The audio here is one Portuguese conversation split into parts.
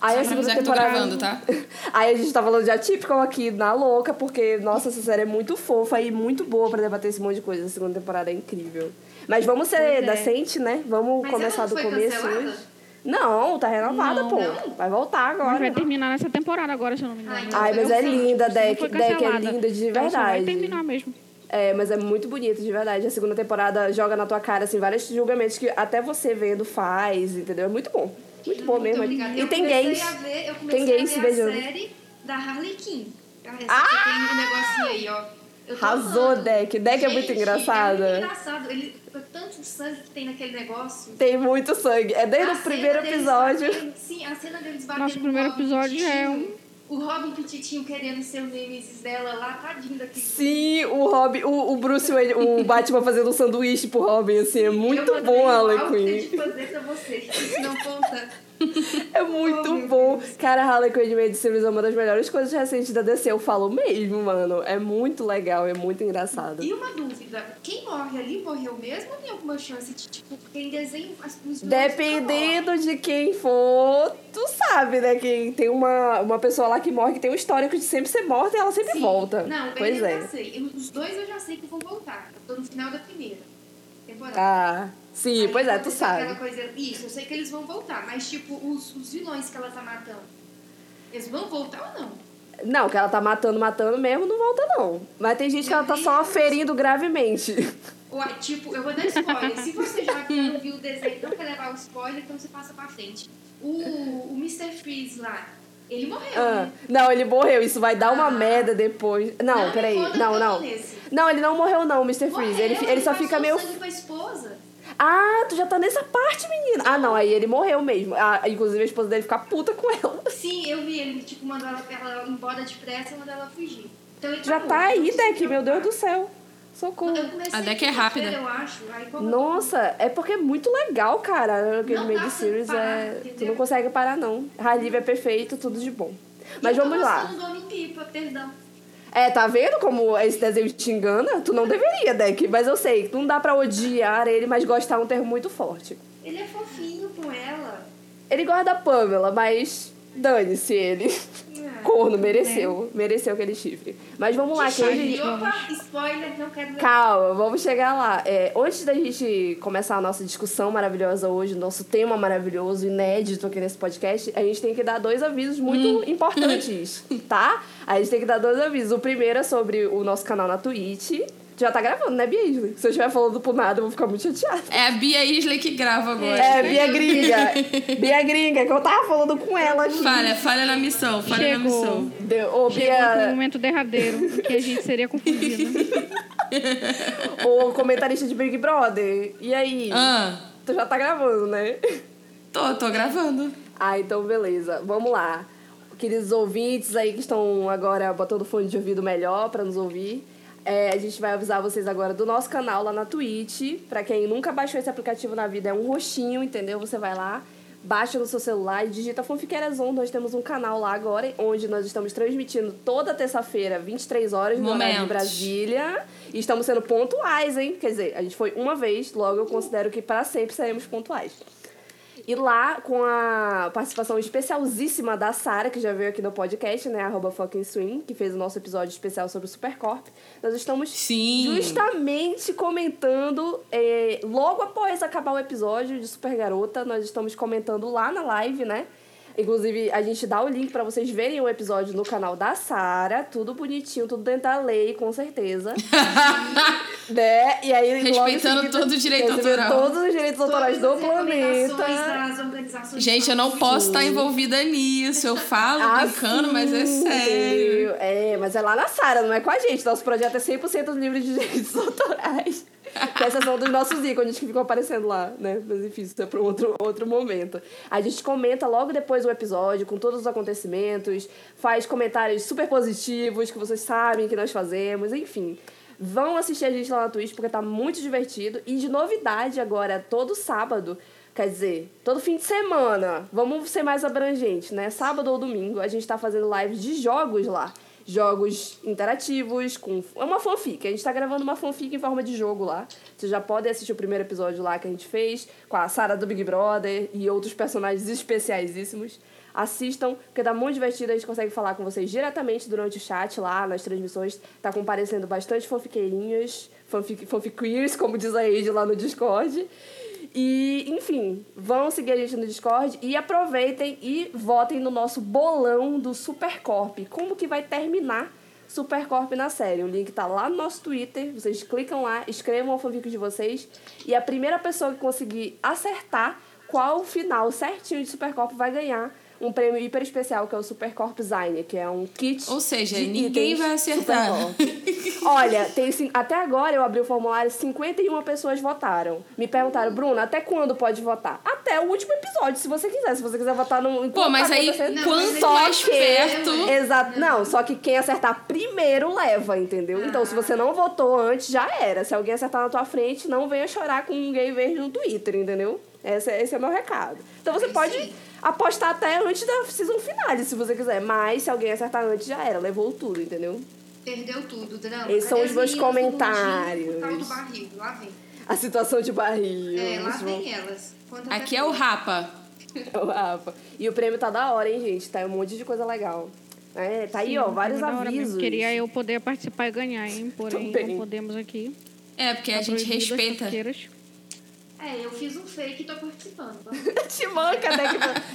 Aí Só a pra segunda temporada. gravando, tá? Aí a gente tá falando de Atypical aqui na louca, porque, nossa, essa série é muito fofa e muito boa pra debater esse monte de coisa. A segunda temporada é incrível. Mas vamos ser Pois é. decente, né? Vamos Mas começar ela do começo cancelada? hoje. Não, tá renovada, Não. pô. Não? Vai voltar Mas agora. vai terminar nessa temporada agora, se eu não me engano. Ah, então Ai, mas eu é linda, Deck. Deck é linda de só vai verdade. terminar mesmo. É, mas é muito bonito, de verdade. A segunda temporada joga na tua cara, assim, vários julgamentos que até você vendo faz, entendeu? É muito bom. Muito bom mesmo. obrigada. E Eu tem gays. ver- eu Tem gays se beijando. série da Harley Quinn. Essa Ah! tem um negocinho aí, ó. Arrasou. Deck. Deck é muito Gente, engraçada. É muito engraçado. Ele, o tanto de sangue que tem naquele negócio. Tem muito sangue. É desde A o primeiro episódio. batendo- sim, a cena deles batendo Nosso no primeiro episódio é Petitinho. O Robin Petitinho querendo ser o Nemesis dela lá, tadinho daquele. Sim, o Robin, o, o Bruce Wayne, o Batman fazendo um sanduíche pro Robin, assim, é muito eu bom Harley Quinn. Quinn. de fazer pra você. Isso não conta. É muito Oh, bom. Cara, Harley Quinn de Made Series é uma das melhores coisas recentes da DC, eu falo mesmo, mano. É muito legal, é muito engraçado. E uma dúvida, quem morre ali morreu mesmo ou tem alguma chance de, tipo, quem desenha as os Dependendo de quem for, tu sabe, né? Que tem uma, uma pessoa lá que morre, que tem um histórico de sempre ser morta e ela sempre Sim. volta. Não, pois beleza, é. eu já sei. Eu- os dois eu já sei que vão voltar. Eu tô no final da primeira temporada. Ah, sim, Aí pois é, tu sabe. Coisa, isso, eu sei que eles vão voltar, mas tipo, os, os vilões que ela tá matando, eles vão voltar ou não? Não, que ela tá matando, matando mesmo, não volta não. Mas tem gente que ela tá só ferindo gravemente. É, tipo, eu vou dar spoiler. Se você já não viu o desenho e não quer levar o spoiler, então você passa pra frente. O, o Mr. Freeze lá, ele morreu, Ah, né? não, ele morreu. Isso vai dar uma Ah. merda depois. Não, Não peraí. Não, não. nesse. Não, ele não morreu, não, Mr. Freeze. Ele, fi- ele só fica meio. pra esposa. Ah, tu já tá nessa parte, menina. Ah, não, aí ele morreu mesmo. Ah, inclusive a esposa dele fica puta com ela. Sim, eu vi ele, tipo, mandou ela, ela embora depressa e mandou ela fugir. Então ele Já tá tá aí, Deck, meu Deus do preocupar. céu. Socorro. A Deck é rápida. Eu acho. Aí, como eu Nossa, é porque é muito legal, cara. Aquele Não meio dá de pra series parar, é. Tu entendeu? não consegue parar, não. Ralive é perfeito, tudo de bom. Mas eu tô vamos lá. Homem-Pipa, perdão. É, tá vendo como esse desenho te engana? Tu não deveria, Deck. Mas eu sei, não dá pra odiar ele, mas gostar é um termo muito forte. Ele é fofinho com ela. Ele gosta da Pamela, mas dane-se ele. Corno, mereceu. Mereceu aquele chifre. Mas vamos lá, que hoje... Opa, spoiler, não quero. Calma, vamos chegar lá. É, antes da gente começar a nossa discussão maravilhosa hoje, nosso tema maravilhoso, inédito aqui nesse podcast, a gente tem que dar dois avisos muito importantes, tá? A gente tem que dar dois avisos. O primeiro é sobre o nosso canal na Twitch. Já tá gravando, né, Bia Isley? Se eu estiver falando por nada, eu vou ficar muito chateada. É a Bia Isley que grava agora. É, Bia Gringa. Bia Gringa, que eu tava falando com ela aqui. Falha, falha na missão, falha na Chegou. missão. Deu, ô, Chegou aqui o Bia, momento derradeiro, que a gente seria confundido. o comentarista de Big Brother. E aí? Ah, Tu já tá gravando, né? tô, tô gravando. Ah, então beleza. Vamos lá. Queridos ouvintes aí que estão agora botando fone de ouvido melhor pra nos ouvir. É, a gente vai avisar vocês agora do nosso canal lá na Twitch. Pra quem nunca baixou esse aplicativo na vida, é um roxinho, entendeu? Você vai lá, baixa no seu celular e digita Fanfiqueiras On. Nós temos um canal lá agora, onde nós estamos transmitindo toda terça-feira, 23 horas, no horário de. Brasília. E estamos sendo pontuais, hein? Quer dizer, a gente foi uma vez, logo eu considero que para sempre seremos pontuais. E lá, com a participação especialzíssima da Sara, que já veio aqui no podcast, né? Arroba fucking swing, que fez o nosso episódio especial sobre o Supercorp. Nós estamos Sim. justamente comentando, é, logo após acabar o episódio de Super Garota, nós estamos comentando lá na live, né? Inclusive, a gente dá o link pra vocês verem o episódio no canal da Sara, tudo bonitinho, tudo dentro da lei, com certeza. né? E aí, Respeitando seguida, todo o direito autoral. Todos os direitos autorais do planeta. Gente, eu não posso estar envolvida nisso. Eu falo brincando, mas é sério. É, mas é lá na Sara, não é com a gente. Nosso projeto é 100% livre de direitos autorais. Com exceção dos nossos ícones que ficam aparecendo lá, né? Mas enfim, isso é para outro, outro momento. A gente comenta logo depois do episódio, com todos os acontecimentos, faz comentários super positivos que vocês sabem que nós fazemos, enfim. Vão assistir a gente lá na Twitch porque tá muito divertido. E de novidade agora, todo sábado, quer dizer, todo fim de semana, vamos ser mais abrangentes, né? Sábado ou domingo, a gente tá fazendo lives de jogos lá. Jogos interativos, com. É uma fanfic. A gente tá gravando uma fanfic em forma de jogo lá. Vocês já podem assistir o primeiro episódio lá que a gente fez, com a Sara do Big Brother e outros personagens especiaisíssimos. Assistam, porque tá muito divertido, a gente consegue falar com vocês diretamente durante o chat lá, nas transmissões. Tá comparecendo bastante fanfiqueirinhas, fanfic, fanfiqueers, como diz a Age lá no Discord. E, enfim, vão seguir a gente no Discord e aproveitem e votem no nosso bolão do Supercorp. Como que vai terminar Supercorp na série? O link tá lá no nosso Twitter. Vocês clicam lá, escrevam o fanfic de vocês. E a primeira pessoa que conseguir acertar qual o final certinho de Supercorp vai ganhar um prêmio hiper especial que é o Supercorp Design, que é um kit. Ou seja, de ninguém vai acertar. Olha, tem, até agora eu abri o formulário, 51 pessoas votaram. Me perguntaram, Bruna, até quando pode votar? Até o último episódio, se você quiser. Se você quiser votar no. Pô, mas aí, acontecendo. quanto Só mais que- perto. Exato. Não, só que quem acertar primeiro leva, entendeu? Então, se você não votou antes, já era. Se alguém acertar na tua frente, não venha chorar com um gay verde no Twitter, entendeu? Esse, é- esse é o meu recado. Então você pode sim. Apostar até antes da season finale, se você quiser. Mas se alguém acertar antes, já era. Levou tudo, entendeu? Perdeu tudo, drama. Esses são os meus comentários. do barril, lá vem. A situação de barril. É, lá vem elas. Quanto Aqui é o Rapa. É o Rafa. E o prêmio tá da hora, hein, gente? Tá um monte de coisa legal. É, tá aí, Sim, ó, vários hora avisos. Queria eu poder participar e ganhar, hein? Porém, Também. não podemos aqui. É, porque a Tá gente respeita. É, eu fiz um fake e tô participando. Te manca, né?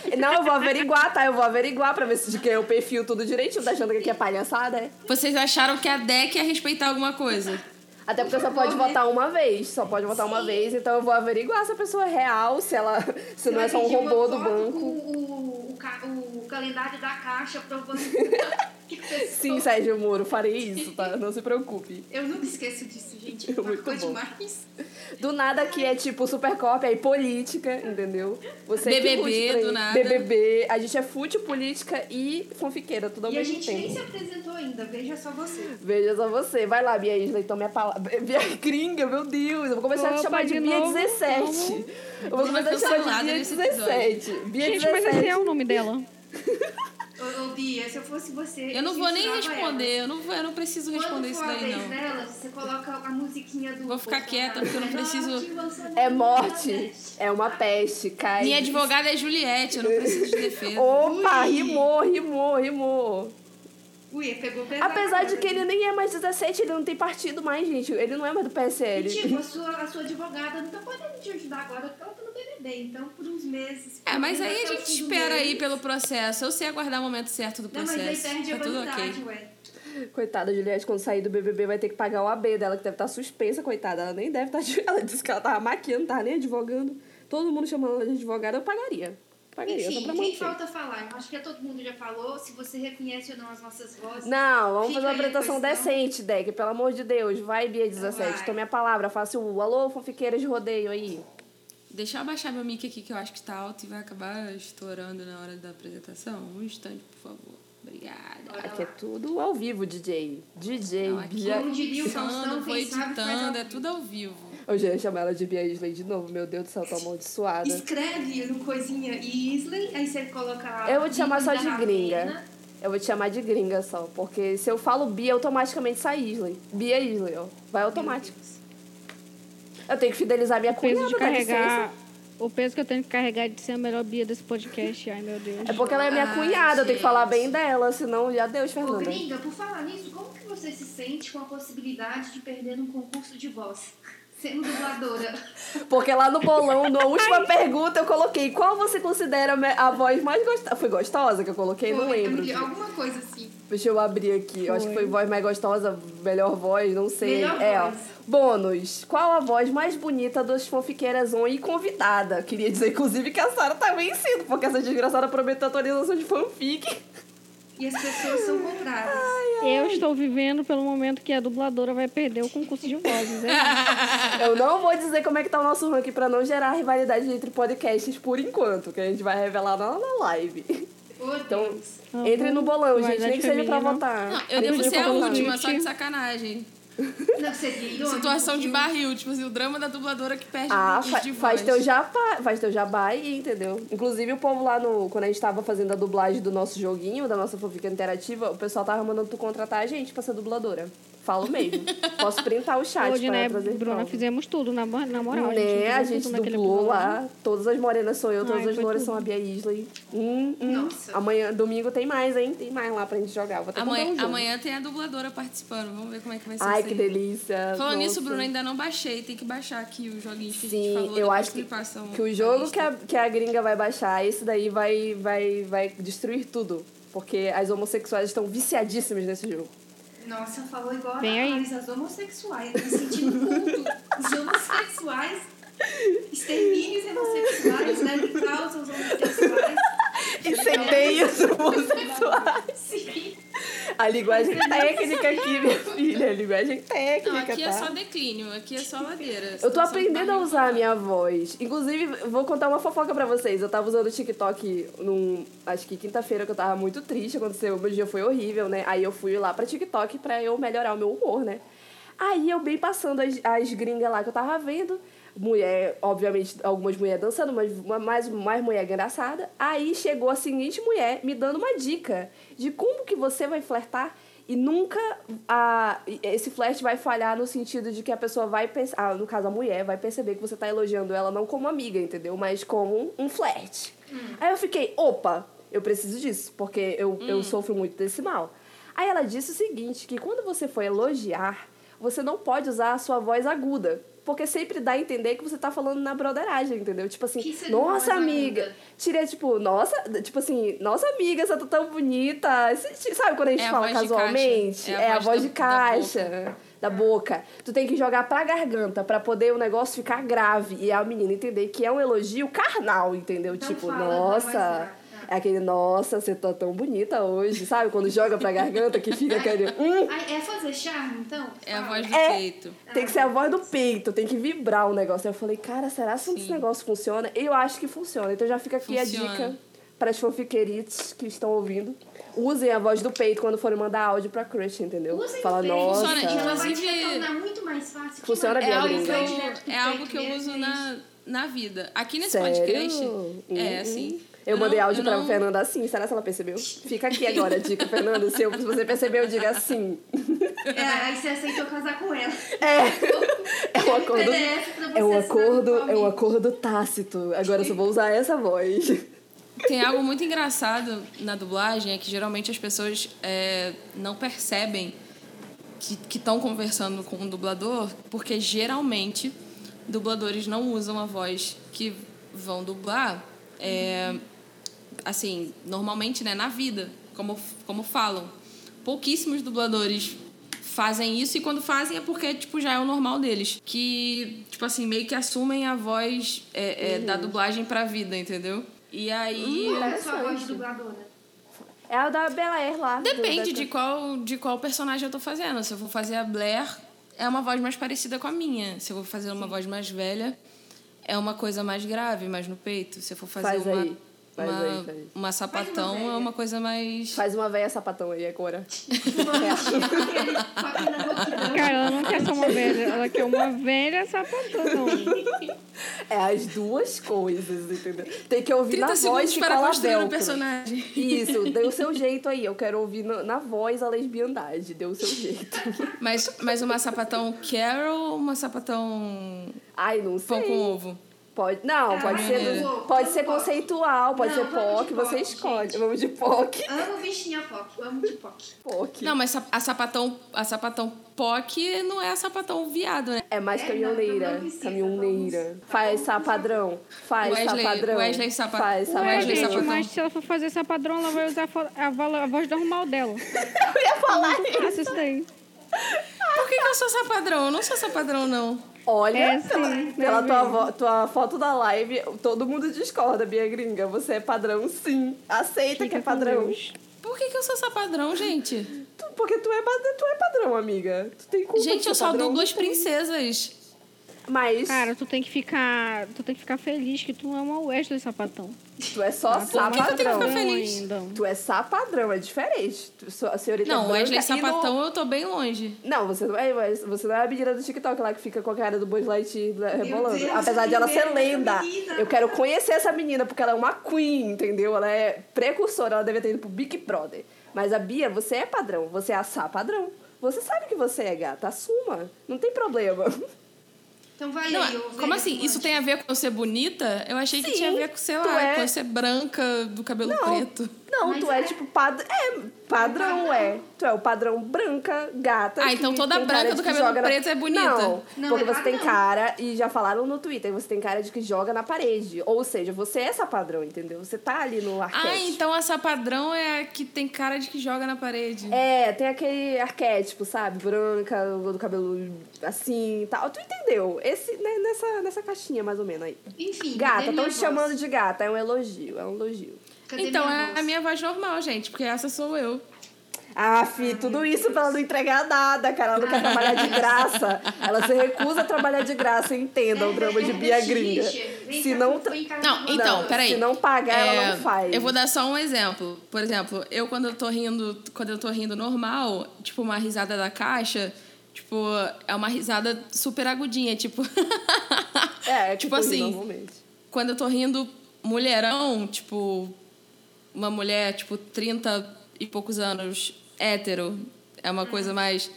que- Não, eu vou averiguar, tá? Eu vou averiguar pra ver se de quem é o perfil tudo direitinho, tá achando que aqui é palhaçada, é? Vocês acharam que a DEC ia respeitar alguma coisa? Até porque só pode votar uma vez, só pode votar uma vez, então eu vou averiguar se a pessoa é real, se ela se não é só um Você robô do banco. O, o, ca- o calendário da caixa provando que a pessoa- Sim, Sérgio Moro, farei isso, tá? Não se preocupe. Eu nunca esqueço disso, gente. Muito Marcou bom. demais. Do nada aqui é tipo Supercop, aí política, entendeu? Você que BBB, do nada. BBB, a gente é fútil, política e fanfiqueira, tudo ao E a mesmo gente tempo. nem se apresentou ainda, veja só você. Veja só você. Vai lá, Bia Isla, então minha palavra. Bia Gringa, meu Deus. Eu vou começar a te Opa, chamar de de Bia novo? 17. Vamos. Eu vou começar a te chamar de Bia nesse 17. Bia Gente, mas 17. esse é o nome dela. Ô, Bia, se eu fosse você. Eu não vou nem responder, eu não, vou, eu não preciso responder Quando isso for a daí, vez não. delas, você coloca a musiquinha do. Vou ficar quieta, porque eu não preciso- É morte. É uma peste. Cai. Minha advogada é Juliette, eu não preciso de defesa. Opa, rimou, rimou, rimou. Ui, pegou pesado. Apesar de que ele nem é mais 17, ele não tem partido mais, gente. Ele não é mais do E, PSL. tipo, a sua, a sua advogada não tá podendo te ajudar agora porque ela tá no Então, por uns meses. É, mas aí a gente espera aí pelo processo. Eu sei aguardar o momento certo do Não, mas aí processo. perde a Tá tudo validade, ok. ué. Coitada, a Juliette, quando sair do BBB, vai ter que pagar o AB dela, que deve estar suspensa, coitada. Ela nem deve estar. Ela disse que ela tava maquiando, não tava nem advogando. Todo mundo chamando ela de advogada, eu pagaria. Pagaria, só Enfim, pra quem falta falar? Eu acho que todo mundo já falou. Se você reconhece ou não as nossas vozes. Não, vamos fazer uma a apresentação decente, Deck, pelo amor de Deus. Vai, Bia 17. Vai. Tome a palavra, faça o alô, fanfiqueira de rodeio aí. Deixa eu abaixar meu mic aqui, que eu acho que tá alto e vai acabar estourando na hora da apresentação. Um instante, por favor. Obrigada. Olha Aqui é tudo ao vivo, DJ. DJ, Não, aqui Bia. Como diria o Faustão, editando, é tudo ao vivo. Eu já ia chamar ela de Bia Isley de novo. Meu Deus do céu, tô amaldiçoada. Escreve no coisinha Isley, aí você coloca. a Eu vou te chamar só de gringa. Eu vou te chamar de gringa só, porque se eu falo Bia, automaticamente sai Isley. Bia Isley, ó. Vai automático. Eu tenho que fidelizar minha O peso cunhada, de carregar. O peso que eu tenho que carregar de ser a melhor Bia desse podcast. Ai, meu Deus. É porque ela é minha Ai, cunhada, eu tenho que falar gente. bem dela, senão já deu, Ô, Fernanda. gringa, por falar nisso, como que você se sente com a possibilidade de perder um concurso de voz? Sendo dubladora. Porque lá no bolão, na última pergunta, eu coloquei qual você considera a voz mais gostosa. Foi gostosa que eu coloquei? Não Foi, lembro. eu- Alguma coisa assim. Deixa eu abrir aqui. Eu acho que foi Foi. voz mais gostosa, melhor voz, não sei. Melhor é, ó. voz. Bônus. Qual a voz mais bonita dos fanfiqueiras on e convidada? Queria dizer, inclusive, que a Sara tá vencendo, porque essa desgraçada prometeu atualização de fanfic. E as pessoas são compradas. Eu estou vivendo pelo momento que a dubladora vai perder o concurso de vozes. É. Eu não vou dizer como é que tá o nosso ranking pra não gerar rivalidade entre podcasts por enquanto, que a gente vai revelar na, na live. Então. Uhum. entre no bolão, gente, nem que seja pra votar. Não, eu devo ser a última, só de sacanagem. Não, seria Situação de barril, tipo assim, o drama da dubladora que perde Ah, o fa de faz teu jabá, faz teu jabá aí, entendeu? Inclusive o povo lá no. Quando a gente tava fazendo a dublagem do nosso joguinho, da nossa fanfic interativa, o pessoal tava mandando tu contratar a gente pra ser dubladora. Falo mesmo. Posso printar o chat Hoje, pra né, trazer Bruna, prova. fizemos tudo, na, na moral. Né, a gente tudo naquele dublou episódio. lá. Todas as morenas sou eu, todas Ai, as louras tudo. são a Bia Isley. Hum, hum. Nossa. Amanhã, domingo tem mais, hein? Tem mais lá pra gente jogar. Vou até Amanhã, um jogo. amanhã tem a dubladora participando. Vamos ver como é que vai ser Ai, que aí. delícia. Falando nisso, Nossa. Bruno, ainda não baixei. Tem que baixar aqui os joguinhos que a gente Sim, falou. eu acho que, que o a jogo que a, que a gringa vai baixar, esse daí vai, vai, vai destruir tudo. Porque as homossexuais estão viciadíssimas nesse jogo. Nossa, falou igual Vem a aí. As homossexuais. Eu me sentindo culto. Os homossexuais, extermínios homossexuais, levem causa aos homossexuais. Incendeia os homossexuais. Sim. A linguagem técnica aqui, minha filha. A linguagem Não, técnica, aqui tá? é só declínio, aqui é só ladeira. Eu tô aprendendo a usar a minha voz. Inclusive, vou contar uma fofoca pra vocês. Eu tava usando o TikTok num. Acho que quinta-feira, que eu tava muito triste. Aconteceu, meu dia foi horrível, né? Aí eu fui lá pra TikTok pra eu melhorar o meu humor, né? Aí eu bem passando as, as gringas lá que eu tava vendo. Mulher, obviamente, algumas mulheres dançando, mas mais, mais mulher engraçada. Aí chegou a seguinte mulher me dando uma dica de como que você vai flertar e nunca a, esse flerte vai falhar no sentido de que a pessoa vai pensar, ah, no caso a mulher, vai perceber que você tá elogiando ela não como amiga, entendeu? Mas como um flerte. Aí eu fiquei, opa, eu preciso disso, porque eu, eu sofro muito desse mal. Aí ela disse o seguinte, que quando você for elogiar, você não pode usar a sua voz aguda. Porque sempre dá a entender que você tá falando na broderagem, entendeu? Tipo assim, uma nossa amiga. aguda? Tirei, tipo, nossa, tipo assim, nossa amiga, você tá tão bonita. Sabe quando a gente É a fala de casualmente? caixa. É a voz de da- da caixa. Da boca. Tu tem que jogar pra garganta pra poder o negócio ficar grave e a menina entender que é um elogio carnal, entendeu? Então tipo, fala nossa. É aquele, nossa, você tá tão bonita hoje, sabe? Quando joga pra garganta que fica aquele. Hum, Ai, é fazer charme, então? É a voz do É. peito. tem que ser a voz do peito, tem que vibrar o negócio. Eu falei, cara, será que esse negócio funciona? Eu acho que funciona. Então já fica aqui Funciona. a dica para as fanfiquerites que estão ouvindo. Usem a voz do peito quando forem mandar áudio pra crush, entendeu? Usem Fala, o peito. nossa. Funciona, vai Inclusive- retornar muito mais fácil. Funciona É bem, algo amiga. que Vai eu, é algo peito que eu uso é na, na vida. Aqui nesse Sério? podcast, é Hum. assim. Eu mandei não- áudio eu pra não- Fernanda assim. Será que ela percebeu? Fica aqui agora a dica, Fernanda. Se, eu- se você percebeu, diga assim. É, aí você aceitou casar com ela. É um acordo. PDF pra você É um acordo, é um acordo tácito. Agora eu só vou usar essa voz. Tem algo muito engraçado na dublagem, é que geralmente as pessoas é, não percebem que estão conversando com um dublador, porque geralmente dubladores não usam a voz que vão dublar, é, assim, normalmente, né, na vida, como, como falam. Pouquíssimos dubladores fazem isso e quando fazem é porque, tipo, já é o normal deles. Que, tipo assim, meio que assumem a voz é, é, da dublagem pra vida, entendeu? E aí... Qual é a sua voz dubladora? É a da Bela Air lá. do- Depende da- de qual, de qual personagem eu tô fazendo. Se eu for fazer a Blair, é uma voz mais parecida com a minha. Se eu vou fazer uma voz mais velha, é uma coisa mais grave, mais no peito. Se eu for fazer Faz uma, aí. Faz uma, aí, faz. uma sapatão, velha. é uma coisa mais. Faz uma véia sapatão aí agora. Cara, ela não quer ser uma velha, ela quer uma velha sapatão. É as duas coisas, entendeu? Tem que ouvir 30 na voz para cola construir o velcro. personagem. Isso, dê o seu jeito aí. Eu quero ouvir na, na voz a lesbiandade. Dê o seu jeito. Mas, mas uma sapatão Carol ou uma sapatão Ai, não sei. pão com ovo? Pode, não, Ah, pode ser, pode ser POC. conceitual, pode Não, ser POC, você POC, escolhe. gente. Vamos de POC. Amo bichinha POC, eu amo de POC. POC. Não, mas a sapatão, a sapatão POC não é a sapatão viado, né? É mais É, caminhoneira. não, não precisa, caminhoneira. vamos- Faz sapadrão. Faz Wesley- sapadrão. Wesley sapa- Faz Ué, Ué, Wesley sapadrão. gente, sapatão. mas se ela for fazer sapadrão, ela vai usar a, a, a voz normal dela. Eu ia falar isso. Isso daí. Por que, que eu sou sapadrão? Eu não sou sapadrão, não. Olha, É, sim, pela né, tua, amiga? vo- tua foto da live, todo mundo discorda, Bia Gringa. Você é padrão, sim. Aceita que Fica é com padrão. Deus. Por que, que eu sou sapadrão, gente? Tu- porque tu é, tu é padrão, amiga. Tu tem culpa Gente, eu só padrão. dublo as princesas. Mas Cara, tu tem que ficar. Tu tem que ficar feliz que tu não é uma Wesley sapatão. tu é só que sapadrão. ficar feliz? Ainda. Tu é sapadrão, é diferente. Tu, sou- a senhorita Não, branca Wesley e no- Sapatão eu tô bem longe. Não, você não é, mas você não é a menina do TikTok lá que fica com a cara do Buzz Lightyear rebolando. Deus, Apesar de ela ser lenda. menina. Eu quero conhecer essa menina, porque ela é uma queen, entendeu? Ela é precursora, ela deve ter ido pro Big Brother. Mas a Bia, você é padrão, você é a Sá padrão. Você sabe que você é gata, assuma. Não tem problema. Então vai Não, aí, como assim? Isso tem a ver com eu ser bonita? Eu achei que Sim, tinha a ver com, sei lá, é- com eu ser branca, do cabelo Não. preto. Não, Mas tu é, é. tipo padrão. É, padrão é. Tu é o padrão branca, gata. Ah, então toda branca do cabelo na- preto é bonita. Não, Não, porque é você tem cara, e já falaram no Twitter, você tem cara de que joga na parede. Ou seja, você é essa padrão, entendeu? Você tá ali no arquétipo. Ah, então essa padrão é a que tem cara de que joga na parede. É, tem aquele arquétipo, sabe? Branca, do cabelo assim e tal. Tu entendeu? Esse, né, nessa, nessa caixinha, mais ou menos aí. Enfim, Gata, estão te chamando de gata. É um elogio, é um elogio. Cadê então minha é voz? a minha voz normal, gente, porque essa sou eu. Ah, Fi, tudo isso pra ela não entregar nada, cara. Ela não quer trabalhar de graça. Ela se recusa a trabalhar de graça, entenda o drama de Bia Gringa. Se não. tra- Não, então, Não, peraí. se não pagar, ela É, não faz. Eu vou dar só um exemplo. Por exemplo, eu quando eu tô rindo, quando eu tô rindo normal, tipo uma risada da caixa, tipo, é uma risada super agudinha, tipo. É, tipo que tu ri assim, quando eu tô rindo mulherão, tipo, uma mulher, tipo, 30 e poucos anos, hétero, é uma coisa mais.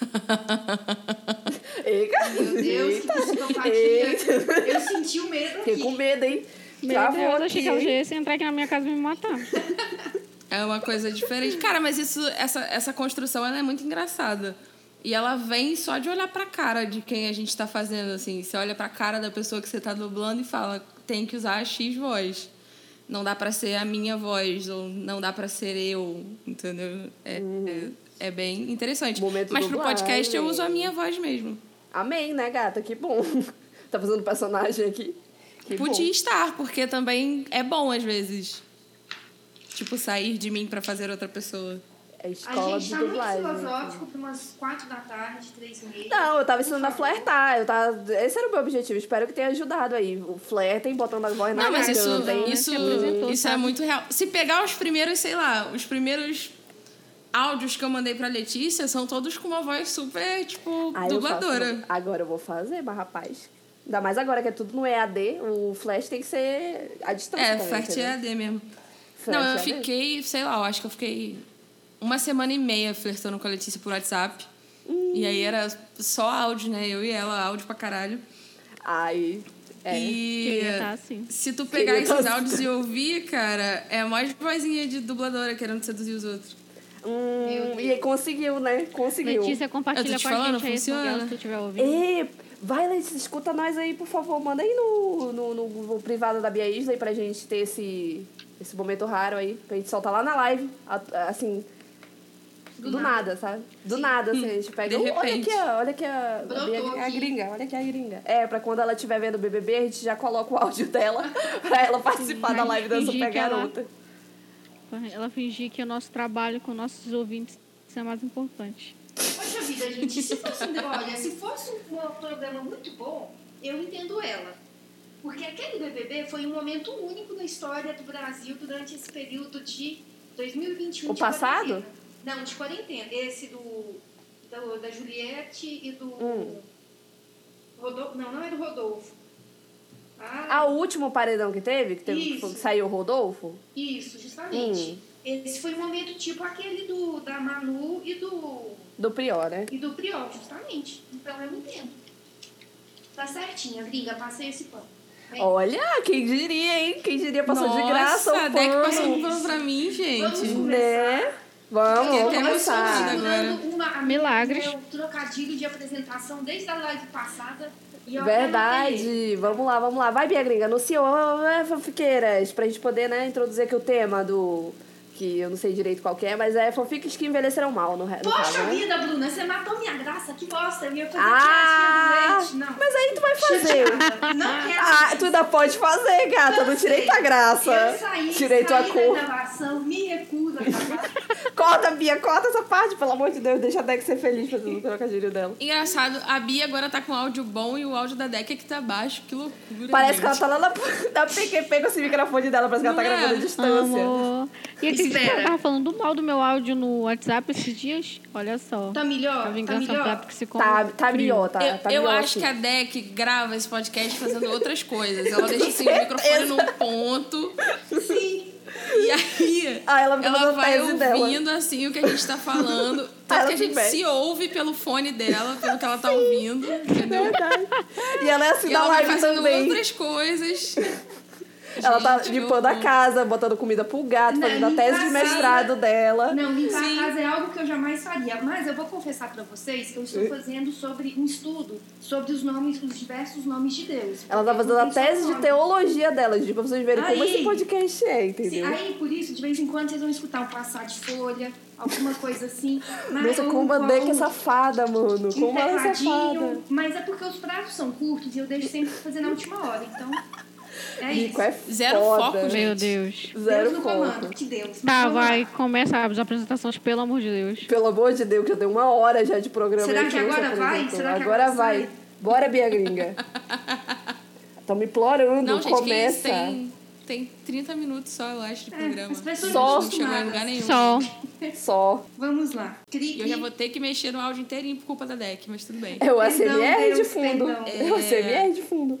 Eita. Meu Deus, que Eita. psicopatia. Eita. Eu senti o medo Fiquei com medo, hein? Meu Travou Deus, achei que ela ia entrar aqui na minha casa e me matar. É uma coisa diferente. Cara, mas isso, essa, essa construção ela é muito engraçada. E ela vem só de olhar pra cara de quem a gente tá fazendo, assim. Você olha pra cara da pessoa que você tá dublando e fala, tem que usar a X voz. Não dá pra ser a minha voz, ou não dá pra ser eu, entendeu? É, é, é bem interessante. Uhum. Momento Mas pro podcast eu uso a minha voz mesmo. Amém, né, gata? Que bom. tá fazendo personagem aqui. Que Podia bom. estar, porque também é bom às vezes. Tipo, sair de mim pra fazer outra pessoa. É A escola gente de tá muito dublagem. né? filosófico pra umas quatro da tarde, três e meia. Não, eu tava ensinando a flertar. Eu tava... Esse era o meu objetivo. Espero que tenha ajudado aí. O flertem, botando a voz na Não, mas isso, hein? isso, isso é muito real. Se pegar os primeiros, sei lá, os primeiros áudios que eu mandei pra Letícia são todos com uma voz super, tipo, Aí eu dubladora. faço- agora eu vou fazer, mas rapaz. Ainda mais agora que é tudo no EAD, o flash tem que ser à distância. É, também, Fert entendeu? EAD mesmo. Flash Não, eu EAD. fiquei, sei lá, eu acho que eu fiquei uma semana e meia flertando com a Letícia por WhatsApp. E aí era só áudio, né? Eu e ela, áudio pra caralho. Aí. É. E tá assim. se tu pegar Queria esses tá áudios e ouvir, cara, é mais vozinha de dubladora querendo seduzir os outros. Hum, e aí conseguiu, né? Conseguiu. Letícia, compartilha com a falando, gente aí funciona. Miguel, se tu estiver ouvindo. E vai, Letícia, escuta nós aí, por favor. Manda aí no, no, no, no privado da Bia Isley pra gente ter esse, esse momento raro aí. Pra gente soltar lá na live. Assim. Do, Do nada. nada. sabe? Do nada, assim, a gente pega. De "Oh, olha aqui, olha aqui a, a, a gringa, olha aqui a gringa. É, pra quando ela estiver vendo o BBB, a gente já coloca o áudio dela pra ela participar da live da Super que ela- Garota. Ela fingir que o nosso trabalho com nossos ouvintes é mais importante. Poxa vida, gente, se fosse, olha, se fosse um programa muito bom, eu entendo ela. Porque aquele BBB foi um momento único na história do Brasil durante esse período de 2021. O de passado? Não, de quarentena. Esse do, do- da Juliette e do Hum. Rodolfo. Não, não é do Rodolfo. Ah, Ah, o último paredão que teve, que, teve, Isso. que saiu o Rodolfo? isso, justamente. Hum. Esse foi um momento tipo aquele do, da Manu e do Do Prior, né? E do Priol, justamente. Então eu entendo. Tá certinha, gringa, passei esse pano. Vem. Olha, quem diria, hein? Quem diria passou Nossa, de graça o Deck pano. passou um pano pra mim, Vamos gente. começar. Né? Vamos, vamos começar. Segurando uma, Milagres. Meu trocadilho de apresentação desde a live passada. E. Verdade. Vamos lá, vamos lá. Vai, Bia Gringa, anunciou, é, fanfiqueiras, pra gente poder, né, introduzir aqui o tema do... Que eu não sei direito qual que é, mas é fanfics que envelheceram mal, no, no Poxa caso, né? vida, Bruna, você matou minha graça, que bosta. Eu ia fazer Ah. Não. mas aí tu vai fazer. Não quero. Ah, tu ainda pode fazer, gata. Não tirei tua graça. Eu saí, Tirei tua saí cor. da gravação, me recuso a gravar. Corta, Bia, corta essa parte, pelo amor de Deus. Deixa a Deck ser feliz fazendo o trocadilho dela. Engraçado, a Bia agora tá com áudio bom e o áudio da Deck é que tá baixo. Que loucura. Parece gente. que ela tá lá na, na PQP com esse microfone dela, parece que ela tá Não é? gravando à distância. Amor. E Espera. ela tava falando mal do meu áudio no WhatsApp esses dias? Olha só. Tá melhor? A Tá vingança melhor? que se Tá, tá melhor, tá, Eu, tá eu melhor acho assim. que a Deck grava esse podcast fazendo outras coisas. Ela deixa assim, o microfone num ponto. Sim. E aí, Ah, ela fazendo vai tese dela. ouvindo assim o que a gente tá falando. Ela Tanto que a gente se se ouve pelo fone dela, pelo que ela tá ouvindo, entendeu? Verdade. E ela é assim E ela vai live fazendo também. outras coisas. Ela tá limpando a casa, botando comida pro gato, Não, fazendo a tese de mestrado dela. Não, limpar Sim. a casa é algo que eu jamais faria. Mas eu vou confessar pra vocês que eu estou fazendo sobre um estudo sobre os nomes, os diversos nomes de Deus. Ela tá fazendo a tese de teologia dela, gente, pra vocês verem como Aí. esse podcast é, Sim, entendeu? aí, por isso, de vez em quando, vocês vão escutar um passar de folha, alguma coisa assim. Mas Nossa, como a Deck é safada, mano. Como ela é tecladinho, safada. Mas é porque os prazos são curtos e eu deixo sempre fazer na última hora. Então, é Rico isso. é Zero foda. foco, gente. Meu Deus. Zero Deus no foco. comando, que Deus. Tá, lá. vai, começa as apresentações, pelo amor de Deus. Pelo amor de Deus, que já tem uma hora já de programa. Será que agora vai? Será que agora vai. sai? Bora, Bia Gringa. Estão me implorando, Não, gente, começa. tem, tem 30 minutos só, eu acho, de É, programa. as pessoas Só- não chegou em lugar nenhum. Só. Só. Vamos lá. Cri, E eu já vou ter que mexer no áudio inteirinho por culpa da deck, mas tudo bem. É o ACMR de fundo. perdão. É o ACMR de fundo.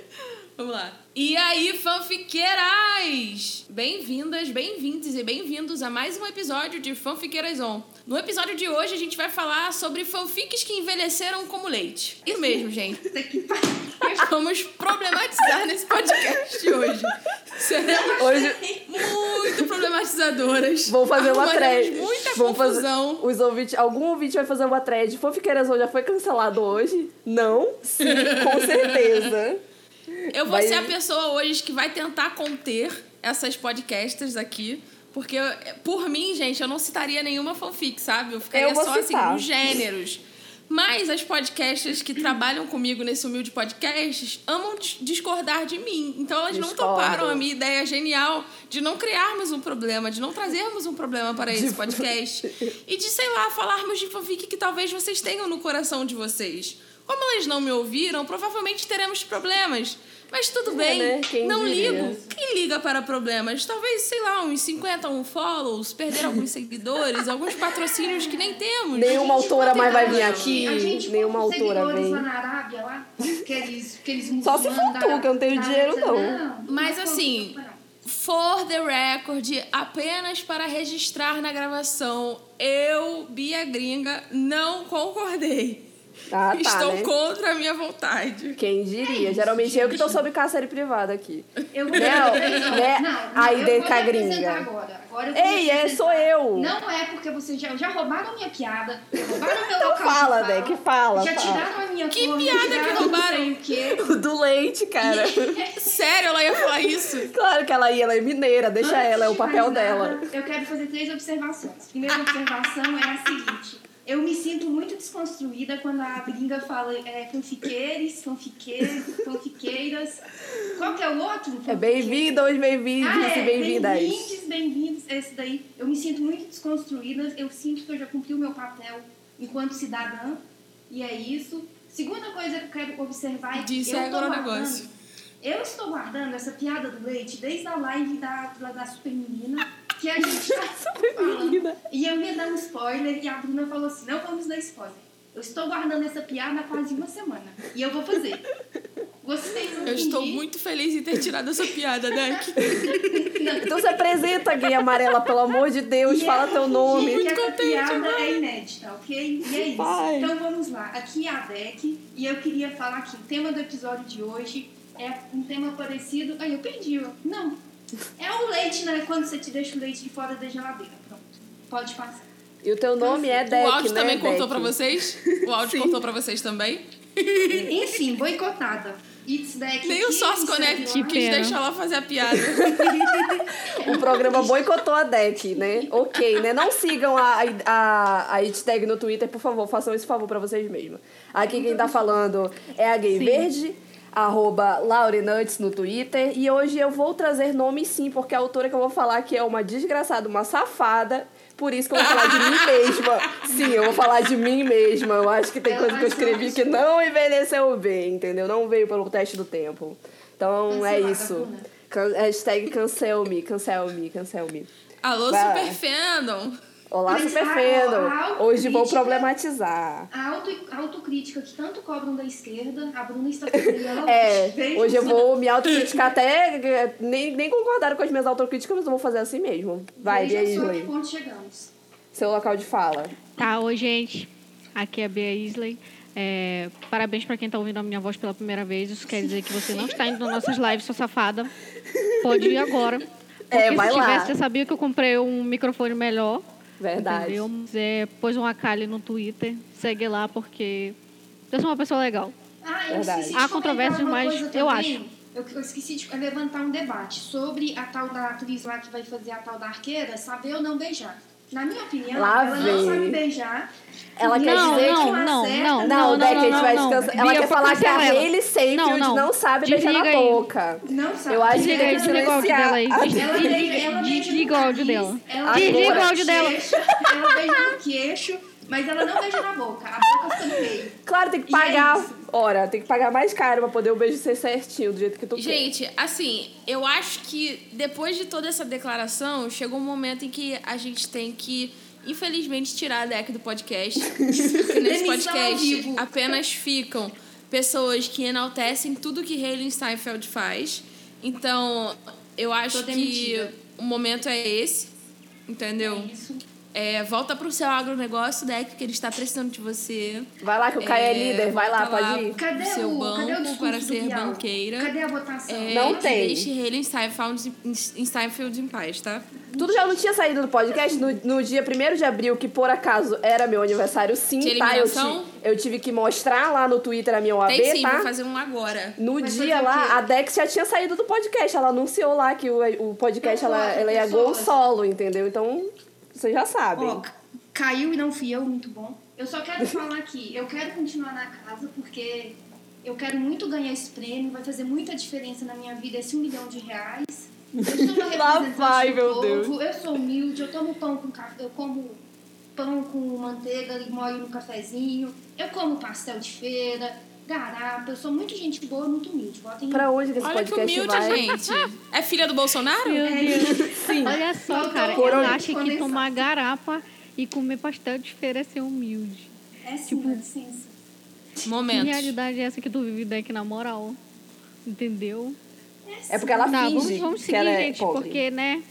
Vamos lá. E aí, fanfiqueiras! Bem-vindas, bem-vindos e bem-vindos a mais um episódio de Fanfiqueiras On. No episódio de hoje, a gente vai falar sobre fanfics que envelheceram como leite. Isso mesmo, gente. Pariu. Vamos problematizar nesse podcast de hoje. Seremos Hoje muito problematizadoras. vou fazer uma thread. muita fazer- confusão. Os ouvintes, algum ouvinte vai fazer uma thread. Fanfiqueirazão já foi cancelado hoje? Não? Sim, com certeza. Eu vou Vai- ser a pessoa hoje que vai tentar conter essas podcasters aqui. Porque, por mim, gente, eu não citaria nenhuma fanfic, sabe? Eu ficaria Eu só assim, citar. nos gêneros. Mas as podcasters que trabalham comigo nesse humilde podcast amam dis- discordar de mim. Então elas não Discordo. toparam a minha ideia genial de não criarmos um problema, de não trazermos um problema para esse podcast. e de, sei lá, falarmos de fanfic que talvez vocês tenham no coração de vocês. Como elas não me ouviram, provavelmente teremos problemas. Mas tudo bem, né? Quem não diria? ligo. Quem liga para problemas? Talvez, sei lá, uns 50 um follows, perder alguns seguidores, alguns patrocínios que nem temos. Nenhuma autora mais vai vir A aqui. gente Nenhuma autora seguidores vem. lá na Arábia, lá, aqueles, aqueles Só se for tu, que eu não tenho dinheiro, Arábia. não. Mas não assim, não. For the record, apenas para registrar na gravação, eu, Bia Gringa, não concordei. Ah, tá, Estou né? contra a minha vontade. Quem diria? Geralmente eu que tô sob cárcere privado aqui. Eu vou Não, não, né? não, Aí eu de vou me gringa. Agora. Agora Ei, é, sou eu. Não é porque vocês já, já roubaram minha piada, roubaram meu Então local fala, fala, Deck, fala, Já fala. tiraram a minha Que cor, piada que roubaram? o do leite, cara. Sério, ela ia falar isso? Claro que ela ia, ela é mineira, deixa Antes ela, é o papel dela. nada, Eu quero fazer três observações. Primeira observação é a seguinte. Eu me sinto muito desconstruída quando a gringa fala é, fanfiqueiros, fanfiqueiros, fanfiqueiras. Qual que é o outro? É bem-vindos, bem-vindos Ah, é, e bem-vindas. Bem-vindos, bem-vindos. Esse daí. Eu me sinto muito desconstruída. Eu sinto que eu já cumpri o meu papel enquanto cidadã. E é isso. Segunda coisa que eu quero observar é que Disse eu é tô agronegócio. guardando... Eu estou guardando essa piada do leite desde a live da, da, da Super Menina, que a gente tá falando. E eu ia dar um spoiler e a Bruna falou assim, não vamos dar spoiler. Eu estou guardando essa piada há quase uma semana. E eu vou fazer. Vocês vão Eu estou muito feliz em ter tirado essa piada, Deck. Então se apresenta, gay amarela, pelo amor de Deus, E fala é teu nome. fingir que essa contente, piada é inédita, ok? E é isso. Vai. Então vamos lá. Aqui é a Deck e eu queria falar que o tema do episódio de hoje é um tema parecido. Ai, eu perdi. ó. Não. É o leite, né? Quando você te deixa o leite de fora da geladeira. Pronto. Pode passar. E o teu nome é Deck, o áudio né, também contou Deck? pra vocês? O áudio Sim. contou pra vocês também? Enfim, boicotada. It's Deck. Nem o Source Connect quis deixar ela fazer a piada. O programa boicotou a Deck, né? Ok, né? Não sigam a, a, a hashtag no Twitter, por favor, façam esse favor pra vocês mesmos. Aqui quem tá falando é a Gay Sim. Verde, arroba Laurenuts no Twitter. E hoje eu vou trazer nomes sim, porque a autora que eu vou falar aqui é uma desgraçada, uma safada. Por isso que eu vou falar de mim mesma. Sim, eu vou falar de mim mesma. Eu acho que tem Ela coisa que eu escrevi que não envelheceu bem, entendeu? Não veio pelo teste do tempo. Então é isso. Bruna. Can- hashtag cancel me, cancel me, cancel me. Alô, Vai. Super Fandom. Olá, Mas super a- feno. a Hoje vou problematizar. A, auto, autocrítica que tanto cobram da esquerda, a Bruna está fazendo ela É, hoje eu vou me autocriticar até. Nem, nem concordaram com as minhas autocríticas, mas eu vou fazer assim mesmo. Vai, Bia Veja só que ponto chegamos. Seu local de fala. Tá, oi, gente. Aqui é a Bea Isley. É, parabéns pra quem tá ouvindo a minha voz pela primeira vez. Isso quer dizer que você não está indo nas nossas lives, sua safada. Pode ir agora. Porque É, vai se lá. tivesse, você sabia que eu comprei um microfone melhor. Verdade. Entendeu? Mas, é, pôs um Akali no Twitter. Segue lá, porque eu sou uma pessoa legal. Ah, eu Verdade. esqueci de Há controvérsias, mas eu também. Eu, eu esqueci de levantar um debate sobre a tal da atriz lá que vai fazer a tal da arqueira saber ou não beijar. Na minha opinião, Lá ela vem. não sabe beijar. Ela quer ela dizer não, que. não, acerta. não, Não, não, Beck, a gente não, vai não. descansar. Ela quer falar que a. Hailey Seyfield Não, não, não. sabe beijar na boca. Não sabe. Eu acho que Desliga tem que desliga o áudio dela aí. silenciar. Desliga o áudio dela. ela Desliga o áudio dela. Ela beija no queixo, mas ela não beija na boca. A boca fica no meio. Claro, tem que é pagar. Ora, tem que pagar mais caro pra poder o beijo ser certinho, do jeito que tu quer. Gente, assim, eu acho que depois de toda essa declaração, chegou um momento em que a gente tem que, infelizmente, tirar a deck do podcast. Nesse podcast apenas ficam pessoas que enaltecem tudo que Hayley Steinfeld faz. Então, eu acho que o momento é esse, entendeu? É. É, volta pro seu agronegócio, deck, que ele está precisando de você. Vai lá que o Caio é, líder, vai lá, pode ir. Cadê Seu o, banco cadê o para ser Bial? banqueira. Cadê a votação? É, Não tem. Deixe Hayley Steinfeld, Steinfeld em paz, tá? Tudo já não tinha saído do podcast no, no dia 1 de abril, que por acaso era meu aniversário, sim, De tá? Eu, eu tive que mostrar lá no Twitter a minha OAB, Tem sim, tá? vou fazer um agora. No Vai dia lá, a Dex já tinha saído do podcast. Ela anunciou lá que o, o podcast Não ela, ela ia gol solo, entendeu? Então, vocês já. Ó, ca- caiu e não fui eu, muito bom. Eu só quero falar aqui, eu quero continuar na casa porque eu quero muito ganhar esse prêmio, vai fazer muita diferença na minha vida esse um milhão de reais. Eu sou uma Lá vai, meu povo, Deus. eu sou humilde, eu tomo pão com café, eu como pão com manteiga e molho no cafezinho, eu como pastel de feira, garapa, eu sou muito gente boa, muito humilde. Votem em Pra onde que esse Olha que podcast humilde, vai? gente. É filha do Bolsonaro? Meu Deus. Sim. Olha só, cara, por eu acho que condensar. tomar garapa e comer pastel de feira é ser humilde. É sim, Tipo, dá licença. Que Momentos. realidade é essa que tu vive daqui na moral? Entendeu? É porque ela Tá, finge vamos, vamos que seguir, ela é gente, pobre. porque, né?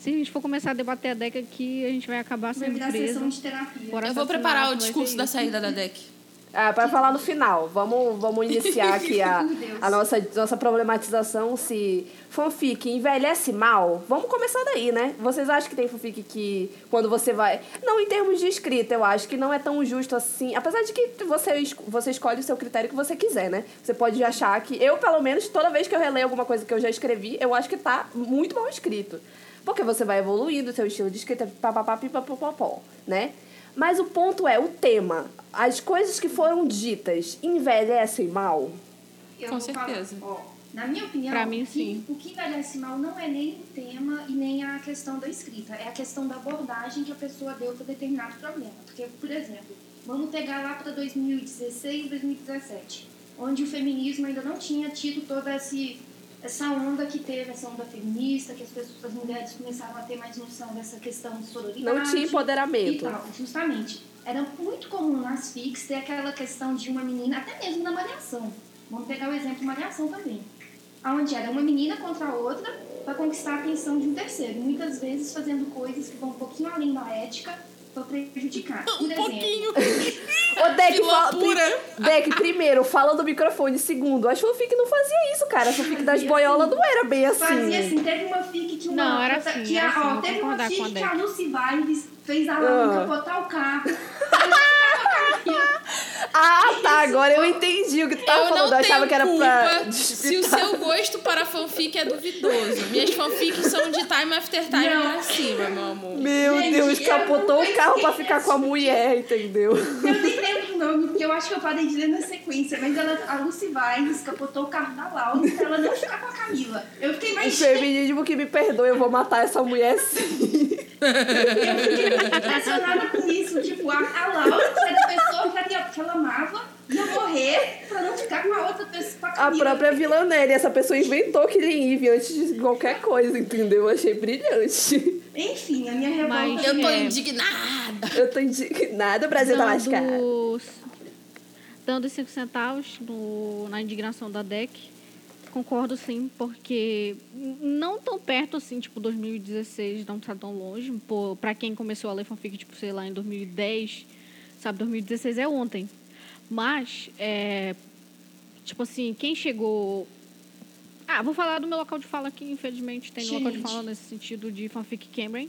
Se a gente for começar a debater a DEC aqui, a gente vai acabar Vai sendo virar preso. sessão de terapia. por Eu vou preparar o discurso da saída da deck. Ah, pra falar no final. Vamos, vamos iniciar aqui a, a nossa, nossa problematização se fanfic envelhece mal. Vamos começar daí, né? Vocês acham que tem fanfic que quando você vai... Não, em termos de escrita, eu acho que não é tão justo assim. Apesar de que você, você escolhe o seu critério que você quiser, né? Você pode achar que... Eu, pelo menos, toda vez que eu releio alguma coisa que eu já escrevi, eu acho que tá muito mal escrito. Porque você vai evoluindo, seu estilo de escrita, papapá, pipapopopó, né? Mas o ponto é, o tema, as coisas que foram ditas envelhecem mal? Eu Com falar, certeza. ó, na minha opinião, Pra mim, o que- sim. o que envelhece mal não é nem o tema e nem a questão da escrita, é a questão da abordagem que a pessoa deu para determinado problema. Porque, por exemplo, vamos pegar lá para 2016, 2017, onde o feminismo ainda não tinha tido toda esse, essa onda que teve, essa onda feminista, que as pessoas, as mulheres começaram a ter mais noção dessa questão de sororidade. Não tinha E empoderamento. tal, justamente. Era muito comum nas fics ter aquela questão de uma menina, até mesmo na Malhação. Vamos pegar o exemplo de Malhação também. Onde era uma menina contra a outra para conquistar a atenção de um terceiro. Muitas vezes fazendo coisas que vão um pouquinho além da ética para prejudicar. Um exemplo, pouquinho. Ô, Deck, fala. Deck, primeiro, fala do microfone. Segundo, a fanfic não fazia isso, cara. A fanfic das boiolas assim. não era bem assim. Fazia assim, teve uma fic que uma. Não, era que assim, a- era assim, ó, teve uma fic que a. Lucy Vibes fez a Laura Ah. capotar o carro. Ah, tá. Agora eu entendi o que tu tava eu falando. não Eu achava que era culpa pra. se o seu gosto para fanfic é duvidoso. Minhas fanfics são de time after time Não. pra cima, meu amor. Meu Gente, Deus, eu capotou o carro pra ficar com a mulher, entendeu? Eu nem lembro o nome, porque eu acho que eu parei de ler na sequência, mas ela, a Lucy Vines capotou o carro da Laura pra ela não ficar com a Camila. Eu fiquei O mais feminismo que me perdoe, eu vou matar essa mulher sim. eu fiquei impressionada com isso. Tipo, a, a Laura, que era a pessoa que ela, que ela amava, ia morrer pra não ficar com a outra pessoa, a A própria vilã Nelly, essa pessoa inventou Killing Eve antes de qualquer coisa, entendeu? Eu achei brilhante. Enfim, a minha revolta... Mas- Eu tô É. indignada. Eu tô indignada, o Brasil tá lascado. dando, dando 5 centavos no, na indignação da DEC. Concordo sim, porque não tão perto assim, tipo 2016, não tá tão longe. Pô, pra quem começou a ler fanfic, tipo, sei lá, em 2010, sabe, 2016 é ontem. Mas, é, tipo assim, quem chegou. Ah, vou falar do meu local de fala aqui, infelizmente tem no local de fala nesse sentido de fanfic Cameron.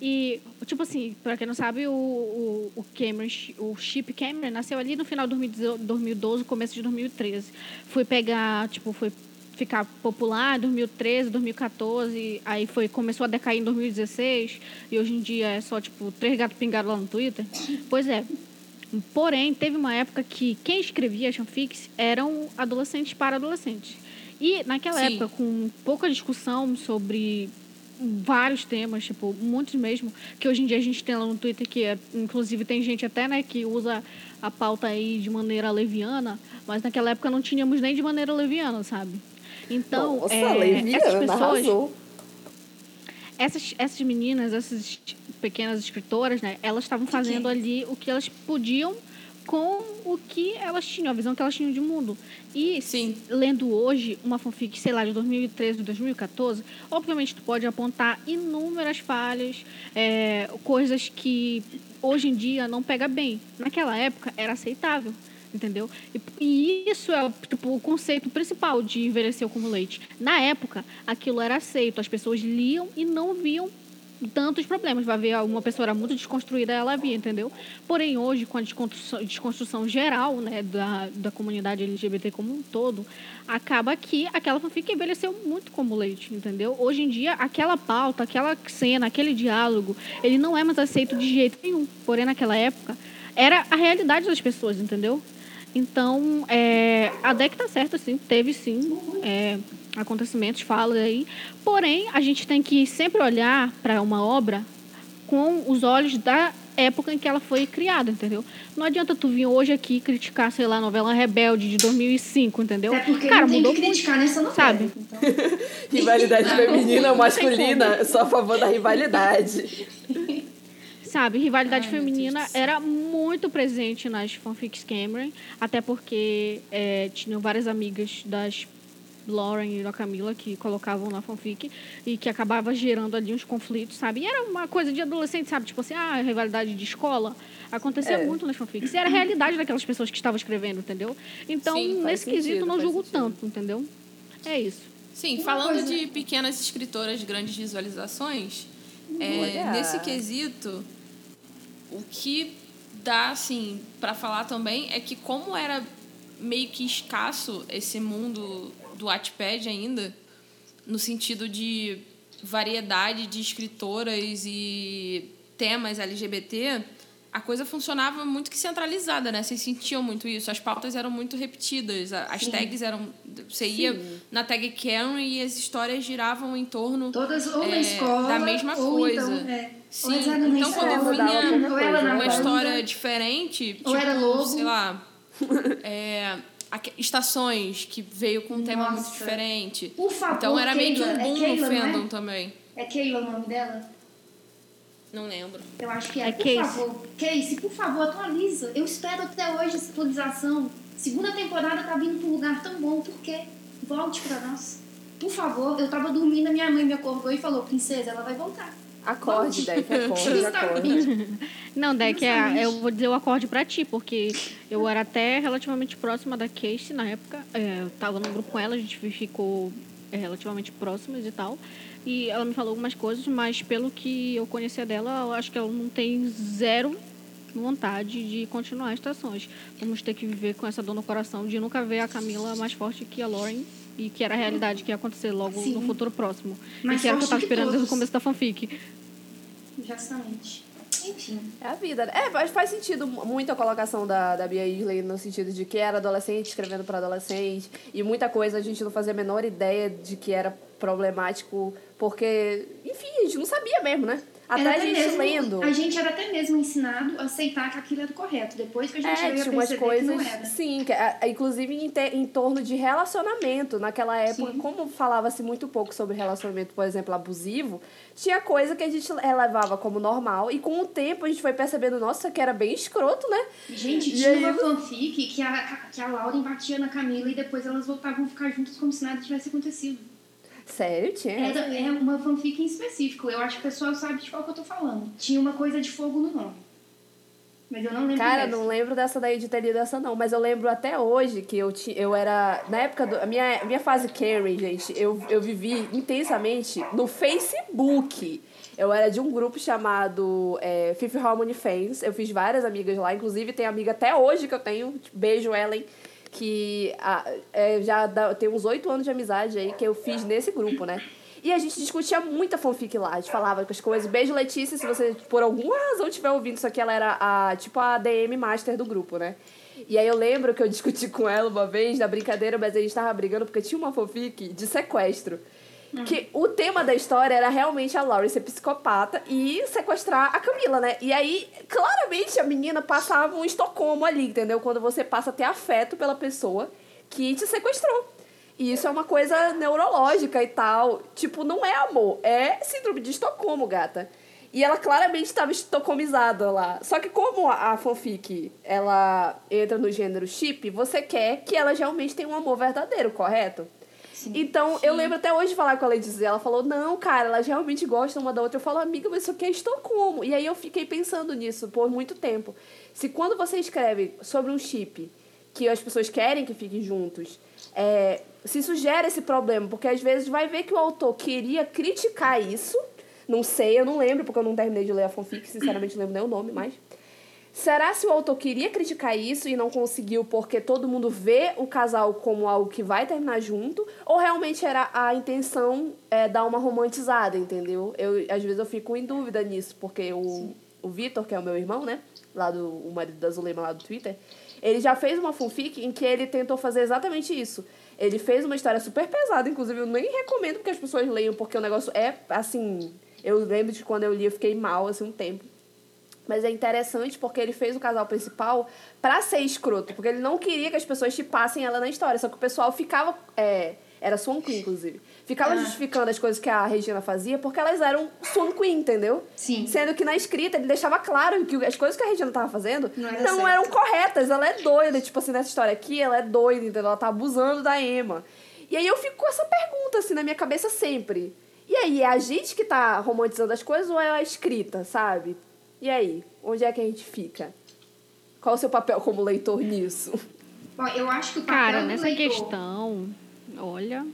E, tipo assim, pra quem não sabe, o, o, o Cameron, o Chip Cameron nasceu ali no final de 2012, começo de 2013. Foi pegar, tipo, foi ficar popular em 2013, 2014, aí foi, começou a decair em 2016, e hoje em dia é só, tipo, três gatos pingados lá no Twitter. Pois é. Porém, teve uma época que quem escrevia fanfics eram adolescentes para adolescentes. E naquela Sim. época, com pouca discussão sobre vários temas, tipo, muitos mesmo, que hoje em dia a gente tem lá no Twitter, que é, inclusive tem gente até, né, que usa a pauta aí de maneira leviana, mas naquela época não tínhamos nem de maneira leviana, sabe? Então, Nossa, é, essas Leviana, pessoas, arrasou. essas, essas meninas, essas pequenas escritoras, né, elas estavam fazendo ali o que elas podiam com o que elas tinham, a visão que elas tinham de mundo. E Sim. lendo hoje uma fanfic, sei lá, de 2013, de 2014, obviamente tu pode apontar inúmeras falhas, é, coisas que hoje em dia não pega bem. Naquela época era aceitável, entendeu? E, e isso é tipo, o conceito principal de envelhecer como leite. Na época, aquilo era aceito, as pessoas liam e não viam tantos problemas. Vai ver uma pessoa era muito desconstruída, ela via, entendeu? Porém, hoje, com a desconstrução, desconstrução geral né, da, da comunidade LGBT como um todo, acaba que aquela fanfic envelheceu muito como leite, entendeu? Hoje em dia, aquela pauta, aquela cena, aquele diálogo, ele não é mais aceito de jeito nenhum. Porém, naquela época, era a realidade das pessoas, entendeu? Então, é, a DEC tá certa, sim, teve sim é, acontecimentos, falas aí. Porém, a gente tem que sempre olhar para uma obra com os olhos da época em que ela foi criada, entendeu? Não adianta tu vir hoje aqui criticar, sei lá, a novela Rebelde de 2005, entendeu? Até porque Cara, não tem que muito, criticar nessa novela. sabe? Então, Rivalidade feminina ou masculina, sou a favor da rivalidade. Sabe, rivalidade Ai, feminina era muito presente nas fanfics Cameron, até porque é, tinham várias amigas das Lauren e da Camila que colocavam na fanfic e que acabava gerando ali uns conflitos, sabe? E era uma coisa de adolescente, sabe? Tipo assim, ah, rivalidade de escola. Acontecia É. muito nas fanfics. E era a realidade daquelas pessoas que estavam escrevendo, entendeu? Então, Sim, nesse quesito, sentido, não faz julgo sentido. tanto, entendeu? É isso. Sim, Uma falando coisa- de pequenas escritoras, grandes visualizações, é, Olha. nesse quesito, o que dá, assim, para falar também é que como era meio que escasso esse mundo do Wattpad ainda, no sentido de variedade de escritoras e temas LGBT, a coisa funcionava muito que centralizada, né? Vocês sentiam muito isso. As pautas eram muito repetidas, as Sim. tags eram... Você ia na tag Karen e as histórias giravam em torno todas ou na É, escola, da mesma ou coisa. então, é, Sim, ou então quando escola, vinha ou na uma história diferente, Ou tipo, era lobo. sei lá, é, estações que veio com um tema muito Nossa. diferente. Por favor, Então era meio que um Keila. É boom Keila, no é? fandom também. É Keila o nome dela? Não lembro. Eu acho que é. É por Casey. favor. Casey, por favor, atualiza. Eu espero até hoje essa atualização. Segunda temporada tá vindo pra um lugar tão bom. Por quê? Volte pra nós. Por favor, eu tava dormindo, a minha mãe me acordou e falou, princesa, ela vai voltar. Acorde, Deck, acorde, acorde. Não, Deck, é, eu vou dizer o acorde pra ti, porque eu era até relativamente próxima da Casey na época. É, eu tava num grupo com ela, a gente ficou é, relativamente próximas e tal. E ela me falou algumas coisas, mas pelo que eu conhecia dela, eu acho que ela não tem zero vontade de continuar as estações. Vamos ter que viver com essa dor no coração de nunca ver a Camila mais forte que a Lauren. E que era a realidade que ia acontecer logo Sim. no futuro próximo. Mais e que era o que eu tava esperando desde o começo da fanfic. Justamente. Enfim. É a vida. né? É, mas faz sentido muito a colocação da, da Bia Isley no sentido de que era adolescente escrevendo para adolescente e muita coisa a gente não fazia a menor ideia de que era problemático porque, enfim, a gente não sabia mesmo, né? Até a gente mesmo, lendo. A gente era até mesmo ensinado a aceitar que aquilo era correto. Depois que a gente É, veio a tinha umas perceber coisas, que não era. sim, que, a- a- inclusive em, te- em torno de relacionamento. Naquela época, Sim. como falava-se muito pouco sobre relacionamento, por exemplo, abusivo, tinha coisa que a gente levava como normal e com o tempo a gente foi percebendo, nossa, que era bem escroto, né? Gente, tinha aí uma fanfic que a, que a Lauren batia na Camila e depois elas voltavam a ficar juntas como se nada tivesse acontecido. Sério, tinha? Era, é uma fanfic em específico. Eu acho que o pessoal sabe de qual que eu tô falando. Tinha uma coisa de fogo no nome. Mas eu não lembro Cara, dessa. não lembro dessa daí de ter lido essa não, mas eu lembro até hoje que eu, ti, eu era. Na época do. A minha, minha fase Karen, gente, eu, eu vivi intensamente no Facebook. Eu era de um grupo chamado é, Fifth Harmony Fans. Eu fiz várias amigas lá, inclusive tem amiga até hoje que eu tenho. Beijo, Ellen. Que ah, é, já dá, tem uns oito anos de amizade aí que eu fiz nesse grupo, né? E a gente discutia muita fanfic lá. A gente falava com as coisas. Beijo, Letícia, se você por alguma razão estiver ouvindo isso aqui, ela era a, tipo a DM master do grupo, né? E aí eu lembro que eu discuti com ela uma vez na brincadeira, mas a gente tava brigando porque tinha uma fanfic de sequestro. Que o tema da história era realmente a Laurie ser psicopata e sequestrar a Camila, né? E aí, claramente, a menina passava um Estocolmo ali, entendeu? Quando você passa a ter afeto pela pessoa que te sequestrou. E isso é uma coisa neurológica e tal. Tipo, não é amor, é síndrome de Estocolmo, gata. E ela claramente estava estocomizada lá. Só que como a fanfic, ela entra no gênero chip, você quer que ela realmente tenha um amor verdadeiro, correto? Então, eu lembro até hoje de falar com a Letícia. Ela falou, não, cara, elas realmente gostam uma da outra. Eu falo, amiga, mas isso aqui é Estocolmo. E aí eu fiquei pensando nisso por muito tempo. Se quando você escreve sobre um chip que as pessoas querem que fiquem juntos, é, se isso gera esse problema, porque às vezes vai ver que o autor queria criticar isso. Não sei, eu não lembro, porque eu não terminei de ler a fanfic, sinceramente não lembro nem o nome mais. Será se o autor queria criticar isso e não conseguiu porque todo mundo vê o casal como algo que vai terminar junto? Ou realmente era a intenção é, dar uma romantizada, entendeu? Eu, às vezes eu fico em dúvida nisso, porque o, o Vitor, que é o meu irmão, né? Lá do o marido da Zulema lá do Twitter, ele já fez uma fanfic em que ele tentou fazer exatamente isso. Ele fez uma história super pesada, inclusive eu nem recomendo que as pessoas leiam, porque o negócio é assim. Eu lembro de quando eu li, eu fiquei mal assim um tempo. Mas é interessante porque ele fez o casal principal pra ser escroto, porque ele não queria que as pessoas chipassem ela na história, só que o pessoal ficava. É, era Swan Queen, inclusive. Ficava Ah. justificando as coisas que a Regina fazia porque elas eram Swan Queen, entendeu? Sim. Sendo que na escrita ele deixava claro que as coisas que a Regina tava fazendo Não não, era certo. eram corretas. Ela é doida. Tipo assim, nessa história aqui, ela é doida, entendeu? Ela tá abusando da Emma. E aí eu fico com essa pergunta, assim, na minha cabeça sempre. E aí, é a gente que tá romantizando as coisas ou é a escrita, sabe? E aí, onde é que a gente fica? Qual o seu papel como leitor nisso? Bom, eu acho que o papel Cara, do nessa leitor, questão, olha,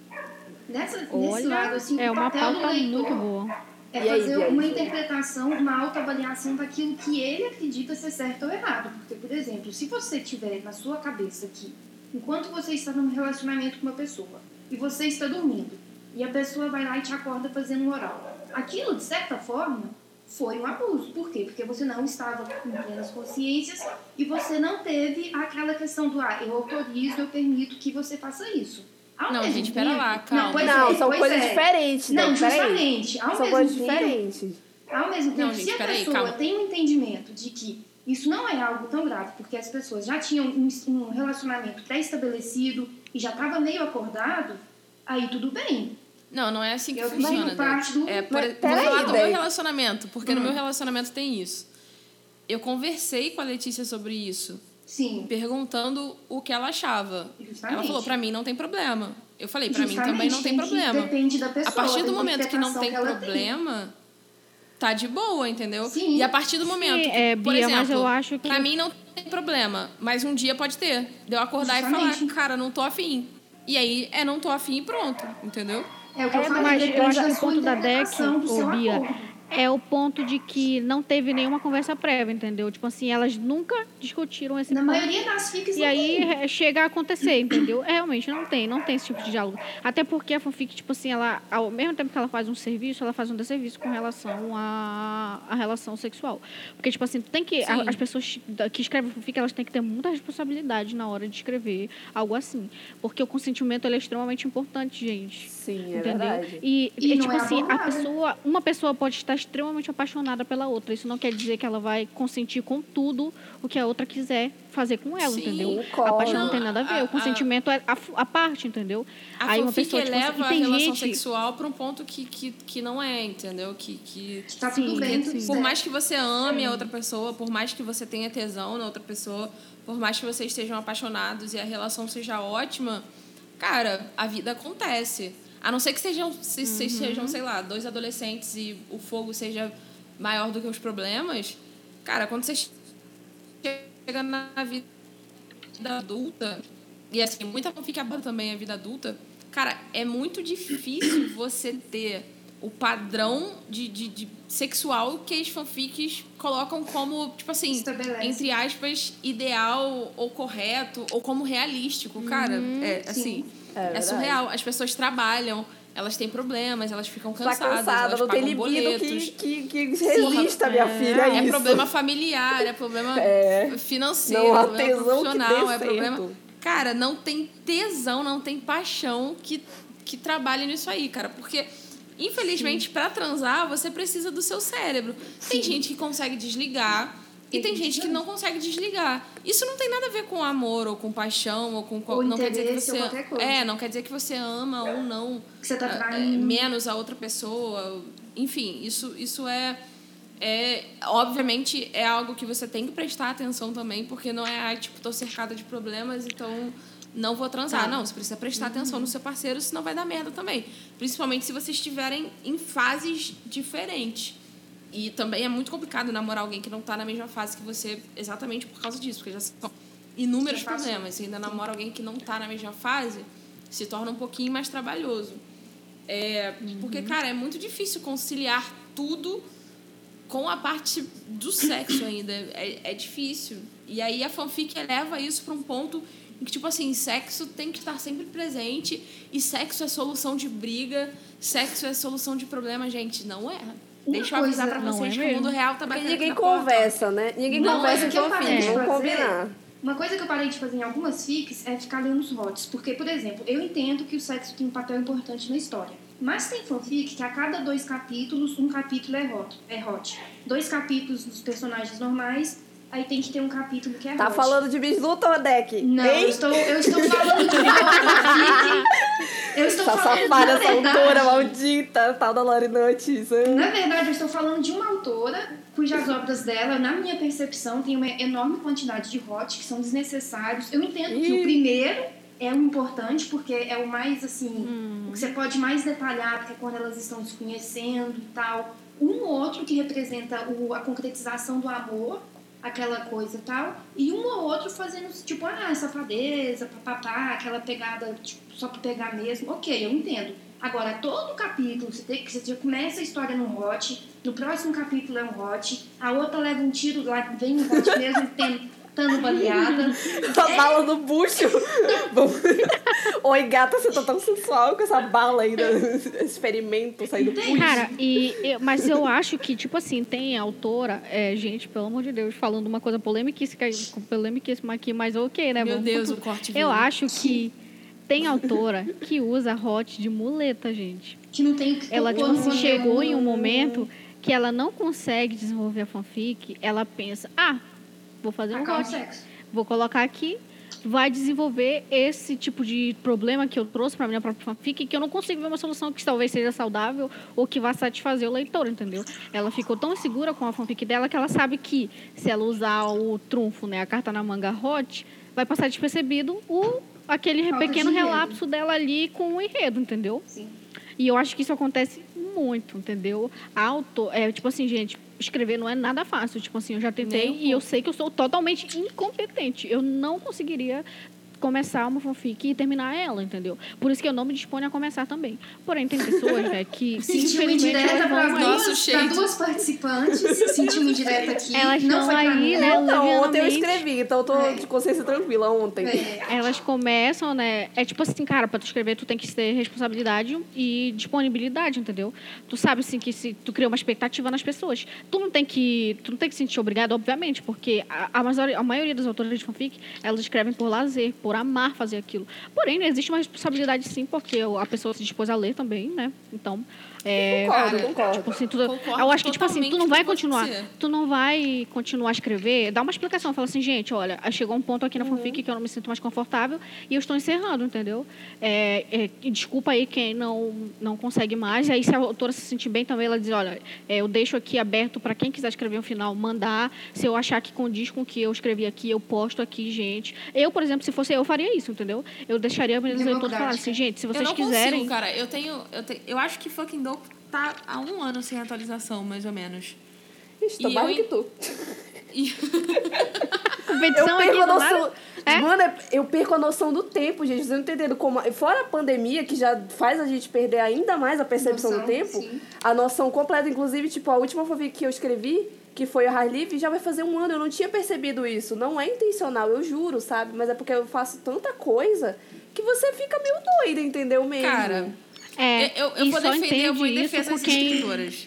Nessa, nesse olha, lado, assim, é o uma pauta leitor muito boa. é aí, fazer Bianca? uma interpretação, uma autoavaliação daquilo que ele acredita ser certo ou errado. Porque, por exemplo, se você tiver na sua cabeça que, enquanto você está num relacionamento com uma pessoa e você está dormindo, e a pessoa vai lá e te acorda fazendo um oral, aquilo, de certa forma, foi um abuso. Por quê? Porque você não estava com plenas consciências e você não teve aquela questão do, ah, eu autorizo, eu permito que você faça isso. Ao Não, gente, pera lá, calma. Não, pois não, é, são pois coisas é. diferentes, né? Não, Peraí. justamente. Ao São mesmo coisas tempo, diferentes. ao mesmo tempo, Não, gente, se a pessoa calma. tem um entendimento de que isso não é algo tão grave, porque as pessoas já tinham um, um relacionamento pré-estabelecido e já estava meio acordado, aí tudo bem. Não, não é assim que Eu funciona. digo parte do- É, por, peraí, falar do meu relacionamento, porque Hum. no meu relacionamento tem isso. Eu conversei com a Letícia sobre isso, Sim. perguntando o que ela achava. Justamente. Ela falou, pra mim não tem problema. Eu falei, pra mim Justamente, também não tem que problema. Depende da pessoa. A partir do momento que não tem que problema, tá de boa, entendeu? Sim. E a partir do momento, Sim, que, é, por Bia, exemplo, mas eu acho que- pra mim não tem problema, mas um dia pode ter. De eu acordar e falar, Justamente. cara, não tô afim. E aí, é não tô afim e pronto, entendeu? É o que eu É, falei, Mas depende eu acho que o ponto da DEC, ô Bia, acordo. É o ponto de que não teve nenhuma conversa prévia, entendeu? Tipo assim, elas nunca discutiram esse Na ponto. maioria das fics E não aí tem. é, chega a acontecer, entendeu? É, realmente não tem, não tem esse tipo de diálogo. Até porque a fanfic, tipo assim, ela, ao mesmo tempo que ela faz um serviço, ela faz um desserviço com relação à, à relação sexual. Porque, tipo assim, tem que. a- as pessoas que escrevem fanfic, elas têm que ter muita responsabilidade na hora de escrever algo assim. Porque o consentimento ele é extremamente importante, gente. Sim, é Entendeu? verdade. E, E não tipo é assim, a pessoa, uma pessoa pode estar extremamente apaixonada pela outra. Isso não quer dizer que ela vai consentir com tudo o que a outra quiser fazer com ela, Sim, entendeu? concordo. A paixão não tem nada a ver. a- o consentimento é a, a parte, entendeu? A Aí uma pessoa tipo, assim, eleva e a relação gente sexual para um ponto que, que, que não é, entendeu? Que, que Tá tudo Sim, bem, sim. tudo por mais que você ame a outra pessoa, por mais que você tenha tesão na outra pessoa, por mais que vocês estejam apaixonados e a relação seja ótima, cara, a vida acontece. A não ser que sejam, se, se sejam, sei lá, dois adolescentes e o fogo seja maior do que os problemas, cara, quando você chega na vida adulta, e assim, muita fanfic aborda também a vida adulta, cara, é muito difícil você ter o padrão de, de, de sexual que as fanfics colocam como, tipo assim, Estabelece. entre aspas, ideal ou correto, ou como realístico, cara. é assim, sim. É é, surreal. As pessoas trabalham, elas têm problemas, elas ficam Tá cansadas, cansada, elas não tem libido que, que, que resista, minha filha. É isso. problema familiar, é problema É. financeiro, Não há é problema tesão profissional, é problema. Cara, não tem tesão, não tem paixão que, que trabalhe nisso aí, cara. Porque, infelizmente, pra transar, você precisa do seu cérebro. Tem gente que consegue desligar. E Tem gente que não consegue desligar. Isso não tem nada a ver com amor, ou com paixão, ou com... qual- não quer dizer que você... ou qualquer coisa. É, não quer dizer que você ama ou não Que você tá é, é, menos a outra pessoa. Enfim, isso, isso é, é. Obviamente é algo que você tem que prestar atenção também, porque não é, ah, tipo, tô cercada de problemas, então não vou transar. Tá. Não, você precisa prestar atenção no seu parceiro, senão vai dar merda também. Principalmente se vocês estiverem em fases diferentes. E também é muito complicado namorar alguém que não tá na mesma fase que você, exatamente por causa disso, porque já são inúmeros passou. problemas. Se ainda namora alguém que não tá na mesma fase, se torna um pouquinho mais trabalhoso. É, Porque, cara, é muito difícil conciliar tudo com a parte do sexo ainda. É, é difícil. E aí a fanfic eleva isso para um ponto em que, tipo assim, sexo tem que estar sempre presente e sexo é solução de briga, sexo é solução de problema, gente. Não é. Uma Deixa eu avisar coisa- pra vocês é que o mundo real tá Porque batendo ninguém aqui na porta. conversa, né? Ninguém Não, conversa em que eu fanfic, parei de vamos fazer. combinar. Uma coisa que eu parei de fazer em algumas fics é ficar lendo os hots. Porque, por exemplo, eu entendo que o sexo tem um papel importante na história. Mas tem fanfic que a cada dois capítulos, um capítulo é hot. É hot. Dois capítulos dos personagens normais, aí tem que ter um capítulo que é Tá hot. falando de bisluta, Deck? Não, eu estou, eu estou falando de. Eu estou Essa falando safada, de essa uma autora verdade. maldita, tal da Lori Nuts. Na verdade, eu estou falando de uma autora cujas obras dela, na minha percepção, tem uma enorme quantidade de hot que são desnecessários. Eu entendo que Ih. o primeiro é o importante, porque é o mais, assim, o que você pode mais detalhar, porque é quando elas estão se conhecendo e tal. Um ou outro que representa o, a concretização do amor, aquela coisa e tal. E um ou outro fazendo, tipo, ah, safadeza, papapá, aquela pegada, tipo, só pra pegar mesmo. Ok, eu entendo. Agora, todo capítulo, você, tem, você começa a história num hot, no próximo capítulo é um hot, a outra leva um tiro lá, vem um hot mesmo, tentando baleada. Essa bala no bucho. Oi, gata, você tá tão sensual com essa bala aí, do experimento saindo Tem. bucho. Cara, e, eu- mas eu acho que, tipo assim, tem autora, é, gente, pelo amor de Deus, falando uma coisa polêmiquíssima, polêmiquíssima aqui, mas ok, né? Meu vamos Deus, o corte Eu acho que tem autora que usa hot de muleta, gente. Que não tem o que Ela, tipo assim, chegou em um momento que ela não consegue desenvolver a fanfic, ela pensa, ah, vou fazer um sexo. vou colocar aqui, vai desenvolver esse tipo de problema que eu trouxe para minha própria fanfic, que eu não consigo ver uma solução que talvez seja saudável ou que vá satisfazer o leitor, entendeu? Ela ficou tão segura com a fanfic dela que ela sabe que se ela usar o trunfo, né, a carta na manga hot, vai passar despercebido o aquele Falta pequeno de relapso dela ali com o enredo, entendeu? Sim. E eu acho que isso acontece muito, entendeu? Auto, é tipo assim, gente, escrever não é nada fácil. Tipo assim, eu já tentei Nem e eu sei que eu sou totalmente incompetente. Eu não conseguiria começar uma fanfic e terminar ela, entendeu? Por isso que eu não me disponho a começar também. Porém, tem pessoas né, que, Sentiu indireta para duas, duas participantes. Sentiu uma indireta aqui. Elas não aí, né? Não, ontem eu escrevi, então eu tô É. de consciência tranquila ontem. É. Elas começam, né? É tipo assim, cara, pra tu escrever, tu tem que ter responsabilidade e disponibilidade, entendeu? Tu sabe assim que se tu cria uma expectativa nas pessoas, tu não tem que, tu não tem que se sentir obrigado, obviamente, porque a, a, maioria, a maioria das autoras de fanfic, elas escrevem por lazer, por amar fazer aquilo. Porém, existe uma responsabilidade sim, porque a pessoa se dispôs a ler também, né? Então, é, Concordo, Cara, concordo. Tipo assim, tu, Concordo eu acho que, tipo assim, tu não vai continuar. você. Tu não vai continuar a escrever, dá uma explicação, fala assim, gente, olha, chegou um ponto aqui na fanfic que eu não me sinto mais confortável e eu estou encerrando, entendeu? É, é, desculpa aí quem não, não consegue mais. E aí, se a autora se sentir bem também, ela diz, olha, é, eu deixo aqui aberto para quem quiser escrever um final, mandar. Se eu achar que condiz com o que eu escrevi aqui, eu posto aqui, gente. Eu, por exemplo, se fosse eu, faria isso, entendeu? Eu deixaria para eles todos falar assim, gente, se Eu vocês não quiserem. consigo, cara. Eu tenho, eu tenho. Eu acho que Fucking tá há um ano sem atualização, mais ou menos. Ixi, tô E mais eu do que tu. E- Eu Competição aqui perco a noção. É? Mano, eu perco a noção do tempo, gente. Vocês não entendendo como. Fora a pandemia, que já faz a gente perder ainda mais a percepção Noção, do tempo, sim. a noção completa. Inclusive, tipo, a última fanfic que eu escrevi, que foi a Hard Live, já vai fazer um ano. Eu não tinha percebido isso. Não é intencional, eu juro, sabe? Mas é porque eu faço tanta coisa que você fica meio doida, entendeu mesmo? Cara, É, eu, eu vou defender, eu vou em defesa das quem- escritoras.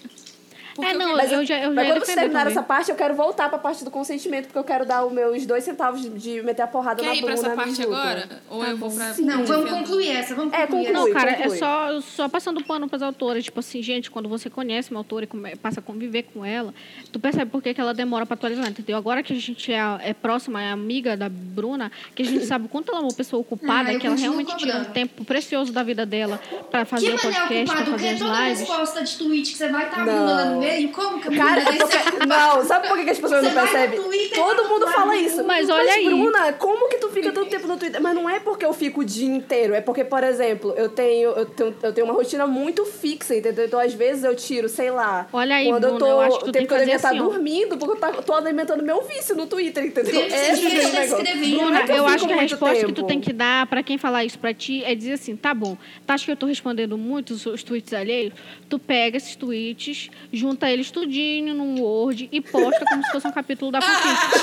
Porque É, eu não, Mas, eu já, eu mas já quando vocês terminaram essa parte, eu quero voltar pra parte do consentimento, porque eu quero dar os meus dois centavos de, de meter a porrada Quer na ir pra Bruna. essa parte agora? Ou Tá eu vou pra. Não, vamos concluir essa. Vamos É, concluir conclui. Não, cara, é conclui. só, só passando pano para as autoras. Tipo assim, gente, quando você conhece uma autora e come- passa a conviver com ela, tu percebe por que, que ela demora para atualizar, entendeu? Agora que a gente é, é próxima, é amiga da Bruna, que a gente sabe o quanto ela é uma pessoa ocupada, Ah, eu que ela realmente tira um cobrando. tempo precioso da vida dela para fazer Que o podcast, para ocupado, fazer que as toda lives. resposta de tweet que você vai estar tá lá meio, como que a Cara, é Não, sabe por que que as pessoas Você não percebem? Todo mundo fala isso. Mas olha aí. Bruna, como que tu fica tanto tempo no Twitter? Mas não é porque eu fico o dia inteiro. É porque, por exemplo, eu tenho, eu tenho, eu tenho uma rotina muito fixa, entendeu? Então, às vezes, eu tiro, sei lá... Olha aí, quando eu Bruna, tô... eu acho que tu o tem tempo que que eu estar assim, dormindo, porque eu tá- tô alimentando meu vício no Twitter, entendeu? Esse é que negócio. é Bruna, que eu, fico acho que a resposta que tempo. tu tem que dar para quem falar isso para ti é dizer assim, tá bom, tá acha que eu tô respondendo muito os, os tweets alheios? Tu pega esses tweets, junta eles tudinho num Word e posta como se fosse um capítulo da fanfic.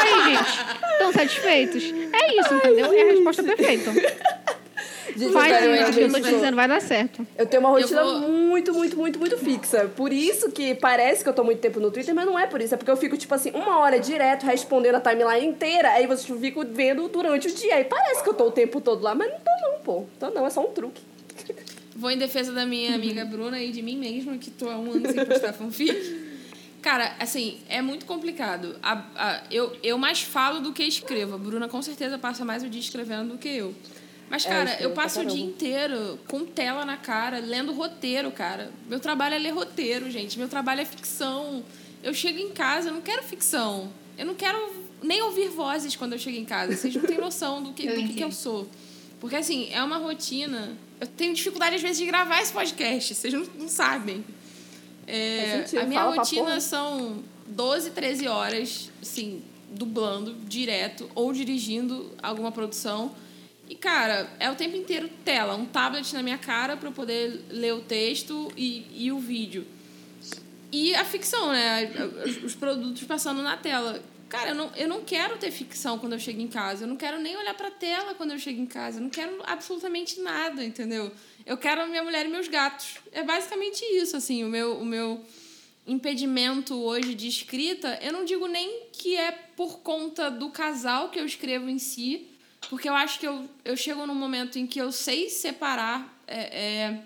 Aí, gente, estão satisfeitos? É isso, entendeu? É a resposta perfeita. Gente, Faz isso que eu tô te dizendo, vai dar certo. Eu tenho uma rotina vou- muito, muito, muito, muito fixa. Por isso que parece que eu tô muito tempo no Twitter, mas não é por isso. É porque eu fico, tipo assim, uma hora direto respondendo a timeline inteira, aí você fica vendo durante o dia. Aí parece que eu tô o tempo todo lá, mas não tô não, pô. Tô não, é só um truque. Vou em defesa da minha amiga Bruna e de mim mesma, que tô há um ano sem postar fanfic. Cara, assim, é muito complicado. A, a- eu, eu mais falo do que escrevo. A Bruna com certeza passa mais o dia escrevendo do que eu. Mas, É, cara, escrevo eu pra passo o dia inteiro com tela na cara, lendo roteiro, cara. Meu trabalho é ler roteiro, gente. Meu trabalho é ficção. Eu chego em casa, eu não quero ficção. Eu não quero nem ouvir vozes quando eu chego em casa. Vocês não têm noção do que, Eu do que, que eu sou. Porque, assim, é uma rotina. Eu tenho dificuldade, às vezes, de gravar esse podcast. Vocês não, não sabem. É, sentido, a minha fala rotina são 12, 13 horas, assim, dublando direto ou dirigindo alguma produção. E, cara, é o tempo inteiro tela, um tablet na minha cara para eu poder ler o texto e, e o vídeo. E a ficção, né? Os produtos passando na tela. Cara, eu não, eu não quero ter ficção quando eu chego em casa. Eu não quero nem olhar pra tela quando eu chego em casa. Eu não quero absolutamente nada, entendeu? Eu quero a minha mulher e meus gatos. É basicamente isso, assim. O meu, o meu impedimento hoje de escrita, eu não digo nem que é por conta do casal que eu escrevo em si, porque eu acho que eu, eu chego num momento em que eu sei separar é, é,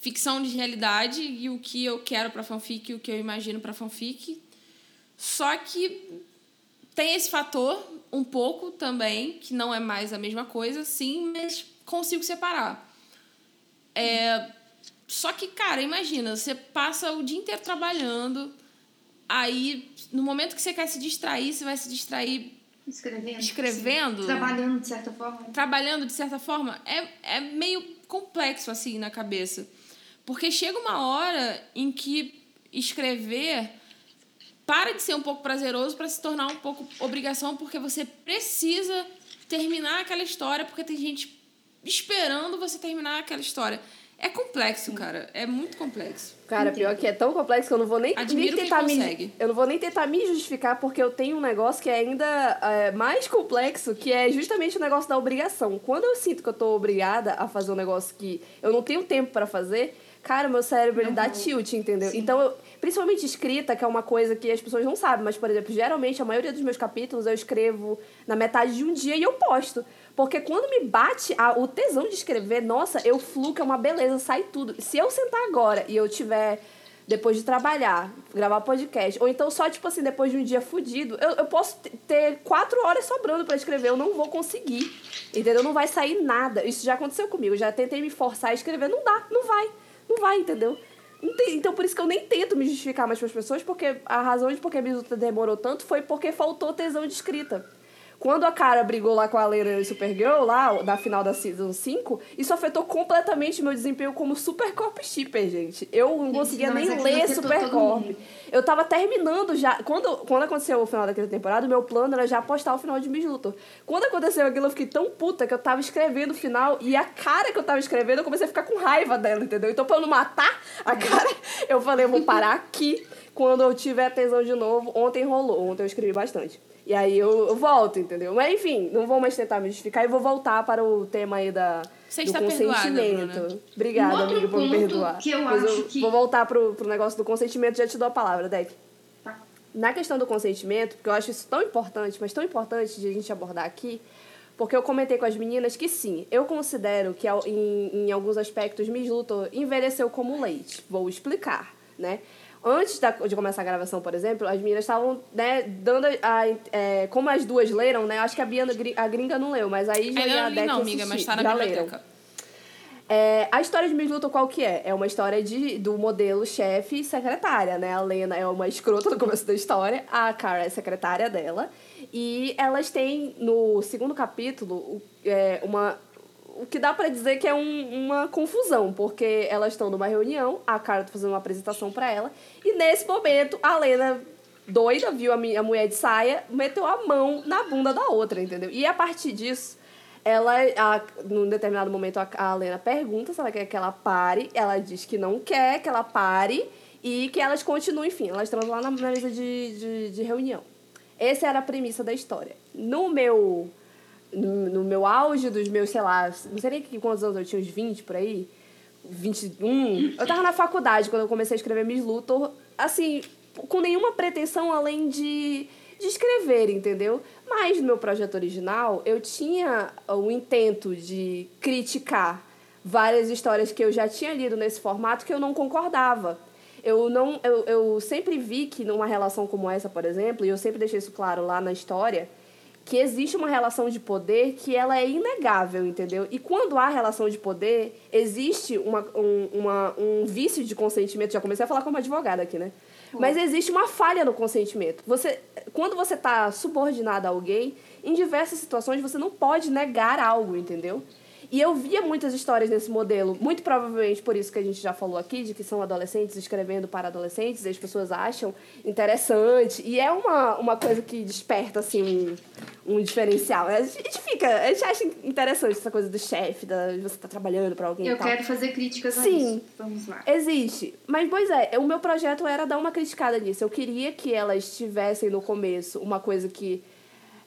ficção de realidade e o que eu quero para fanfic e o que eu imagino para fanfic. Só que tem esse fator um pouco também, que não é mais a mesma coisa, sim, mas consigo separar. É, só que, cara, imagina, você passa o dia inteiro trabalhando, aí no momento que você quer se distrair, você vai se distrair Escrevendo. Escrevendo? sim. Trabalhando, de certa forma. trabalhando de certa forma, é, é meio complexo assim na cabeça. Porque chega uma hora em que escrever para de ser um pouco prazeroso para se tornar um pouco obrigação, porque você precisa terminar aquela história porque tem gente esperando você terminar aquela história. É complexo, cara. É muito complexo. Cara, pior que é tão complexo que eu não vou nem, nem Admiro tentar me. consegue. Eu não vou nem tentar me justificar, porque eu tenho um negócio que é ainda é, mais complexo, que é justamente o negócio da obrigação. Quando eu sinto que eu tô obrigada a fazer um negócio que eu não tenho tempo pra fazer, cara, meu cérebro ele dá tilt, entendeu? Então, eu- principalmente escrita, que é uma coisa que as pessoas não sabem, mas, por exemplo, geralmente a maioria dos meus capítulos eu escrevo na metade de um dia e eu posto. Porque quando me bate a- o tesão de escrever, nossa, eu fluco, é uma beleza, sai tudo. Se eu sentar agora e eu tiver, depois de trabalhar, gravar podcast, ou então só, tipo assim, depois de um dia fudido, eu, eu posso ter quatro horas sobrando pra escrever, eu não vou conseguir. Entendeu? Não vai sair nada. Isso já aconteceu comigo. Já tentei me forçar a escrever, não dá, não vai. Não vai, entendeu? Então, por isso que eu nem tento me justificar mais para as pessoas, porque a razão de porque a Mizuta demorou tanto foi porque faltou tesão de escrita. Quando a cara brigou lá com a Lena e Supergirl, lá, na final da Season 5, isso afetou completamente meu desempenho como Supercorp shipper, gente. Eu não conseguia não, nem ler Supercorp. mundo. Eu tava terminando já. Quando, quando aconteceu o final daquela temporada, o meu plano era já postar o final de Miss Luthor. Quando aconteceu aquilo, eu fiquei tão puta que eu tava escrevendo o final e a cara que eu tava escrevendo, eu comecei a ficar com raiva dela, entendeu? Então, pra eu não matar a cara, eu falei, eu vou parar aqui. Quando eu tiver tesão de novo, ontem rolou. Ontem eu escrevi bastante. E aí eu, eu volto, entendeu? Mas enfim, não vou mais tentar me justificar e vou voltar para o tema aí da, Você do está perdoada, consentimento. Bruna. Obrigada, Um amiga, por me perdoar. que eu Mas acho que- Vou voltar pro, pro negócio do consentimento, já te dou a palavra, Deck. Tá. Na questão do consentimento, porque eu acho isso tão importante, mas tão importante de a gente abordar aqui, porque eu comentei com as meninas que sim, eu considero que em, em alguns aspectos Miss Luthor envelheceu como leite. Vou explicar, né? Antes da- de começar a gravação, por exemplo, as meninas estavam, né, dando a, a- é, como as duas leram, né? Acho que a Bia, a gringa não leu, mas aí já e a Deck não, amiga, mas tá na biblioteca. É, a história de Miss Luthor qual que é? É uma história de, do modelo chefe secretária, né? A Lena é uma escrota no começo da história, a Cara é secretária dela. E elas têm, no segundo capítulo, é, uma... O que dá pra dizer que é um- uma confusão, porque elas estão numa reunião, a Cara tá fazendo uma apresentação pra ela, e nesse momento a Lena, doida, viu a, mi- a mulher de saia, meteu a mão na bunda da outra, entendeu? E a partir disso, ela, a, num determinado momento, a, a Lena pergunta se ela quer que ela pare. Ela diz que não quer que ela pare e que elas continuem, enfim, elas estão lá na, na mesa de, de, de reunião. Essa era a premissa da história. No meu, no, no meu auge dos meus, sei lá, não sei nem quantos anos eu tinha, uns 20 por aí, 21. Eu tava na faculdade quando eu comecei a escrever Miss Luthor, assim, com nenhuma pretensão além de, de escrever, entendeu? Mas no meu projeto original, eu tinha o intento de criticar várias histórias que eu já tinha lido nesse formato que eu não concordava. Eu, não, eu, eu sempre vi que numa relação como essa, por exemplo, e eu sempre deixei isso claro lá na história, que existe uma relação de poder que ela é inegável, entendeu? E quando há relação de poder, existe uma, um, uma, um vício de consentimento. Já comecei a falar como advogada aqui, né? Mas existe uma falha no consentimento. Você, quando você está subordinado a alguém, em diversas situações você não pode negar algo, entendeu? E eu via muitas histórias nesse modelo, muito provavelmente por isso que a gente já falou aqui, de que são adolescentes escrevendo para adolescentes, e as pessoas acham interessante. E é uma, uma coisa que desperta, assim, um, um diferencial. A gente fica, a gente acha interessante essa coisa do chefe, da, de você estar trabalhando para alguém Eu quero fazer críticas a Sim. isso. Vamos lá. Existe. Mas, pois é, o meu projeto era dar uma criticada nisso. Eu queria que elas tivessem no começo uma coisa que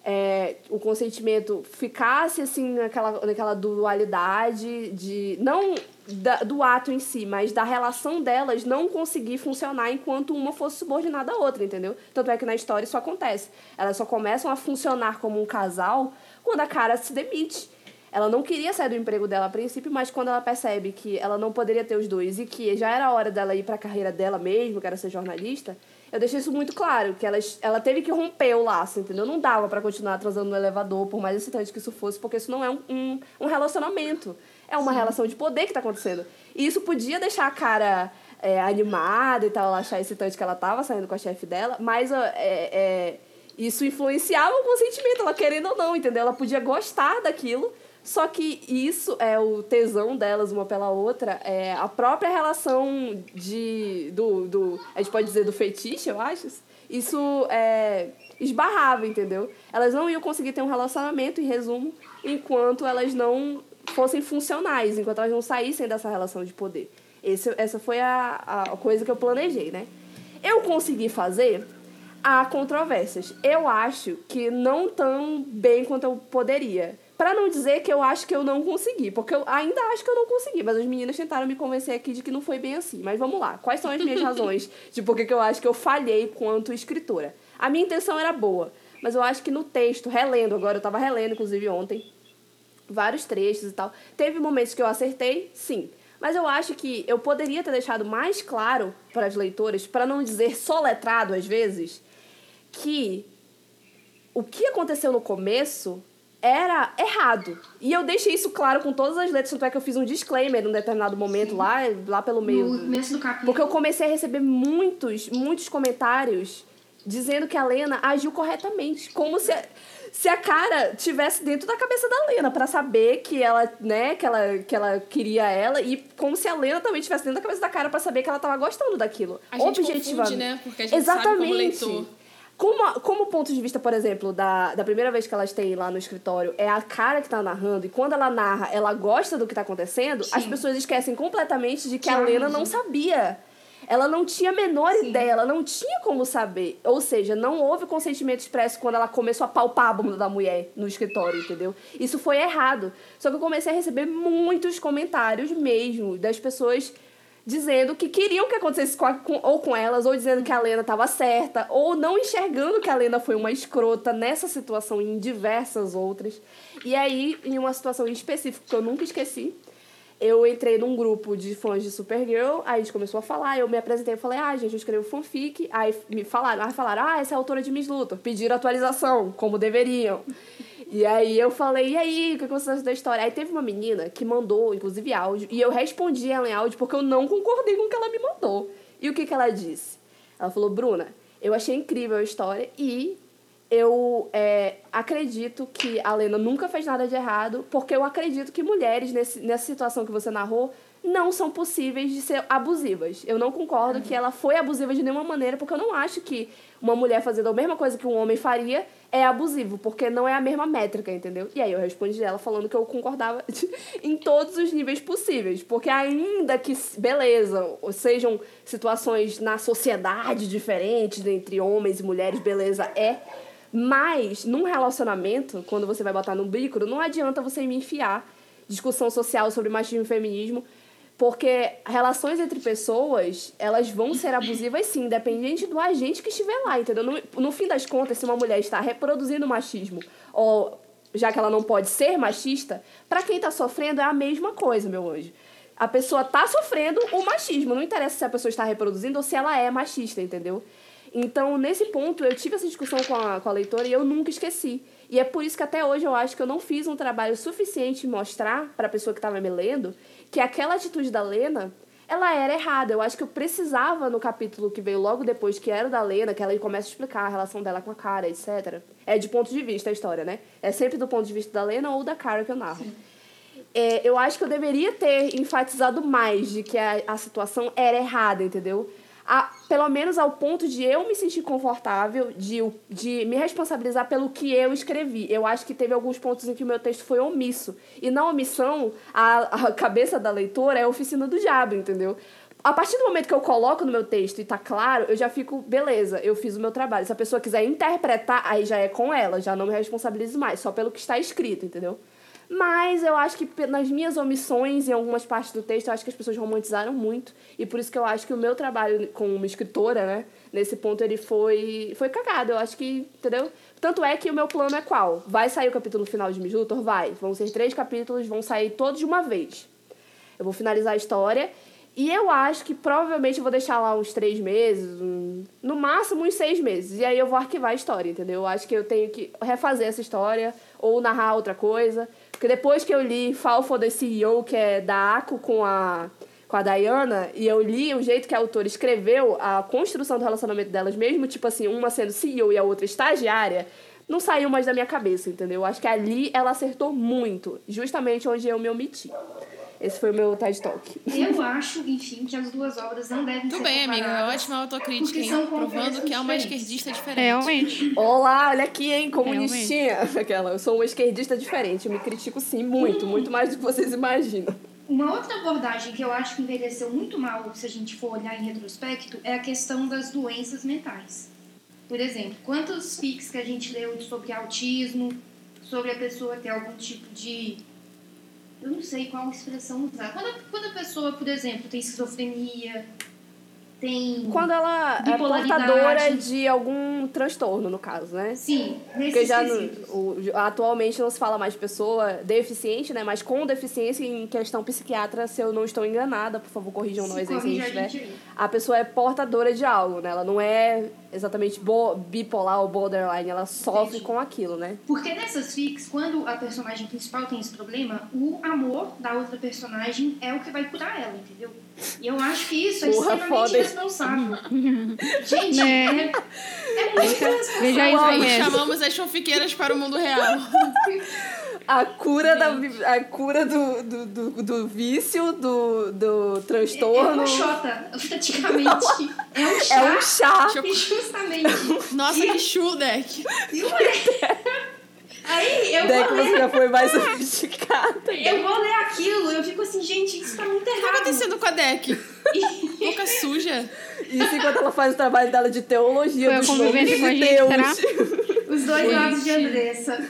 é, o consentimento ficasse, assim, naquela, naquela dualidade de... Não da- do ato em si, mas da relação delas não conseguir funcionar enquanto uma fosse subordinada à outra, entendeu? Tanto é que na história isso acontece. Elas só começam a funcionar como um casal quando a cara se demite. Ela não queria sair do emprego dela a princípio, mas quando ela percebe que ela não poderia ter os dois e que já era hora dela ir para a carreira dela mesmo, que era ser jornalista, eu deixei isso muito claro, que ela, ela teve que romper o laço, entendeu? Não dava para continuar transando no elevador, por mais excitante que isso fosse, porque isso não é um, um, um relacionamento. É uma relação de poder que tá acontecendo. E isso podia deixar a cara é, animada e tal, ela achar excitante que ela tava saindo com a chefe dela, mas é, é, isso influenciava o consentimento, ela querendo ou não, entendeu? Ela podia gostar daquilo, Só que isso é o tesão delas uma pela outra, é a própria relação de. do. do a gente pode dizer do feitiço, eu acho. Isso é, esbarrava, entendeu? Elas não iam conseguir ter um relacionamento, em resumo, enquanto elas não fossem funcionais, enquanto elas não saíssem dessa relação de poder. Esse, essa foi a, a coisa que eu planejei, né? Eu consegui fazer há controvérsias. Eu acho que não tão bem quanto eu poderia. Para não dizer que eu acho que eu não consegui, porque eu ainda acho que eu não consegui, mas as meninas tentaram me convencer aqui de que não foi bem assim. Mas vamos lá, quais são as minhas razões de por que eu acho que eu falhei quanto escritora? A minha intenção era boa, mas eu acho que no texto, relendo agora, eu tava relendo inclusive ontem, vários trechos e tal, teve momentos que eu acertei, sim. Mas eu acho que eu poderia ter deixado mais claro para as leitoras, para não dizer soletrado às vezes, que o que aconteceu no começo era errado. E eu deixei isso claro com todas as letras, tanto é que eu fiz um disclaimer num determinado momento lá, lá pelo meio. No começo do capítulo. Porque eu comecei a receber muitos, muitos comentários dizendo que a Lena agiu corretamente, como se se a cara tivesse dentro da cabeça da Lena para saber que ela, né, que ela que ela queria ela e como se a Lena também tivesse dentro da cabeça da cara para saber que ela tava gostando daquilo. A gente confunde, né? Porque a gente Exatamente. sabe como leitor como, como ponto de vista, por exemplo, da, da primeira vez que elas têm lá no escritório, é a cara que tá narrando, e quando ela narra, ela gosta do que tá acontecendo, Sim. as pessoas esquecem completamente de que, que a Lena não sabia. Ela não tinha a menor Sim. ideia, ela não tinha como saber. Ou seja, não houve consentimento expresso quando ela começou a palpar a bunda da mulher no escritório, entendeu? Isso foi errado. Só que eu comecei a receber muitos comentários mesmo das pessoas dizendo que queriam que acontecesse com, a, com, ou com elas, ou dizendo que a Lena estava certa, ou não enxergando que a Lena foi uma escrota nessa situação e em diversas outras. E aí, em uma situação específica que eu nunca esqueci, eu entrei num grupo de fãs de Supergirl, aí a gente começou a falar, eu me apresentei e falei, ah, gente, eu escrevo fanfic, aí me falaram, aí falaram, ah, essa é a autora de Miss Luthor, pediram atualização, como deveriam. E aí eu falei, e aí, o que você acha da história? Aí teve uma menina que mandou, inclusive, áudio, e eu respondi ela em áudio porque eu não concordei com o que ela me mandou. E o que, que ela disse? Ela falou, Bruna, eu achei incrível a história e eu é, acredito que a Lena nunca fez nada de errado, porque eu acredito que mulheres, nesse, nessa situação que você narrou, não são possíveis de ser abusivas. Eu não concordo uhum. que ela foi abusiva de nenhuma maneira, porque eu não acho que uma mulher fazendo a mesma coisa que um homem faria é abusivo, porque não é a mesma métrica, entendeu? E aí eu respondi ela falando que eu concordava em todos os níveis possíveis, porque ainda que, beleza, sejam situações na sociedade diferentes entre homens e mulheres, beleza, é. Mas, num relacionamento, quando você vai botar no bico, não adianta você me enfiar discussão social sobre machismo e feminismo porque relações entre pessoas, elas vão ser abusivas sim, independente do agente que estiver lá, entendeu? No, no fim das contas, se uma mulher está reproduzindo machismo, ou já que ela não pode ser machista, para quem está sofrendo é a mesma coisa, meu anjo. A pessoa está sofrendo o machismo, não interessa se a pessoa está reproduzindo ou se ela é machista, entendeu? Então, nesse ponto, eu tive essa discussão com a, com a leitora e eu nunca esqueci. E é por isso que até hoje eu acho que eu não fiz um trabalho suficiente mostrar para a pessoa que estava me lendo que aquela atitude da Lena, ela era errada. Eu acho que eu precisava, no capítulo que veio logo depois, que era o da Lena, que ela começa a explicar a relação dela com a cara, etc. É de ponto de vista a história, né? É sempre do ponto de vista da Lena ou da cara que eu narro. É, eu acho que eu deveria ter enfatizado mais de que a, a situação era errada, entendeu? A, pelo menos ao ponto de eu me sentir confortável, de, de me responsabilizar pelo que eu escrevi. Eu acho que teve alguns pontos em que o meu texto foi omisso. E na omissão, a, a cabeça da leitora é a oficina do diabo, entendeu? A partir do momento que eu coloco no meu texto e tá claro, eu já fico, beleza, eu fiz o meu trabalho. Se a pessoa quiser interpretar, aí já é com ela, já não me responsabilizo mais, só pelo que está escrito, entendeu? Mas eu acho que nas minhas omissões, em algumas partes do texto, eu acho que as pessoas romantizaram muito. E por isso que eu acho que o meu trabalho como escritora, né, nesse ponto, ele foi, foi cagado. Eu acho que, entendeu? Tanto é que o meu plano é qual? Vai sair o capítulo final de Miss Luthor? Vai. Vão ser três capítulos, vão sair todos de uma vez. Eu vou finalizar a história. E eu acho que provavelmente eu vou deixar lá uns três meses, um, no máximo uns seis meses. E aí eu vou arquivar a história, entendeu? Eu acho que eu tenho que refazer essa história ou narrar outra coisa. Porque depois que eu li Fall for the CEO, que é da Aco com a, com a Diana, e eu li o jeito que a autora escreveu a construção do relacionamento delas, mesmo tipo assim, uma sendo CEO e a outra estagiária, não saiu mais da minha cabeça, entendeu? Acho que ali ela acertou muito, justamente onde eu me omiti. Esse foi o meu TED Talk. Eu acho, enfim, que as duas obras não devem Tudo ser bem, amiga. comparadas. Ótima autocrítica, hein? Provando que é uma esquerdista diferente. Realmente. Olá, olha aqui, hein, comunistinha. Aquela, eu sou uma esquerdista diferente, eu me critico sim, muito, muito mais do que vocês imaginam. Uma outra abordagem que eu acho que envelheceu muito mal, se a gente for olhar em retrospecto, é a questão das doenças mentais. Por exemplo, quantos fics que a gente leu sobre autismo, sobre a pessoa ter algum tipo de. Eu não sei qual expressão usar. Quando a, quando a pessoa, por exemplo, tem esquizofrenia, tem. Quando ela é portadora de algum transtorno, no caso, né? Sim, Porque já no- o- atualmente não se fala mais de pessoa deficiente, né? Mas com deficiência em questão psiquiatra, se eu não estou enganada, por favor, corrijam Se nós aí se a gente a tiver. gente aí. A pessoa é portadora de algo, né? Ela não é exatamente bo- bipolar ou borderline, ela sofre Entendi. com aquilo, né? Porque nessas fics, quando a personagem principal tem esse problema, o amor da outra personagem é o que vai curar ela, entendeu? E eu acho que isso é Porra, extremamente foda. irresponsável. Gente, Né? é, é muito irresponsável. Veja isso aí. Chamamos as fanfiqueiras para o mundo real. A cura, da, a cura do, do, do, do vício, do, do É transtorno. uma xota, praticamente. É um É chá. um chá. E justamente. Nossa, que chulo, deck. E ué, Aí eu Daí que vou você ler. já foi mais sofisticada. Eu vou ler aquilo, eu fico assim, gente, isso tá muito O que tá errado. acontecendo com a deck? Boca suja. Isso enquanto ela faz o trabalho dela de teologia Foi a dos convivência nomes com a de gente, Deus. será? Os dois Gente. lados de Andressa.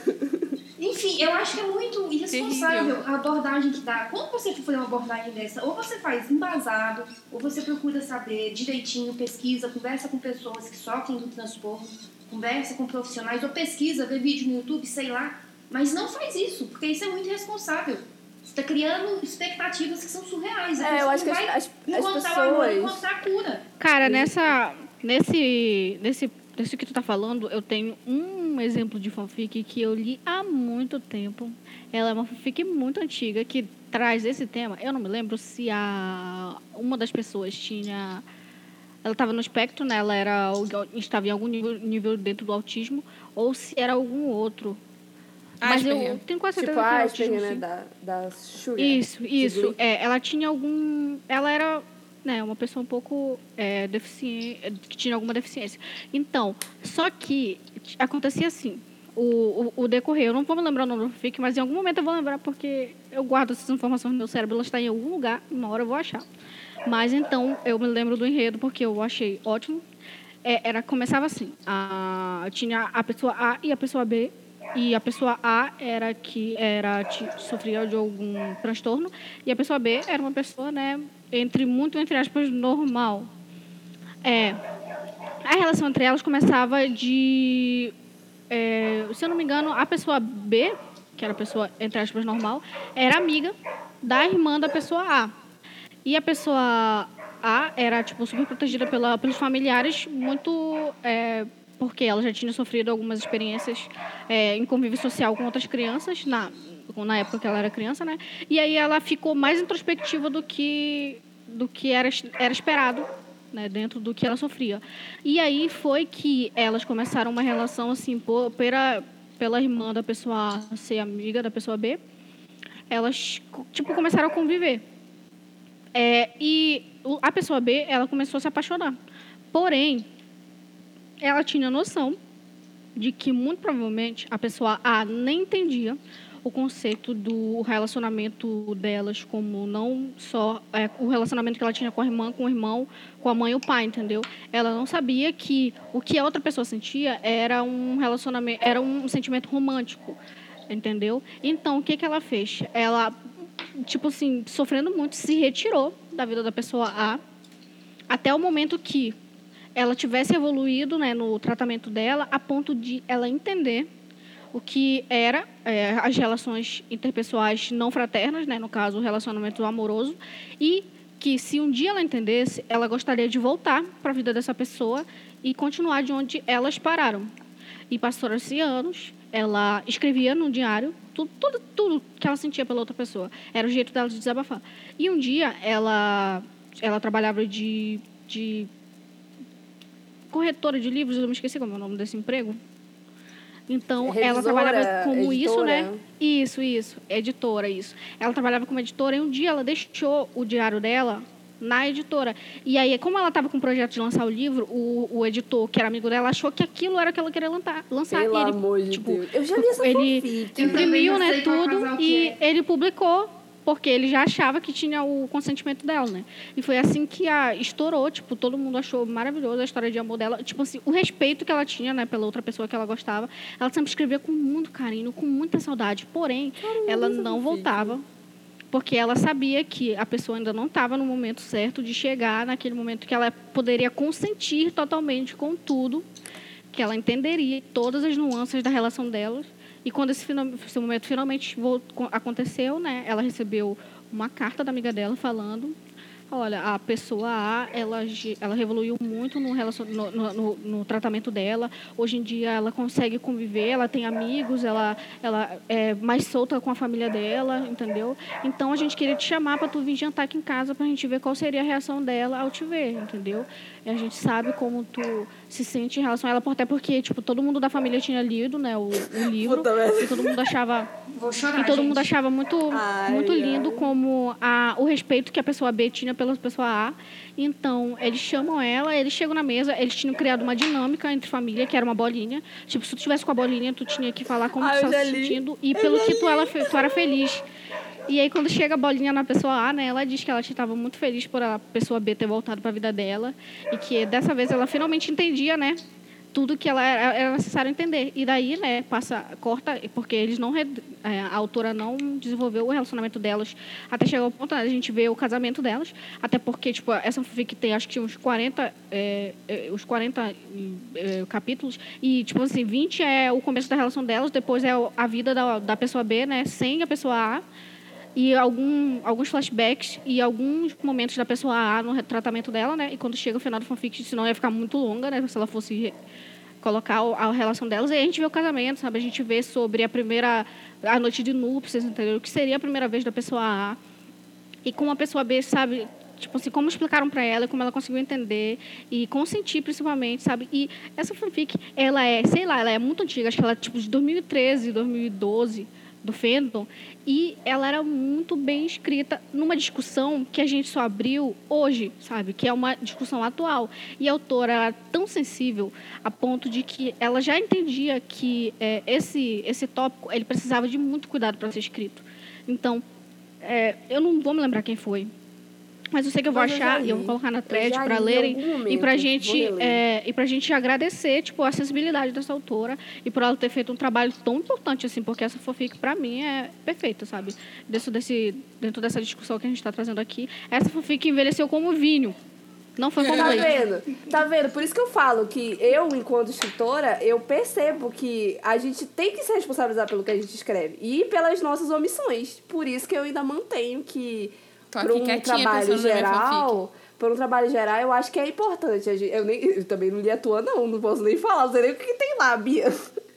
Enfim, eu acho que é muito irresponsável Terrível. a abordagem que dá. Quando você for fazer uma abordagem dessa, ou você faz embasado, ou você procura saber direitinho, pesquisa, conversa com pessoas que sofrem do transtorno, conversa com profissionais, ou pesquisa, vê vídeo no YouTube, sei lá. Mas não faz isso, porque isso é muito irresponsável. Você está criando expectativas que são surreais. É, eu acho que as, vai as, as encontrar o amor, pessoas. encontrar a cura. Cara, nessa. Nesse. Nesse. Nesse que tu tá falando, eu tenho um exemplo de fanfic que eu li há muito tempo. Ela é uma fanfic muito antiga que traz esse tema. Eu não me lembro se a uma das pessoas tinha ela estava no espectro, né? Ela era estava em algum nível, nível dentro do autismo ou se era algum outro. Mas eu Asperger. tenho quase certeza Tipo que era Asperger, autismo, né? Da, da Sugar. Isso, isso. É, ela tinha algum. Ela era né, uma pessoa um pouco é, deficiente, que tinha alguma deficiência. Então, só que acontecia assim. O, o, o decorrer, eu não vou me lembrar o nome do FIC, mas em algum momento eu vou lembrar porque eu guardo essas informações no meu cérebro, ela está em algum lugar, uma hora eu vou achar. Mas então, eu me lembro do enredo porque eu achei ótimo. É, era, começava assim, a, tinha a pessoa A e a pessoa B, e a pessoa A era que era sofria de algum transtorno e a pessoa B era uma pessoa, né, entre muito entre aspas normal. É, a relação entre elas começava de, é, se eu não me engano, a pessoa B, que era a pessoa entre aspas normal, era amiga da irmã da pessoa A. E a pessoa A era, tipo, super protegida pela, pelos familiares, muito... é, porque ela já tinha sofrido algumas experiências é, em convívio social com outras crianças, na, na época que ela era criança, né? E aí ela ficou mais introspectiva do que, do que era, era esperado, né? Dentro do que ela sofria. E aí foi que elas começaram uma relação, assim, por, pela, pela irmã da pessoa A ser amiga da pessoa B. Elas, tipo, começaram a conviver. É, e a pessoa B, ela começou a se apaixonar. Porém, ela tinha noção de que, muito provavelmente, a pessoa A nem entendia o conceito do relacionamento delas como não só é, o relacionamento que ela tinha com a irmã, com o irmão, com a mãe e o pai, entendeu? Ela não sabia que o que a outra pessoa sentia era um relacionamento, era um sentimento romântico, entendeu? Então, o que que ela fez? Ela tipo assim, sofrendo muito, se retirou da vida da pessoa A até o momento que ela tivesse evoluído né, no tratamento dela, a ponto de ela entender o que era é, as relações interpessoais não fraternas, né, no caso, o relacionamento amoroso, e que se um dia ela entendesse, ela gostaria de voltar para a vida dessa pessoa e continuar de onde elas pararam. E passaram-se anos, ela escrevia no diário tudo, tudo, tudo que ela sentia pela outra pessoa. Era o jeito dela de desabafar. E um dia ela, ela trabalhava de, de corretora de livros, eu me esqueci como é o nome desse emprego. Então, Revisora, ela trabalhava como isso, né? editora. Isso, isso. Editora, isso. Ela trabalhava como editora e um dia ela deixou o diário dela na editora. E aí, como ela estava com o projeto de lançar o livro, o, o editor, que era amigo dela, achou que aquilo era o que ela queria lançar. lançar. Pelo e ele, amor de tipo, Deus. Eu já li essa ele fanfic. Imprimiu, né, qual tudo e é. ele publicou porque ele já achava que tinha o consentimento dela, né? E foi assim que a estourou, tipo, todo mundo achou maravilhoso a história de amor dela, tipo assim, o respeito que ela tinha, né, pela outra pessoa que ela gostava. Ela sempre escrevia com muito carinho, com muita saudade, porém, ela essa não voltava porque ela sabia que a pessoa ainda não estava no momento certo de chegar naquele momento que ela poderia consentir totalmente com tudo, que ela entenderia todas as nuances da relação delas. E quando esse, esse momento finalmente aconteceu, né, ela recebeu uma carta da amiga dela falando Olha, a pessoa A, ela, ela evoluiu muito no, relacion, no- no- no tratamento dela. Hoje em dia, ela consegue conviver, ela tem amigos, ela, ela é mais solta com a família dela, entendeu? Então, a gente queria te chamar para tu vir jantar aqui em casa para a gente ver qual seria a reação dela ao te ver, entendeu? E a gente sabe como tu se sente em relação a ela, até porque, tipo, todo mundo da família tinha lido, né, o, o livro. Puta merda. E todo mundo achava Vou chorar, e todo gente. mundo achava muito, Ai, muito ai. lindo como a, o respeito que a pessoa B tinha pela pessoa A. Então, eles chamam ela, eles chegam na mesa, eles tinham criado uma dinâmica entre família, que era uma bolinha. Tipo, se tu tivesse com a bolinha, tu tinha que falar como Ah, tu estava já se sentindo e Eu pelo que tu, ela, tu era feliz. E aí, quando chega a bolinha na pessoa A, né, ela diz que ela estava muito feliz por a pessoa B ter voltado para a vida dela e que dessa vez ela finalmente entendia, né, tudo que ela era, era necessário entender. E daí, né, passa, corta, porque eles não, é, a autora não desenvolveu o relacionamento delas até chegar ao ponto, né, a gente vê o casamento delas, até porque, tipo, essa fanfic tem, acho que uns 40, é, é, os 40 é, capítulos, e, tipo assim, 20 é o começo da relação delas, depois é a vida da, da pessoa B, né, sem a pessoa A, e algum, alguns flashbacks e alguns momentos da pessoa A no tratamento dela, né? E quando chega o final do fanfic, senão ia ficar muito longa, né? Se ela fosse colocar a relação delas. E aí a gente vê o casamento, sabe? A gente vê sobre a primeira... A noite de núpcias, entendeu? O que seria a primeira vez da pessoa A. E como a pessoa B, sabe? Tipo assim, como explicaram para ela, como ela conseguiu entender e consentir principalmente, sabe? E essa fanfic, ela é, sei lá, ela é muito antiga, acho que ela é tipo de 2013, 2012, do fandom, e ela era muito bem escrita numa discussão que a gente só abriu hoje, sabe? Que é uma discussão atual. E a autora era tão sensível a ponto de que ela já entendia que é, esse esse tópico ele precisava de muito cuidado para ser escrito. Então, é, eu não vou me lembrar quem foi. Mas eu sei que eu vou Mas achar e eu vou colocar na thread para lerem e para gente é, e pra gente agradecer tipo a sensibilidade dessa autora e por ela ter feito um trabalho tão importante assim, porque essa fanfic para mim é perfeita, sabe? Dentro desse dentro dessa discussão que a gente está trazendo aqui, essa fanfic envelheceu como vinho. Não foi como Tá leite. vendo? Tá vendo? Por isso que eu falo que eu, enquanto escritora, eu percebo que a gente tem que se responsabilizar pelo que a gente escreve e pelas nossas omissões. Por isso que eu ainda mantenho que para um trabalho geral, para um trabalho geral, eu acho que é importante. Eu, nem, eu também não li a tua, não, não posso nem falar, não sei nem o que, tem lá, Bia.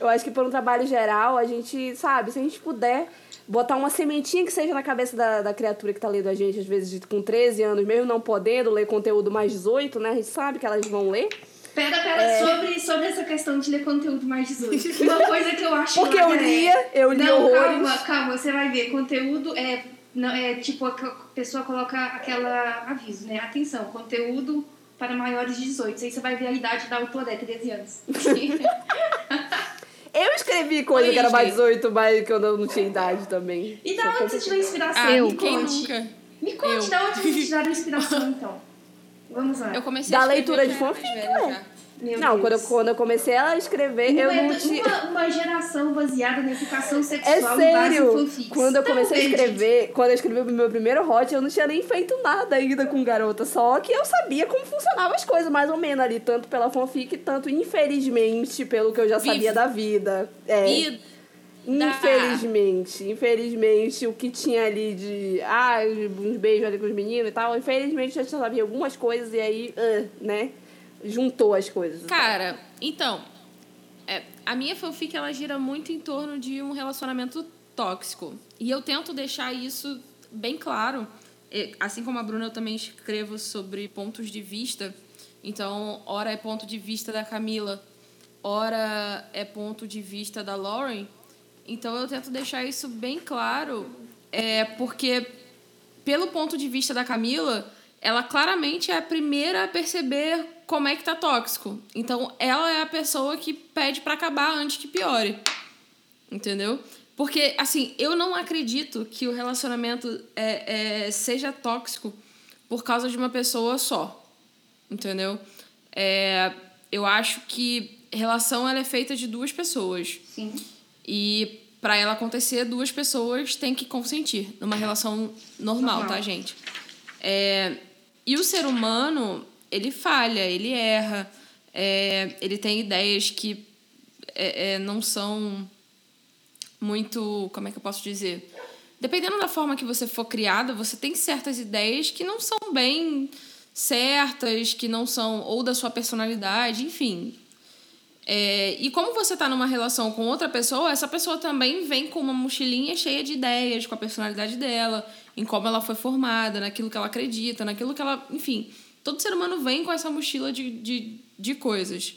Eu acho que por um trabalho geral, a gente, sabe, se a gente puder botar uma sementinha que seja na cabeça da, da criatura que tá lendo a gente, às vezes com 13 anos, mesmo não podendo ler conteúdo mais 18, né? A gente sabe que elas vão ler. Pera, pera, É. sobre, sobre essa questão de ler conteúdo mais 18. Uma coisa que eu acho Porque eu é- lia, eu li Não, horrores. calma, calma, você vai ver. Conteúdo é, não, é tipo, a pessoa coloca aquela aviso, né? Atenção, conteúdo para maiores de 18. Aí você vai ver a idade da autora, é 13 anos. Eu escrevi coisa Oi, que era mais gente. 18, mas que eu não não tinha idade também. E da onde você tirou inspiração? Ah, Me quem conte. nunca? Me conte, Eu. da onde você tiraram inspiração, então? Vamos lá. Eu comecei Da leitura eu de fanfic, já. Meu não, quando eu, quando eu comecei a escrever, eu uma, não tinha. uma, uma geração baseada na educação É sexual e base em sério! Quando eu Não, comecei a gente. escrever, quando eu escrevi o meu primeiro hot, eu não tinha nem feito nada ainda com garota, só que eu sabia como funcionavam as coisas, mais ou menos ali, tanto pela fanfic, tanto infelizmente pelo que eu já sabia Vivo. da vida. É. Vida. Infelizmente, infelizmente, o que tinha ali de. Ah, uns beijos ali com os meninos e tal. Infelizmente, eu já sabia algumas coisas e aí, ah, né? Juntou as coisas. Cara, então, é, a minha fanfic ela gira muito em torno de um relacionamento tóxico. E eu tento deixar isso bem claro. Assim como a Bruna, eu também escrevo sobre pontos de vista. Então, ora é ponto de vista da Camila, ora é ponto de vista da Lauren. Então eu tento deixar isso bem claro, é porque pelo ponto de vista da Camila, ela claramente é a primeira a perceber como é que tá tóxico. Então ela é a pessoa que pede para acabar antes que piore. Entendeu? Porque, assim, eu não acredito que o relacionamento é, é, seja tóxico por causa de uma pessoa só. Entendeu? É, eu acho que relação ela é feita de duas pessoas. Sim. E para ela acontecer, duas pessoas têm que consentir numa relação normal, Normal. tá, gente? É, e o ser humano, ele falha, ele erra, é, ele tem ideias que é, é, não são muito. Como é que eu posso dizer? Dependendo da forma que você for criada, você tem certas ideias que não são bem certas, que não são. ou da sua personalidade, enfim. É, e como você está numa relação com outra pessoa, essa pessoa também vem com uma mochilinha cheia de ideias, com a personalidade dela, em como ela foi formada, naquilo que ela acredita, naquilo que ela. Enfim, todo ser humano vem com essa mochila de, de, de coisas.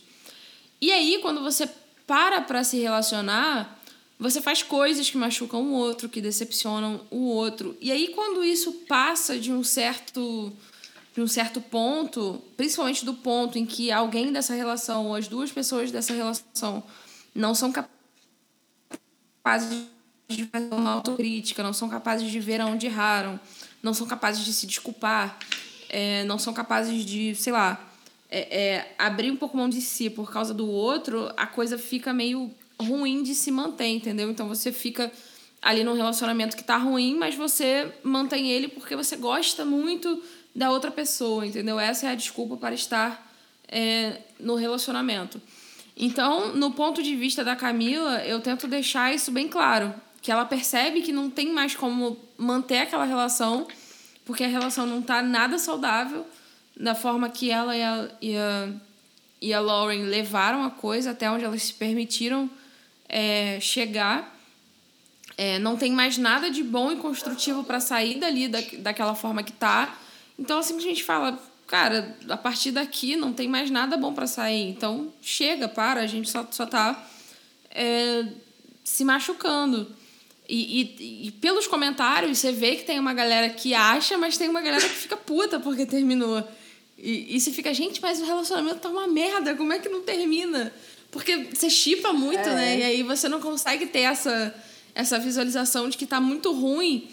E aí, quando você para para se relacionar, você faz coisas que machucam o outro, que decepcionam o outro. E aí, quando isso passa de um certo de um certo ponto, principalmente do ponto em que alguém dessa relação ou as duas pessoas dessa relação não são capazes de fazer uma autocrítica, não são capazes de ver aonde erraram, não são capazes de se desculpar, é, não são capazes de, sei lá, é, é, abrir um pouco mão de si por causa do outro, a coisa fica meio ruim de se manter, entendeu? Então você fica ali num relacionamento que tá ruim, mas você mantém ele porque você gosta muito da outra pessoa, entendeu? Essa é a desculpa para estar é, no relacionamento. Então, no ponto de vista da Camila, eu tento deixar isso bem claro. Que ela percebe que não tem mais como manter aquela relação, porque a relação não tá nada saudável, da forma que ela e a, e a, e a Lauren levaram a coisa, até onde elas se permitiram é, chegar. É, não tem mais nada de bom e construtivo para sair dali da, daquela forma que tá. Então ela simplesmente fala, cara, a partir daqui não tem mais nada bom para sair. Então chega, para, a gente só, só tá é, se machucando. E, e, e pelos comentários você vê que tem uma galera que acha, mas tem uma galera que fica puta porque terminou. E, e você fica, gente, mas o relacionamento tá uma merda, como é que não termina? Porque você chipa muito, É. né? E aí você não consegue ter essa, essa visualização de que tá muito ruim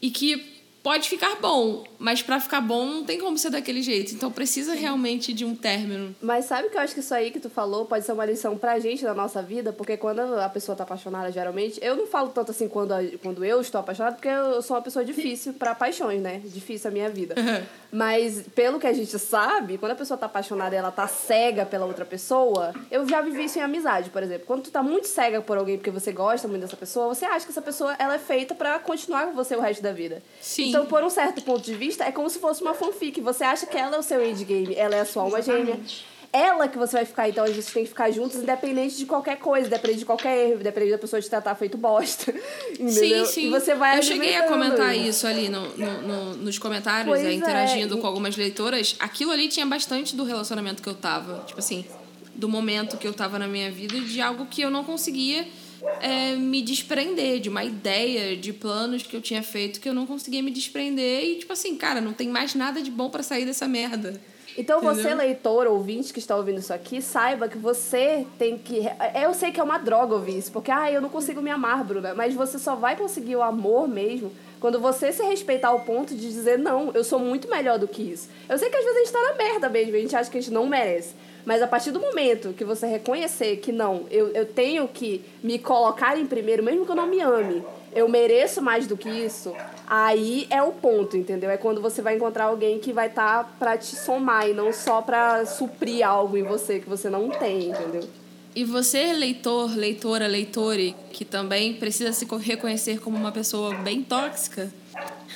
e que pode ficar bom, mas para ficar bom não tem como ser daquele jeito. Então precisa realmente de um término. Mas sabe que eu acho que isso aí que tu falou pode ser uma lição pra gente na nossa vida, porque quando a pessoa tá apaixonada, geralmente, eu não falo tanto assim quando, quando eu estou apaixonada, porque eu sou uma pessoa difícil pra paixões, né? Difícil a minha vida. Mas pelo que a gente sabe, quando a pessoa tá apaixonada e ela tá cega pela outra pessoa, eu já vivi isso em amizade, por exemplo. Quando tu tá muito cega por alguém porque você gosta muito dessa pessoa, você acha que essa pessoa ela é feita pra continuar com você o resto da vida. Sim. Então, por um certo ponto de vista, é como se fosse uma fanfic. Você acha que ela é o seu endgame, ela é a sua alma gêmea. Ela que você vai ficar, então a gente tem que ficar juntos, independente de qualquer coisa, independente de qualquer erro, independente da pessoa te tratar feito bosta. Entendeu? Sim, sim. E você vai Eu cheguei a comentar isso ali no, no, no- nos comentários, Pois é, é. interagindo E- com algumas leitoras. Aquilo ali tinha bastante do relacionamento que eu tava. Tipo assim, do momento que eu tava na minha vida, de algo que eu não conseguia é, me desprender, de uma ideia, de planos que eu tinha feito que eu não conseguia me desprender. E, tipo assim, cara, não tem mais nada de bom pra sair dessa merda. Então você, Entendeu? leitor, ouvinte que está ouvindo isso aqui, saiba que você tem que. Eu sei que é uma droga ouvir isso, porque ah, eu não consigo me amar, Bruna, mas você só vai conseguir o amor mesmo quando você se respeitar ao ponto de dizer, não, eu sou muito melhor do que isso. Eu sei que às vezes a gente tá na merda mesmo, a gente acha que a gente não merece. Mas a partir do momento que você reconhecer que não, eu, eu tenho que me colocar em primeiro, mesmo que eu não me ame, eu mereço mais do que isso, aí é o ponto, entendeu? É quando você vai encontrar alguém que vai estar tá pra te somar e não só pra suprir algo em você que você não tem, entendeu? E você, leitor, leitora, leitore, que também precisa se co- reconhecer como uma pessoa bem tóxica.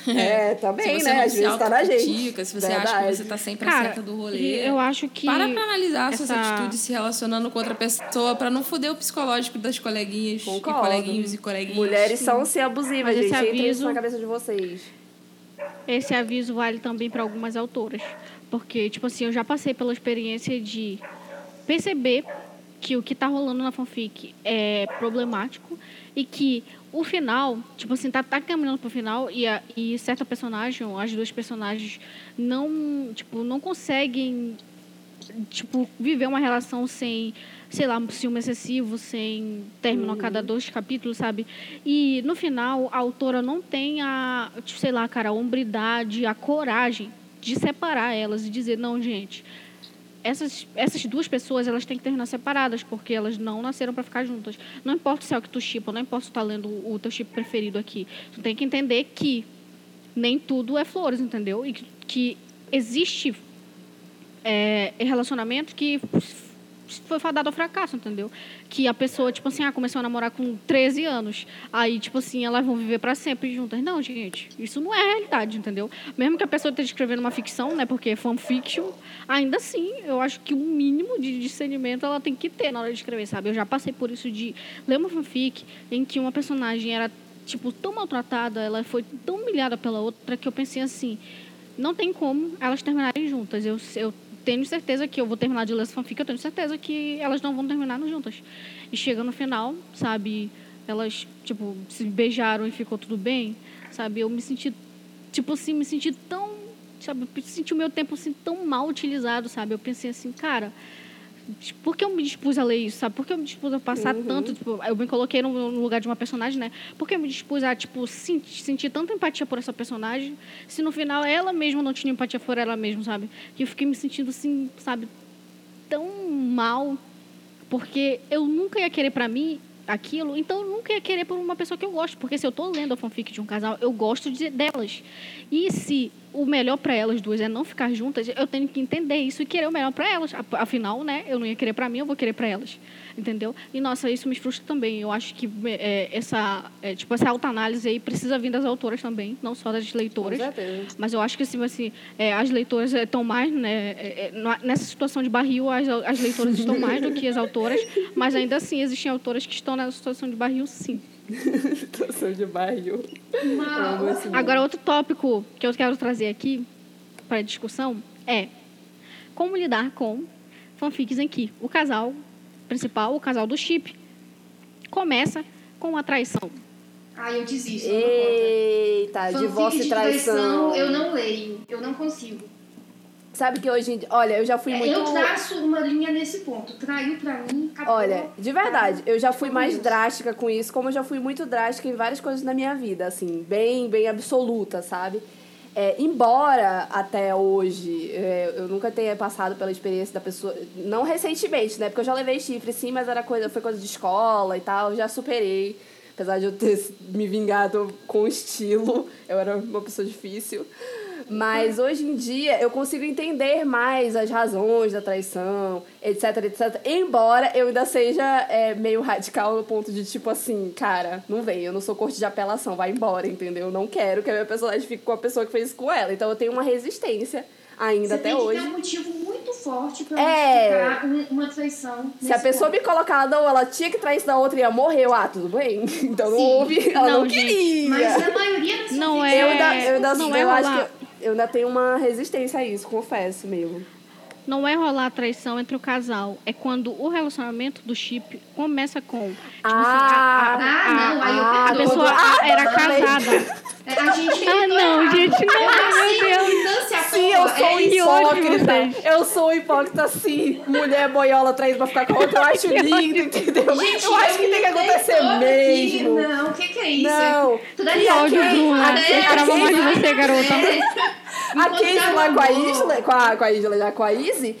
É, também, se você né? Às vezes tá na gente. se você acha Verdade. que você tá sempre Cara, certa do rolê. e eu acho que Para pra analisar suas essa- atitudes se relacionando com outra pessoa pra não foder o psicológico das coleguinhas Concordo. e coleguinhos e coleguinhas. Mulheres são sim abusivas, Mas gente. Entra isso aviso- na cabeça de vocês. Esse aviso vale também para algumas autoras. Porque, tipo assim, eu já passei pela experiência de perceber que o que tá rolando na fanfic é problemático e que o final, tipo assim, tá, tá caminhando pro final e, a, e certa personagem, ou as duas personagens, não, tipo, não conseguem, tipo, viver uma relação sem, sei lá, ciúme excessivo, sem término a cada dois capítulos, sabe? E no final, a autora não tem a, tipo, sei lá, cara, a hombridade, a coragem de separar elas e dizer, não, gente, essas, essas duas pessoas elas têm que terminar separadas, porque elas não nasceram para ficar juntas. Não importa se é o que tu chipa, não importa se tu tá lendo o teu chip preferido aqui. Tu tem que entender que nem tudo é flores, entendeu? E que, que existe é, relacionamento que foi fadado ao fracasso, entendeu? Que a pessoa, tipo assim, ah, começou a namorar com 13 anos. Aí, tipo assim, elas vão viver para sempre juntas. Não, gente, isso não é a realidade, entendeu? Mesmo que a pessoa esteja escrevendo uma ficção, né? Porque é fanfiction, ainda assim, eu acho que um mínimo de discernimento ela tem que ter na hora de escrever, sabe? Eu já passei por isso de ler uma fanfic em que uma personagem era, tipo, tão maltratada, ela foi tão humilhada pela outra, que eu pensei assim, não tem como elas terminarem juntas. Eu, eu tenho certeza que eu vou terminar de ler essa fanfic, eu tenho certeza que elas não vão terminar juntas. E chega no final, sabe, elas, tipo, se beijaram e ficou tudo bem, sabe? Eu me senti, tipo assim, me senti tão, sabe, senti o meu tempo assim tão mal utilizado, sabe? Eu pensei assim, cara, por que eu me dispus a ler isso, sabe? Por que eu me dispus a passar uhum. tanto, tipo, eu me coloquei no, no, lugar de uma personagem, né? Por que eu me dispus a, tipo, sentir, sentir tanta empatia por essa personagem, se no final ela mesma não tinha empatia por ela mesma, sabe? E eu fiquei me sentindo assim, sabe, tão mal, porque eu nunca ia querer para mim aquilo, então eu nunca ia querer por uma pessoa que eu gosto, porque se eu estou lendo a fanfic de um casal, eu gosto de, delas. E se o melhor para elas duas é não ficar juntas, eu tenho que entender isso e querer o melhor para elas. Afinal, né, eu não ia querer para mim, eu vou querer para elas. Entendeu? E nossa, isso me frustra também. Eu acho que é, essa, é, tipo, essa autoanálise aí precisa vir das autoras também, não só das leitoras. Mas eu acho que assim, assim é, as leitoras estão mais, né, é, é, nessa situação de barril, as, as leitoras estão mais do que as autoras, mas ainda assim existem autoras que estão nessa situação de barril, sim. situação de barril. Agora, outro tópico que eu quero trazer aqui para discussão é como lidar com fanfics em que o casal principal, o casal do chip, começa com a traição. Ah, eu desisto. Eita, divórcio e traição. traição. Eu não leio, eu não consigo. Sabe que hoje, olha, eu já fui é, muito. Eu traço uma linha nesse ponto. Traiu pra mim, acabou. Olha, de verdade, eu já fui mais drástica com isso, como eu já fui muito drástica em várias coisas na minha vida, assim, bem, bem absoluta, sabe? É, embora até hoje é, eu nunca tenha passado pela experiência da pessoa, não recentemente, né? Porque eu já levei chifre, sim, mas era coisa, foi coisa de escola e tal, já superei. Apesar de eu ter me vingado com estilo, eu era uma pessoa difícil. Mas hoje em dia eu consigo entender mais as razões da traição, etc, etc. Embora eu ainda seja é, meio radical no ponto de tipo assim, cara, não vem, eu não sou corte de apelação, vai embora, entendeu? Eu não quero que a minha personagem fique com a pessoa que fez isso com ela. Então eu tenho uma resistência ainda Você até tem hoje. Tem um motivo muito forte pra é... justificar uma traição. Se a pessoa ponto. me colocar, não, ela tinha que trair da outra e ia morrer, ah, tudo bem. Então não houve, ela não, não queria. Mas a maioria das não é, eu ainda, eu ainda, não eu é acho que eu ainda tenho uma resistência a isso, confesso mesmo. Não é rolar traição entre o casal, é quando o relacionamento do chip começa com. Tipo ah, assim, a, a, a, ah, não, aí eu a pessoa ah, era casada. É, a gente ah, não, gente, não, meu Deus. Sim, eu sou é hipócrita. Eu sou hipócrita, sim. Mulher boiola traz pra ficar com outra, eu acho lindo, entendeu? Gente, eu acho que tem que acontecer mesmo. Aqui. Não, o que, que é isso? Não. Tudo que ódio, Bruna. Eu esperava mais de você, garota. A Casey lá com a Isla, com a, com a Isla já com a Izzy,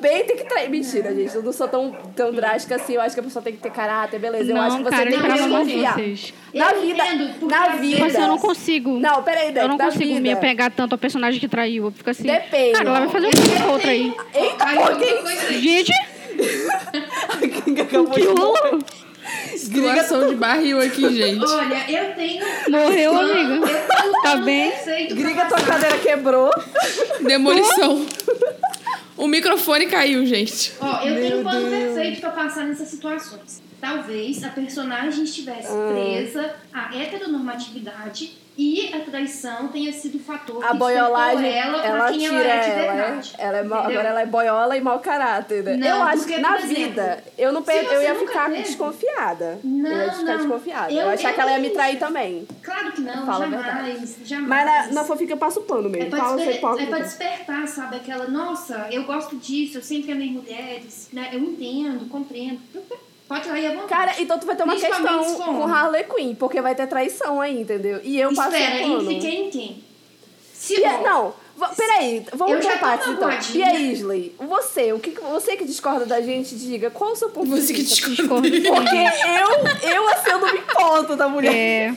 bem, tem que trair. Mentira, gente. Eu não sou tão, tão drástica assim. Eu acho que a pessoa tem que ter caráter, beleza. Eu não, acho que você cara, tem que desconfiar. Na eu vida. Entendo, na vida. Mas eu não consigo. Não, peraí, Eu não consigo vida. me apegar tanto ao personagem que traiu. Eu fico assim. Depende. Cara, ela vai fazer um com outra aí. Eita, por que Gente! que louco! Situação de barril aqui, gente. Olha, eu tenho. Morreu, amiga. Eu tenho Tá bem? Griga, tua cadeira quebrou. Demolição. O microfone caiu, gente. Ó, eu Meu tenho um plano Deus. perfeito pra passar nessas situações. Talvez a personagem estivesse Ah. presa à heteronormatividade e a traição tenha sido o fator A que boiolagem, ela pra ela quem tira ela é de ela. verdade. ela é mal- agora ela é boiola e mau caráter, né? Não, eu acho que na exemplo, vida, eu não per... eu ia ficar teve- desconfiada. eu Não, ia ficar não. desconfiada. Eu, Eu- ia achar eu que ela ia me trair também. Claro que não, Fala jamais, jamais. Mas na, na fofica eu passo pano É mesmo. pra, Fala desper- é pra despertar, sabe? Aquela, nossa, eu gosto disso, eu sempre amei mulheres, né? Eu entendo, compreendo. Pode trair à vontade. Cara, então tu vai ter uma questão com homem. Harley Quinn, porque vai ter traição aí, entendeu? E eu passo Espera, pano. entre quem e quem? Se for- não, peraí, vamos tô partes então. magoadinha. Bia Isley, você, o que, que- você que discorda da gente, diga qual o seu ponto Você de que vista? discorda. Discordo. Porque eu, eu assim, eu não me conto da mulher. É.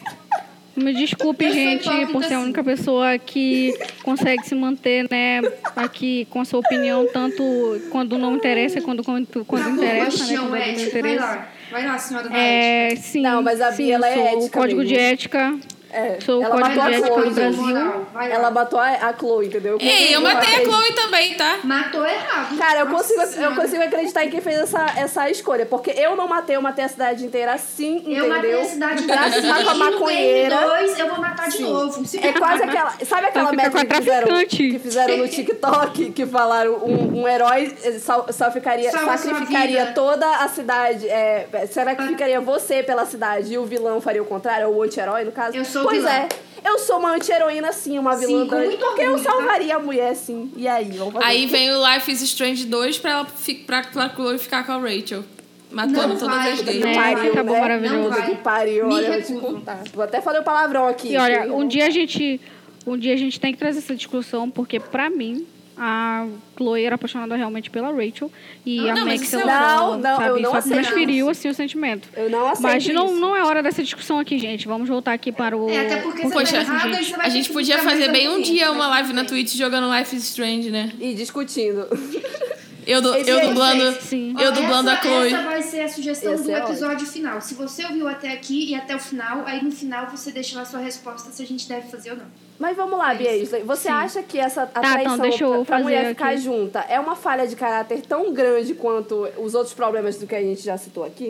Me desculpe, gente, por ser a única pessoa que consegue se manter, né, aqui com a sua opinião, tanto quando não interessa, quando, quando, quando interessa, né, quando é do meu ético, vai lá. Vai lá, senhora da ética. É, sim, Não, mas a sim, Bia, ela é sou o ética código de mesmo. ética, É, sou o ela código de ética do Brasil. Moral, vai lá. Ela matou a, a Chloe, entendeu? Ei, eu matei a Chloe também, tá? Matou errado. Cara, eu Nossa consigo, eu Senhora. consigo acreditar em quem fez essa, essa escolha. Porque eu não matei, eu matei a cidade inteira assim, entendeu? Eu matei a cidade pra inteira. cima com a E no maconheira. dois, eu vou matar de Sim. novo. Se É quase aquela. Sabe aquela fica com a métrica que fizeram, traficante. que fizeram no TikTok? Que falaram um, um herói eh, sal, só ficaria, Salva sua sacrificaria vida. toda a cidade. É, sacrificaria você pela cidade e o vilão faria o contrário, ou o anti-herói, no caso? Eu sou o Pois vilão. é. Eu sou uma anti-heroína, sim, uma Sim, vilã. com da- muito porque eu tá? salvaria a mulher, sim. E aí, vamos fazer Aí o quê? vem o Life is Strange 2 pra, ela, fi- pra, pra Chloe ficar com a Rachel. Matando Não todas vai, as gays. É, pariu, acabou né? maravilhoso. Puta que pariu, Me olha, eu vou te recuso. contar. Vou até falar o palavrão aqui. E olha, um dia a gente, um dia a gente tem que trazer essa discussão, porque pra mim a Chloe era apaixonada realmente pela Rachel e a Não, Max ela Não, não, sabe, eu não só aceito transferiu assim o sentimento. Eu não aceito Mas não, isso. não é hora dessa discussão aqui, gente. Vamos voltar aqui para o. É, até porque você Poxa, tá errada e gente, A gente podia fazer bem um dia uma live na. Twitch jogando Life is Strange, né? E discutindo. Eu, Esse eu aí, dublando, sim. eu Ó, dublando essa, a Chloe. Essa vai ser a sugestão do ser episódio final. Se você ouviu até aqui e até o final, aí no final você deixa lá sua resposta se a gente deve fazer ou não. Mas vamos lá, Bia Isley. Você acha que essa a Tá, traição então, deixa eu pra, pra fazer mulher ficar aqui. junta é uma falha de caráter tão grande quanto os outros problemas do que a gente já citou aqui?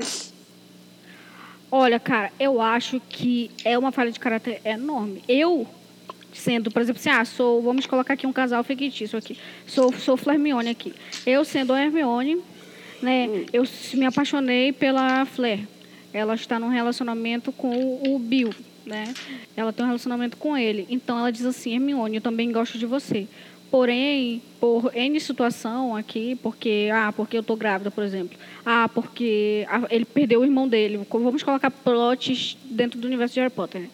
Olha, cara, eu acho que é uma falha de caráter enorme. Eu, sendo, por exemplo, assim, ah, sou, vamos colocar aqui um casal fictício aqui. Sou, sou Hermione aqui. Eu sendo a Hermione, né, Hum. eu me apaixonei pela Flair. Ela está num relacionamento com o Bill, né? Ela tem um relacionamento com ele. Então ela diz assim, Hermione, eu também gosto de você. Porém, por N situação aqui, porque, ah, porque eu tô grávida, por exemplo. Ah, porque ele perdeu o irmão dele. Vamos colocar plots dentro do universo de Harry Potter. né?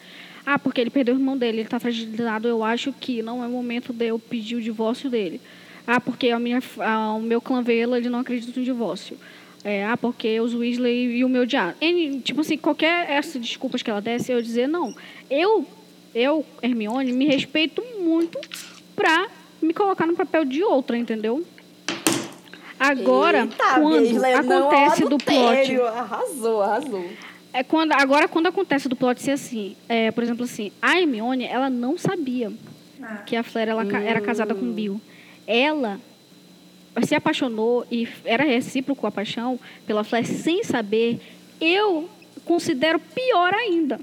Ah, porque ele perdeu o irmão dele, ele está fragilizado. Eu acho que não é momento de eu pedir o divórcio dele. Ah, porque a minha, ah, o meu clã Vela, ele não acredita no divórcio. É, ah, porque os Weasley e o meu diário. Tipo assim, qualquer essas desculpas que ela desse, eu dizer, não. Eu, eu, Hermione, me respeito muito pra me colocar no papel de outra, entendeu? Agora, Eita, quando não acontece do plot. Arrasou, arrasou. É quando, agora, quando acontece do plot ser assim, é, por exemplo, assim, a Hermione, ela não sabia Ah. que a Flair ela, era casada com Bill. Ela se apaixonou e era recíproco a paixão pela Flair sem saber. Eu considero pior ainda.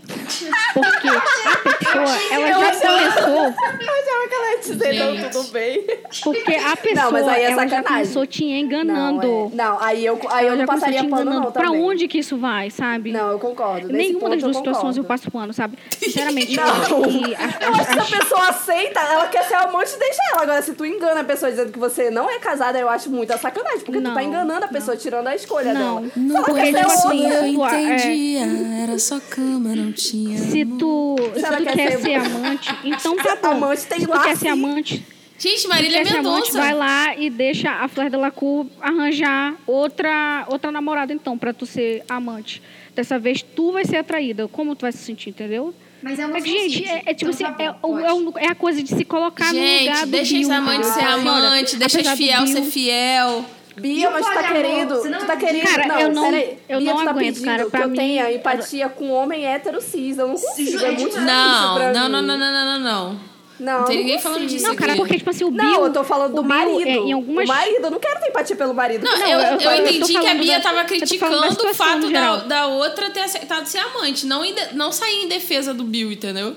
Porque a pessoa, ela Eu já começou... Eu achava que ela ia dizer, não, tudo bem. Porque a pessoa, Não, mas aí é ela já começou te enganando. Não, é. não aí eu, aí eu não passaria te pano, enganando. não, pra também. onde que isso vai, sabe? Não, eu concordo. Nesse Nenhuma das eu duas situações eu passo pano, sabe? Sinceramente, Não. eu acho que a- Eu acho que se a- a pessoa aceita, ela quer ser amante, deixa ela. Agora, se tu engana a pessoa dizendo que você não é casada, eu acho muito a sacanagem. Porque tu Não, tá enganando a pessoa, tirando a escolha Não, dela. não, ela porque, quer tipo assim, eu- é, era só cama, não tinha. se tu, se tu quer quer ser- ser amante, então tá bom. Amante tem se tu lá, quer ser sim. amante, Gente, Marília ser amante, Mendonça. vai lá e deixa a Fleur Delacour arranjar outra, outra namorada, então, pra tu ser amante. Dessa vez, tu vai ser atraída. Como tu vai se sentir, entendeu? Mas é uma É que, gente, é, é tipo então assim, tá é, bom, é, é a coisa de se colocar no lugar Gente, do deixa Bill, os amantes ser olha, amante, deixa os fiel ser fiel. Bia, mas tu tá querendo. você não Tu tá querendo. Cara, não, eu não- peraí. eu Bia, não tá aguento, pedindo cara, pra que eu mim- tenha empatia com homem hétero cis. Eu não consigo. É muito Não, não, não, não, não, não, não, não. Não, Não tem ninguém falando consigo. disso Não, cara, aqui. porque, tipo assim, o Bill... Não, eu tô falando do Bill, marido. é, em algumas... O marido, eu não quero ter empatia pelo marido. Não, Não, eu, eu eu, tô- eu entendi que a falando Bia da- tava eu falando criticando o fato da, da outra ter aceitado ser amante, não, não sair em defesa do Bill, entendeu?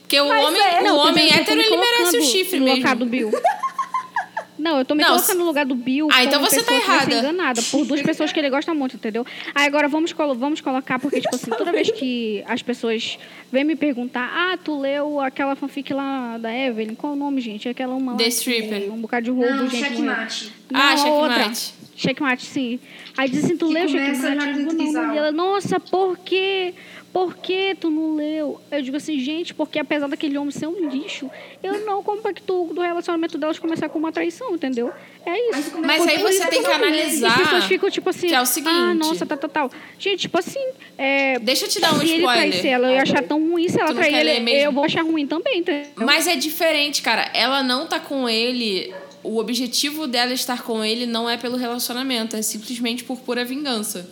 Porque o Mas homem, é. o Não, eu homem eu hétero, ele me merece o chifre no mesmo. do Bill. Não, eu tô me Não, colocando se- no lugar do Bill. Ah, então como você tá que vai errada. enganada por duas pessoas que ele gosta muito, entendeu? Aí agora vamos, colo vamos colocar, porque, tipo assim, toda vez que as pessoas vêm me perguntar, ah, tu leu aquela fanfic lá da Evelyn? Qual o nome, gente? É aquela uma lá The que Stripper. Um bocado de roubo, Não, gente. morreu. checkmate. Não, Ah, a outra. checkmate. Checkmate, sim. Aí diz assim, tu Que leu checkmate? Eu digo, não, li. Ela, nossa, por quê? Por que tu não leu? Eu digo assim, gente, porque apesar daquele homem ser um lixo, eu não compactuo do relacionamento delas começar com uma traição, entendeu? É isso. Mas com aí você tem que As analisar. pessoas ficam tipo assim, que é o seguinte. ah, nossa, tal, tal, tal. Gente, tipo assim, é, Deixa eu te dar um se ele spoiler. traísse ela, eu ia achar tão ruim. Se ela trair ele, eu vou achar ruim também, entendeu? Mas é diferente, cara. Ela não tá com ele. O objetivo dela estar com ele não é pelo relacionamento, é simplesmente por pura vingança.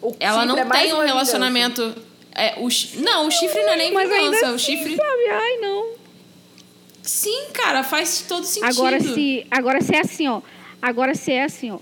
O Ela não é tem um relacionamento. É, o, chi- não, o chifre não é nem Mas vingança. o assim, chifre. sabe? Ai, não. Sim, cara, faz todo sentido. Agora se, agora se é assim, ó. Agora se é assim, ó.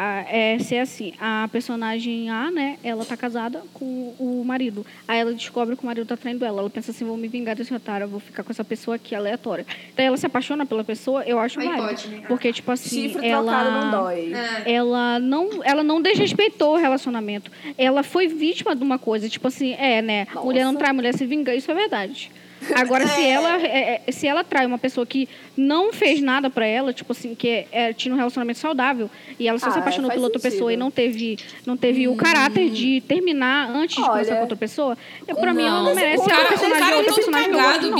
A, é, se é assim, a personagem A, né? Ela tá casada com o marido. Aí ela descobre que o marido tá traindo ela. Ela pensa assim, vou me vingar desse otário, eu vou ficar com essa pessoa aqui, aleatória. Então ela se apaixona pela pessoa, eu acho válido. pode, né? Porque, tipo assim, Chifre ela... não dói. É. ela não, ela não desrespeitou o relacionamento. Ela foi vítima de uma coisa, tipo assim, é, né? Nossa. Mulher não trai, mulher se vinga, isso é verdade. Agora, se ela é, é, se ela trai uma pessoa que não fez nada pra ela, tipo assim, que é, é, tinha um relacionamento saudável e ela só Ah, se apaixonou pela outra sentido. pessoa e não teve, não teve o caráter de terminar antes de Olha, começar com outra pessoa, é, pra mim ela não merece o ser cara, um cara é um todo cagado, não.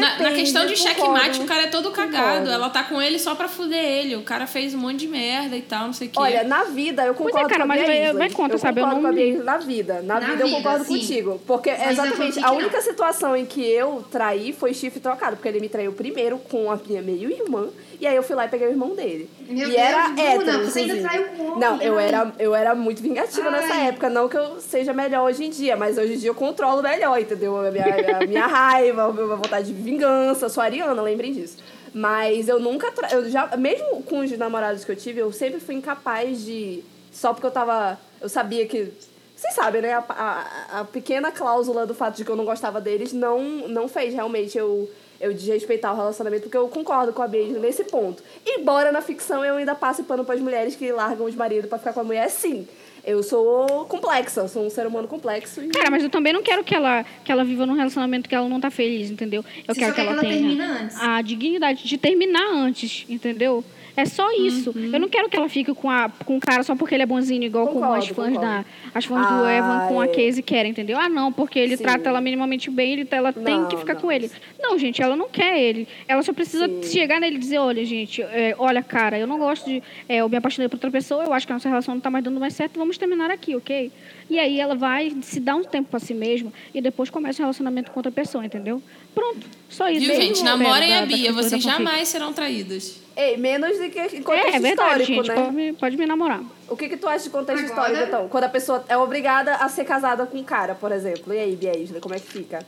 Na, na questão de eu checkmate, concordo. o cara é todo Concordo. cagado. Ela tá com ele só pra fuder ele. O cara fez um monte de merda e tal, não sei o quê. Olha, na vida eu Pois é, concordo cara, com a mas Bia vai- contra, eu sabe? Eu concordo não com a Bia na vida. Na, Na vida, eu vida, concordo sim. contigo. Porque Mas exatamente a única situação em que eu traí foi chifre trocado. Porque ele me traiu primeiro com a minha meio-irmã. E aí eu fui lá e peguei o irmão dele. Meu e Deus, era Bruna, hétero, você ainda inclusive. traiu com homem, Não, eu ai. era, eu era muito vingativa nessa Ai. época. Não que eu seja melhor hoje em dia, mas hoje em dia eu controlo melhor, entendeu? A minha, a minha raiva, a minha vontade de vingança. Eu sou ariana, lembrem disso. Mas eu nunca. Tra... Eu já, mesmo com os namorados que eu tive, eu sempre fui incapaz de. Só porque eu tava. Eu sabia que. Vocês sabem, né? A, a, a pequena cláusula do fato de que eu não gostava deles não, não fez realmente eu, eu desrespeitar o relacionamento, porque eu concordo com a Beijo nesse ponto. Embora na ficção eu ainda passe pano pras mulheres que largam os maridos pra ficar com a mulher, sim. Eu sou complexa, eu sou um ser humano complexo. E... Cara, mas eu também não quero que ela, que ela viva num relacionamento que ela não tá feliz, entendeu? Eu Você quero só que quer ela que ela tenha termine antes. a dignidade de terminar antes, entendeu? É só isso. Uhum. Eu não quero que ela fique com, a, com o cara só porque ele é bonzinho, igual como Concordo, as fãs, concordo. da, as fãs do Ah, Evan com a é. Casey querem, entendeu? Ah, não, porque ele Sim. trata ela minimamente bem, ele, ela tem Não, que ficar não. com ele. Não, gente, ela não quer ele. Ela só precisa Sim. chegar nele e dizer, olha, gente, é, olha, cara, eu não gosto de... é, eu me apaixonei por outra pessoa, eu acho que a nossa relação não tá mais dando mais certo, vamos terminar aqui, ok? E aí ela vai se dar um tempo pra si mesma e depois começa o relacionamento com outra pessoa, entendeu? Pronto, só isso. Viu, gente? Namorem da- a Bia, vocês jamais serão traídas. Ei, menos do que contexto É, é verdade, histórico, gente. né? Pode, me- pode me namorar. O que, que tu acha de contexto Agora- histórico, então? Quando a pessoa é obrigada a ser casada com um cara, por exemplo. E aí, Bia como é que fica?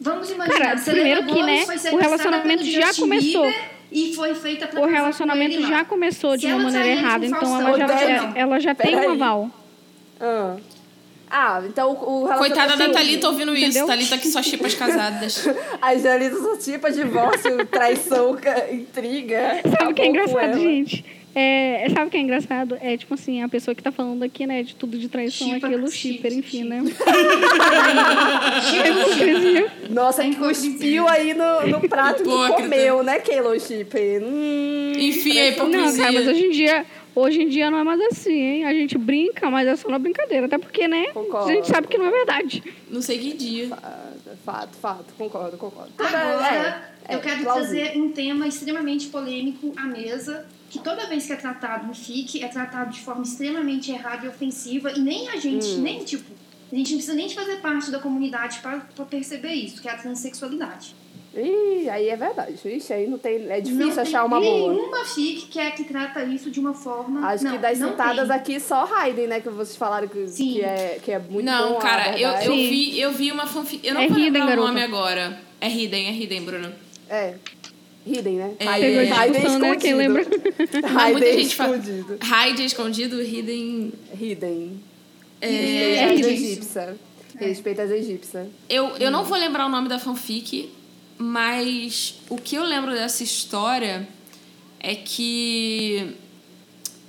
Vamos imaginar, Cara, primeiro que, né, o relacionamento já começou. E foi feita pra O relacionamento já começou de Se uma maneira errada, então ela já, ela, já tem um aval. Ah, ah então o relacionamento... Coitada da assim, Thalita ouvindo Entendeu? isso. Thalita que só chipa as casadas. As Janitas são tipo divórcio, traição, intriga. Sabe o que é engraçado, ela. gente? É, sabe o que é engraçado? É tipo assim, a pessoa que tá falando aqui, né, de tudo de traição, Chipa- aquilo, chipa- shipper, enfim, né? Chipa, Hipocrisia. Nossa, que cuspiu aí no, no prato que comeu, né, Keilo Chipper? Hum, Enfim, a Não, cara, mas hoje em dia, hoje em dia não é mais assim, hein? A gente brinca, mas é só na brincadeira. Até porque, né? Concordo. A gente sabe que não é verdade. Não sei que dia. fato, fato, concordo, concordo. Agora, É, é, eu quero plausível. trazer um tema extremamente polêmico à mesa, que toda vez que é tratado no FIC, é tratado de forma extremamente errada e ofensiva, e nem a gente, Hum. nem tipo, a gente não precisa nem de fazer parte da comunidade para perceber isso, que é a transexualidade. Ih, aí é verdade. Ixi, aí não tem. É difícil não achar tem uma boa. nenhuma FIC que é que trata isso de uma forma. Acho não, que das tem. aqui só Raiden, né? Que vocês falaram que, Sim. que, é, que é muito Não, bom. cara, eu, eu, vi, eu vi uma fanfic. Eu não É vou lembrar o nome agora. É Hidden, é Hidden, Bruno. É. Hidden, né? É. A Raiden discussão, né? Quem lembra? Raiden muita gente fala. escondido. Hide é escondido, Hidden. Hidden. É, Hidden é é egípcia. Respeita as egípcias. Eu, eu não vou lembrar o nome da fanfic, mas o que eu lembro dessa história é que.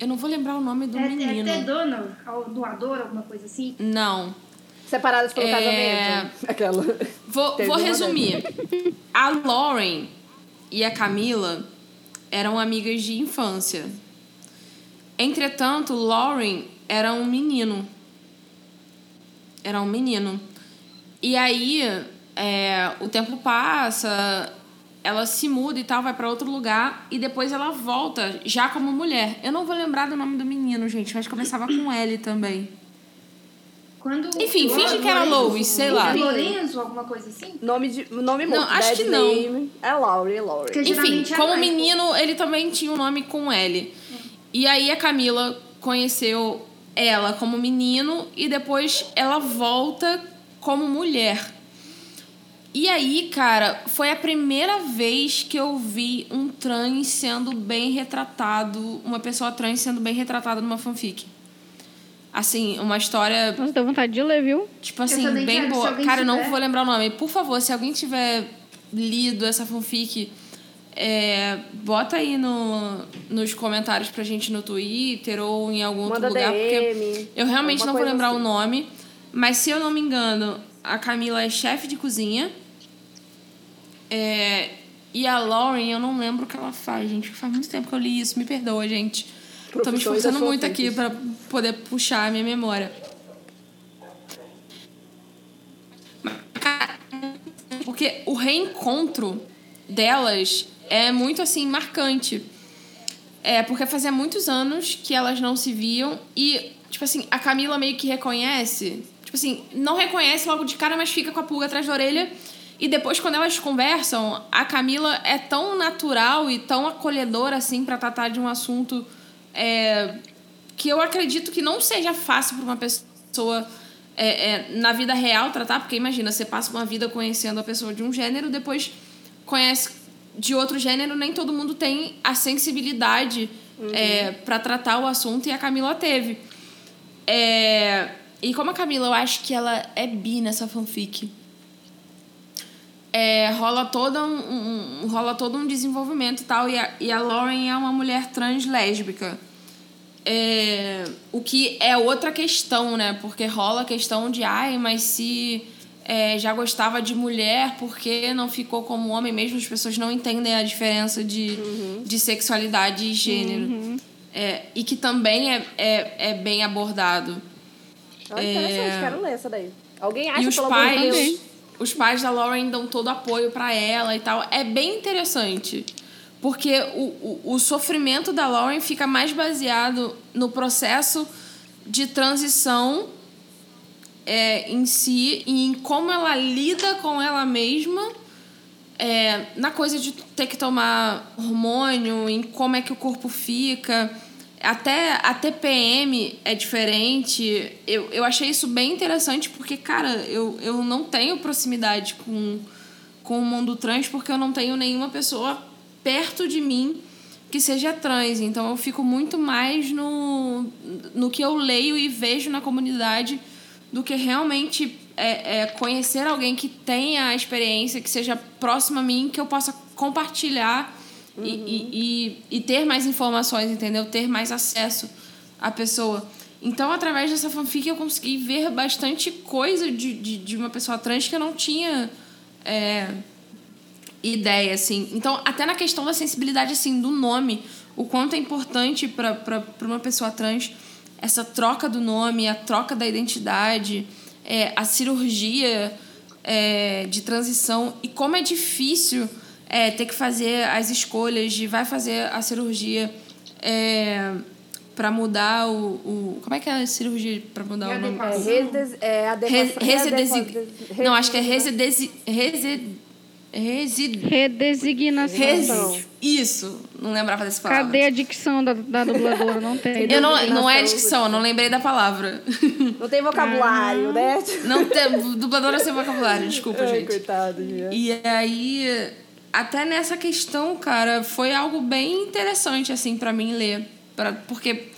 Eu não vou lembrar o nome do É, é menino. Donor, ao doador, alguma coisa assim. Não. Separadas pelo É. casamento. Aquela. Vou, vou resumir. A Lauren e a Camila eram amigas de infância. Entretanto, Lauren era um menino. Era um menino. E aí, é, o tempo passa, ela se muda e tal, vai pra outro lugar, e depois ela volta já como mulher. Eu não vou lembrar do nome do menino, gente, mas começava com L também. Quando Enfim, finge que era Lois, sei lá. Lorenzo, alguma coisa assim? Nome de. Nome Não, morto. acho Dead que não. Name. É Laurie, Laurie. Porque Enfim, é como Michael. menino, ele também tinha um nome com L. E aí a Camila conheceu ela como menino e depois ela volta como mulher. E aí, cara, foi a primeira vez que eu vi um trans sendo bem retratado, uma pessoa trans sendo bem retratada numa fanfic. Assim, uma história Nossa, deu vontade de ler, viu? Tipo assim, bem boa. Cara, eu não tiver. vou lembrar o nome. Por favor, se alguém tiver lido essa fanfic, é, bota aí no, nos comentários pra gente no Twitter ou em algum Manda outro lugar. DM, porque eu realmente não vou lembrar o assim. nome. Mas se eu não me engano, a Camila é chefe de cozinha. É, e a Lauren, eu não lembro o que ela faz, gente. Faz muito tempo que eu li isso. Me perdoa, gente. Tô me esforçando muito aqui pra poder puxar a minha memória. Porque o reencontro delas é muito assim marcante. É, porque fazia muitos anos que elas não se viam e, tipo assim, a Camila meio que reconhece. Tipo assim, não reconhece logo de cara, mas fica com a pulga atrás da orelha. E depois, quando elas conversam, a Camila é tão natural e tão acolhedora, assim, pra tratar de um assunto é, que eu acredito que não seja fácil para uma pessoa é, é, na vida real tratar, porque imagina, você passa uma vida conhecendo a pessoa de um gênero, depois conhece de outro gênero, nem todo mundo tem a sensibilidade é, para tratar o assunto e a Camila teve. É, e como a Camila, eu acho que ela é bi nessa fanfic. É, rola, todo um, um- rola todo um desenvolvimento e tal. E a, e a Lauren é uma mulher trans lésbica. É, o que é outra questão, né? Porque rola a questão de, ai, mas se é, já gostava de mulher, por que não ficou como homem mesmo? As pessoas não entendem a diferença de, de sexualidade e gênero. É, e que também é, é, é bem abordado. Ah, interessante, quero ler essa daí. Alguém acha, É. E os pelo de pais, Deus? Os pais da Lauren dão todo apoio pra ela e tal. É bem interessante. Porque o, o, o sofrimento da Lauren fica mais baseado no processo de transição é, em si e em como ela lida com ela mesma é, na coisa de ter que tomar hormônio, em como é que o corpo fica. Até a TPM é diferente. Eu, eu achei isso bem interessante porque, cara, eu, eu não tenho proximidade com, com o mundo trans porque eu não tenho nenhuma pessoa perto de mim que seja trans. Então eu fico muito mais no, no que eu leio e vejo na comunidade do que realmente é, é, conhecer alguém que tenha a experiência, que seja próximo a mim, que eu possa compartilhar e, e, e, e ter mais informações, entendeu? Ter mais acesso à pessoa. Então, através dessa fanfic, eu consegui ver bastante coisa de, de, de uma pessoa trans que eu não tinha é, ideia, assim. Então, até na questão da sensibilidade, assim, do nome, o quanto é importante para uma pessoa trans essa troca do nome, a troca da identidade, é, a cirurgia é, de transição e como é difícil é, ter que fazer as escolhas de vai fazer a cirurgia é, para mudar o, o. Como é que é a cirurgia para mudar o nome? É, redes, é Re- adequação. residesi- Não, acho que é residesi- resi- resi- Redesignação. resi- Isso, não lembrava dessa palavra. Cadê a dicção da, da dubladora? Não tem. Eu não, não é dicção, não lembrei da palavra. Não tem Ah. vocabulário, né? Não tem, dubladora sem vocabulário, desculpa, Ai, gente. coitado, gente. E aí, até nessa questão, cara, foi algo bem interessante, assim, pra mim ler. Pra, porque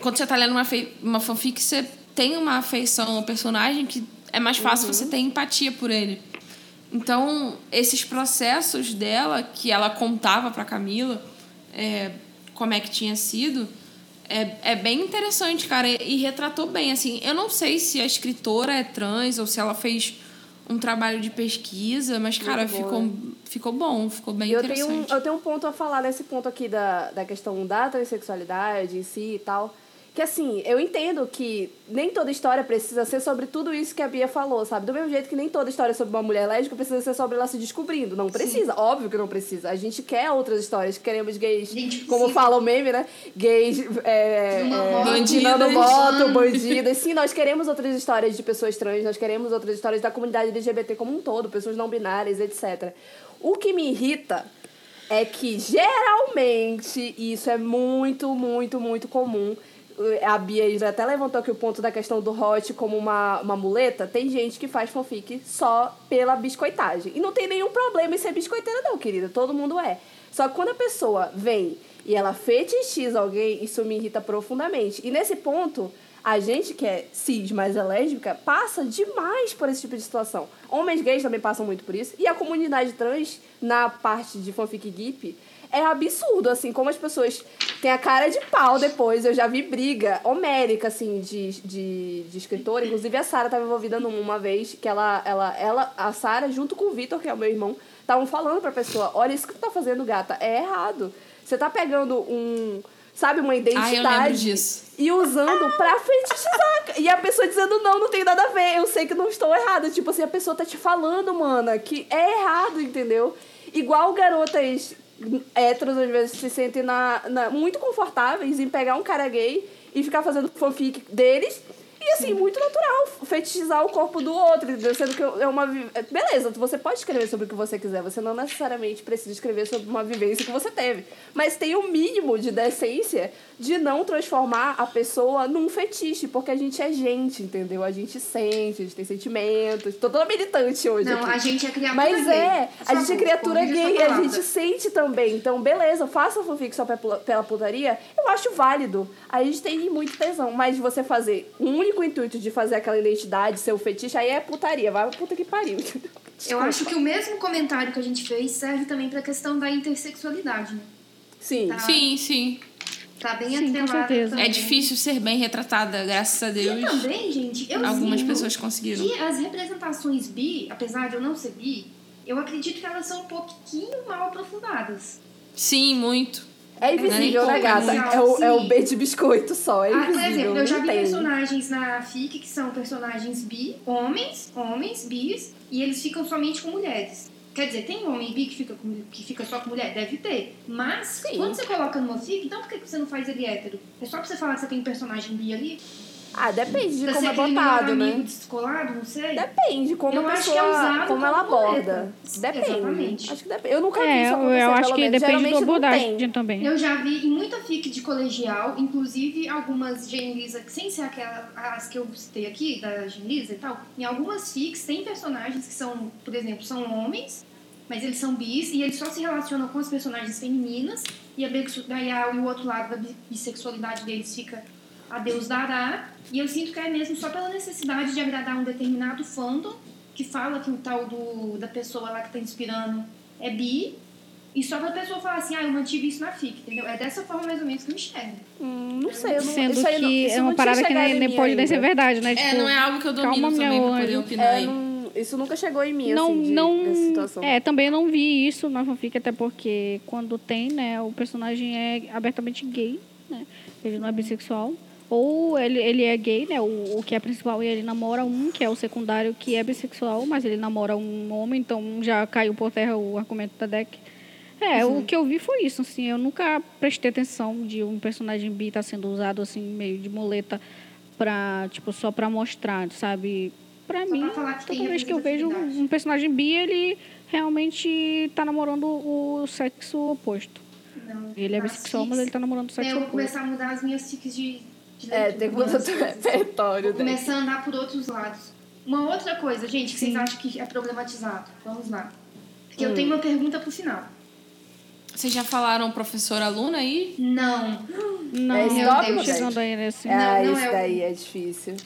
quando você tá lendo uma, fei- uma fanfic, você tem uma afeição ao personagem que é mais fácil você ter empatia por ele. Então, esses processos dela, que ela contava pra Camila, é, como é que tinha sido, é, é bem interessante, cara, e, e retratou bem, assim. Eu não sei se a escritora é trans ou se ela fez um trabalho de pesquisa, mas, cara, Muito bom, ficou, né? ficou bom, ficou bem eu tenho, um, interessante. eu tenho um ponto a falar nesse ponto aqui da, da questão da transexualidade em si e tal. Que assim, eu entendo que nem toda história precisa ser sobre tudo isso que a Bia falou, sabe? Do mesmo jeito que nem toda história sobre uma mulher lésbica precisa ser sobre ela se descobrindo. Não precisa, óbvio que não precisa. A gente quer outras histórias, queremos gays, Gente, como sim. fala o meme, né? Gays, é, Numa é, moto, bandidas. Sim, nós queremos outras histórias de pessoas trans, nós queremos outras histórias da comunidade LGBT como um todo, pessoas não binárias, etc. O que me irrita é que geralmente e isso é muito, muito, muito comum. A Bia até levantou aqui o ponto da questão do hot como uma, uma muleta. Tem gente que faz fanfic só pela biscoitagem. E não tem nenhum problema em ser biscoiteira, não, querida. Todo mundo é. Só que quando a pessoa vem e ela fetichiza alguém, isso me irrita profundamente. E nesse ponto, a gente que é cis, mas é lésbica, passa demais por esse tipo de situação. Homens gays também passam muito por isso. E a comunidade trans, na parte de fanfic gip, é absurdo, assim, como as pessoas têm a cara de pau depois. Eu já vi briga homérica, assim, de, de, de escritora. Inclusive, a Sara estava envolvida numa uma vez que ela, ela, ela a Sara, junto com o Vitor, que é o meu irmão, estavam falando pra pessoa: olha, isso que tu tá fazendo, gata, é errado. Você tá pegando um. Sabe, uma identidade. Ah. E usando pra fetichizar. E a pessoa dizendo, não, não tem nada a ver. Eu sei que não estou errada. Tipo assim, a pessoa tá te falando, mana, que é errado, entendeu? Igual garotas héteros, às vezes, se sentem na, na- muito confortáveis em pegar um cara gay e ficar fazendo fanfic deles. E assim, muito natural, fetichizar o corpo do outro, entendeu? Sendo que é uma. vi- Beleza, você pode escrever sobre o que você quiser, você não necessariamente precisa escrever sobre uma vivência que você teve. Mas tem o mínimo de decência de não transformar a pessoa num fetiche, porque a gente é gente, entendeu? A gente sente, a gente tem sentimentos. Tô toda militante hoje. Não, aqui. a gente é criatura Mas gay. é, a gente é criatura gay, a gente sente também. Então, beleza, faça fanfic só pela, putaria, eu acho válido. A gente tem muito tesão, mas você fazer o único intuito de fazer aquela identidade, ser o fetiche, aí é putaria, vai pra puta que pariu? Eu acho que o mesmo comentário que a gente fez serve também pra questão da intersexualidade, né? Sim. Tá. Sim, sim. Tá bem Sim, com atrelada certeza. também. É difícil ser bem retratada, graças a E Deus. também, gente, eu Algumas sinto pessoas conseguiram. que as representações bi, apesar de eu não ser bi, eu acredito que elas são um pouquinho mal aprofundadas. Sim, muito. É invisível, Não né, é gata? É o, é o. B de biscoito só, é Ah, por invisível. exemplo, eu já vi personagens na FIC que são personagens bi, homens, homens, bis, e eles ficam somente com mulheres. Quer dizer, tem homem bi que fica, com, que fica só com mulher? Deve ter. Mas, Sim. quando você coloca numa FIC, então por que que você não faz ele hétero? É só pra você falar que você tem um personagem bi ali? Ah, depende de pra como ser é botado, né? descolado, não sei. Depende como Eu a acho pessoa, que é usado como ela como aborda. Depende. Exatamente. Acho que depende. Eu nunca vi É, isso eu, acontecer, eu acho que menos. depende Geralmente da abordagem também. Eu já vi em muita fic de colegial, inclusive algumas Genlisa, sem ser aquelas as que eu citei aqui, da Genlisa e tal, em algumas fics tem personagens que são, por exemplo, são homens, mas eles são bis e eles só se relacionam com as personagens femininas e, a, daí a- e o outro lado da bi- bissexualidade deles fica a Deus dará. E eu sinto que é mesmo só pela necessidade de agradar um determinado fandom que fala que o tal do, da pessoa lá que tá inspirando é bi. E só pra pessoa falar assim, ah, eu mantive isso na FIC, entendeu? É dessa forma mais ou menos que eu enxergo. Hum, não sei, eu não, Sendo isso aí não, que isso é uma parada que nem, em nem pode nem ser verdade, né? É, Tipo, não é algo que eu domino calma, também meu pra poder opinar É, aí. não- isso nunca chegou em mim, não, assim, de, não, situação. é, também não vi isso na fanfic, até porque quando tem, né, o personagem é abertamente gay, né, ele não é bissexual, ou ele, ele é gay, né, o, o que é principal, e ele namora um, que é o secundário, que é bissexual, mas ele namora um homem, então já caiu por terra o argumento da deck. É, o que eu vi foi isso, assim, eu nunca prestei atenção de um personagem bi estar sendo usado, assim, meio de muleta pra, tipo, só pra mostrar, sabe? Pra Só mim, pra toda vez que eu vejo um personagem bi, ele realmente tá namorando o sexo oposto. Não, Ele é bissexual, mas ele tá namorando o sexo eu vou oposto. começar a mudar as minhas fics de, de É, tem que mudar coisas. repertório Vou começar a andar por outros lados. Uma outra coisa, gente, que vocês acham que é problematizado. Vamos lá. Porque Hum. eu tenho uma pergunta pro final. Vocês já falaram professor-aluna aí? Não. Não, É eu tô nesse. Ah, Não, não esse é o- daí é difícil.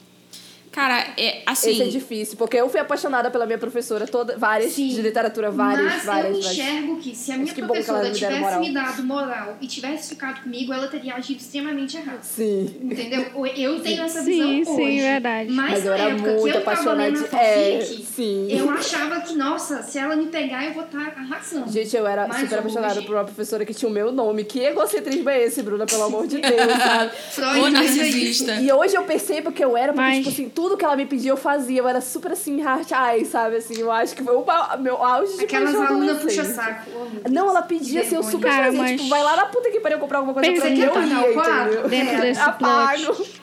Cara, é assim. Esse é difícil, porque eu fui apaixonada pela minha professora, toda, várias Sim. de literatura, várias, Mas várias, eu várias. enxergo que se a minha que que professora tivesse moral. me dado moral e tivesse ficado comigo, ela teria agido extremamente errado. Sim. Entendeu? Eu tenho essa Sim, visão sim, hoje. verdade. Mas, Mas eu na era época que muito eu tava lendo a apaixonada. É, fanfic, sim. eu achava que, nossa, se ela me pegar, eu vou estar arrasando. Gente, eu era Mas super apaixonada hoje- por uma professora que tinha o meu nome. Que egocentrismo é esse, Bruna? Pelo amor de Deus, sabe? Isso. narcisista. E hoje eu percebo que eu era, porque, Mas- tipo assim, tudo que ela me pedia eu fazia. Eu era super assim, heart eyes, sabe? Assim, eu acho que foi o meu auge de Aquelas alunas adolescente. puxa-saco. Oh. Não, ela pedia assim, eu super Cara, fazia. mas- Tipo, vai lá na puta que pariu comprar alguma coisa Pensa pra mim. que Eu ia, entendeu? Dentro É, desse Apago. plot.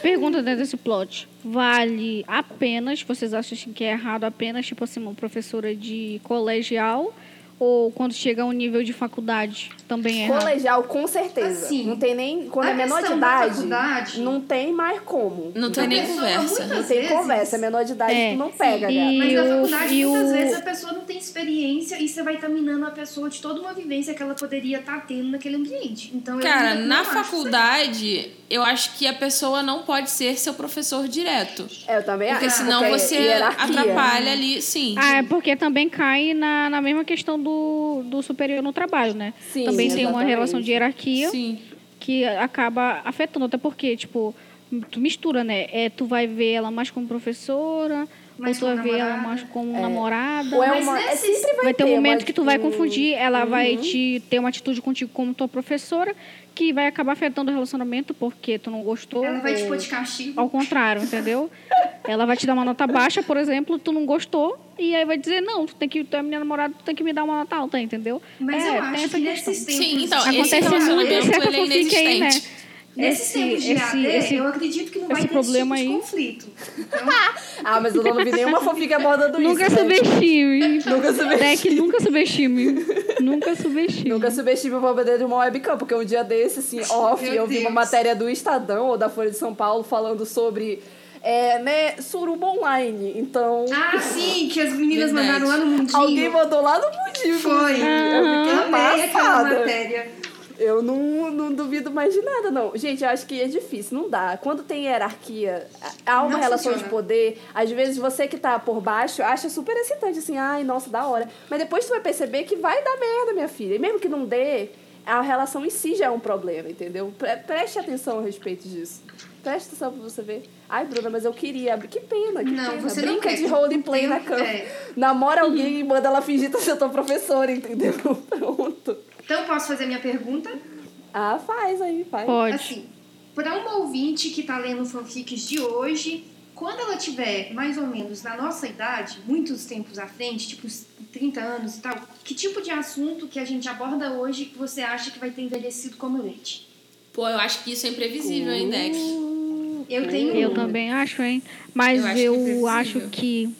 Pergunta dentro desse plot. Vale apenas, vocês acham que é errado apenas, tipo assim, uma professora de colegial? Ou quando chega a um nível de faculdade, também é errado? Colegial, com certeza. Assim, não tem nem. Quando a é menor de idade, faculdade- não tem mais como. Não tem A nem pessoa, conversa. Não tem vezes- conversa. É menor de idade, É, tu não pega, sim. E Mas na faculdade, e muitas o- vezes, a pessoa não tem experiência e você vai estar minando a pessoa de toda uma vivência que ela poderia estar tendo naquele ambiente. Então, Cara, não na faculdade, eu acho que a pessoa não pode ser seu professor direto. É, eu também Porque acho. senão porque é você hierarquia. atrapalha ali, sim. Ah, é porque também cai na, na mesma questão do, do superior no trabalho, né? Sim, também tem uma relação de hierarquia Sim. que acaba afetando, até porque, tipo, tu mistura, né? É, tu vai ver ela mais como professora, Mais ou tu vai ver ela namorada. mais como namorada. Ou é Mas uma. É, nesses- sempre vai, Vai ter um momento que tu vai tipo, confundir, ela vai Uhum. te ter uma atitude contigo como tua professora, que vai acabar afetando o relacionamento porque tu não gostou. Ela vai te pôr de castigo. Ao contrário, entendeu? Ela vai te dar uma nota baixa, por exemplo, tu não gostou, e aí vai dizer, não, tu tem que, tu é minha namorada, tu tem que me dar uma nota alta, entendeu? Mas É, eu acho essa que questão. Sim, então, esse Acontece muito em relacionamento, certa ele é fanfic aí, né? Nesses Esse, tempos de esse, AD, esse, eu acredito que não vai ter problema esse tipo aí. conflito. Então, Ah, mas eu não vi nenhuma fanfic abordando Nunca isso. né? subestime. Nunca subestime. Deck, nunca subestime. Nunca subestime. Nunca subestime o poder de uma webcam, porque um dia desse, assim, off, Meu eu vi uma Deus. matéria do Estadão ou da Folha de São Paulo falando sobre, é, né, suruba online. Então, ah, sim, que as meninas Verdade. mandaram lá no mundinho. alguém mandou lá no mundinho. Foi. Aham. Eu fiquei Amei aquela matéria. Eu não, não duvido mais de nada, não. Gente, eu acho que é difícil, não dá. Quando tem hierarquia, há uma Não relação funciona. de poder. Às vezes você que tá por baixo acha super excitante, assim, ai, nossa, da hora. Mas depois tu vai perceber que vai dar merda, minha filha. E mesmo que não dê, a relação em si já é um problema, entendeu? Pre- Preste atenção a respeito disso. Preste atenção pra você ver. Ai, Bruna, mas eu queria. Que pena, que Não, pena. você não Brinca quer. de roleplay na cama. é. Namora alguém e manda ela fingir ser tua professora, entendeu? Pronto. Então, posso fazer minha pergunta? Ah, faz aí, faz. Pode. Assim, para uma ouvinte que tá lendo fanfics de hoje, quando ela tiver mais ou menos na nossa idade, muitos tempos à frente, tipo uns 30 anos e tal, que tipo de assunto que a gente aborda hoje que você acha que vai ter envelhecido como leite? Pô, eu acho que isso é imprevisível, hein, Deck? Eu tenho Eu também acho, hein? Mas Eu acho eu imprevisível. acho que.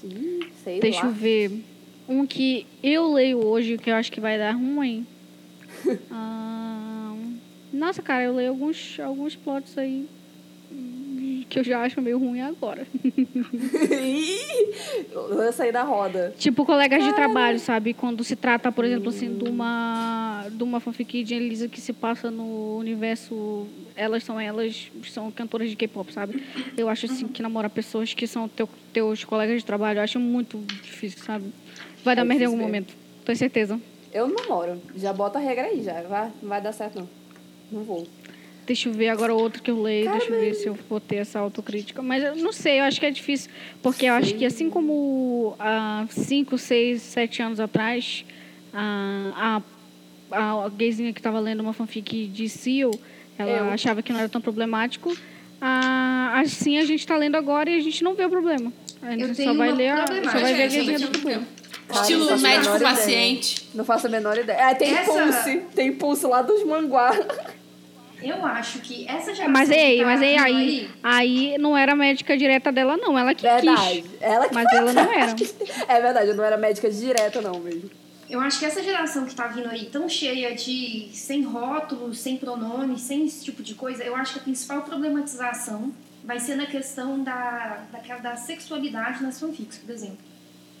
Sim, sei Deixa eu lá. ver. Um que eu leio hoje que eu acho que vai dar ruim. Ah, nossa, cara, eu leio alguns, alguns plots aí hum, que eu já acho meio ruim agora. Ih, Lança aí da roda. Tipo, colegas de trabalho, sabe? Quando se trata, por exemplo, assim, de uma, de uma fanfic de Elisa que se passa no universo. Elas são elas, são cantoras de K-pop, sabe? Eu acho assim que namorar pessoas que são teu, teus colegas de trabalho, eu acho muito difícil, sabe? Vai dar merda em algum difícil momento. Tenho certeza. Eu não namoro. Já bota a regra aí, já. Vai, não vai dar certo, não. Não vou. Deixa eu ver agora outro que eu leio, Cara, deixa eu ver se eu vou ter essa autocrítica. Mas eu não sei, eu acho que é difícil. Porque eu acho que assim como há 5, 6, 7 anos atrás, a, a, a gayzinha que estava lendo uma fanfic de Seal, ela Eu. achava que não era tão problemático. A, assim a gente está lendo agora e a gente não vê o problema. A Eu gente tenho só vai ler a, só vai ver a gente, gayzinha do problema. Cara, Estilo faço a menor médico ideia. paciente. Não faço a menor ideia. É, tem Essa- pulse. Tem pulse lá dos manguá. Eu acho que essa geração Mas ei, tá mas ei, vindo aí, aí não era médica direta dela, não. Ela que Verdade. quis. Ela que Mas ela não era. É verdade, eu não era médica direta, não, mesmo. Eu acho que essa geração que tá vindo aí tão cheia de sem rótulos, sem pronomes, sem esse tipo de coisa, eu acho que a principal problematização vai ser na questão da, daquela, da sexualidade nas fanfics, por exemplo.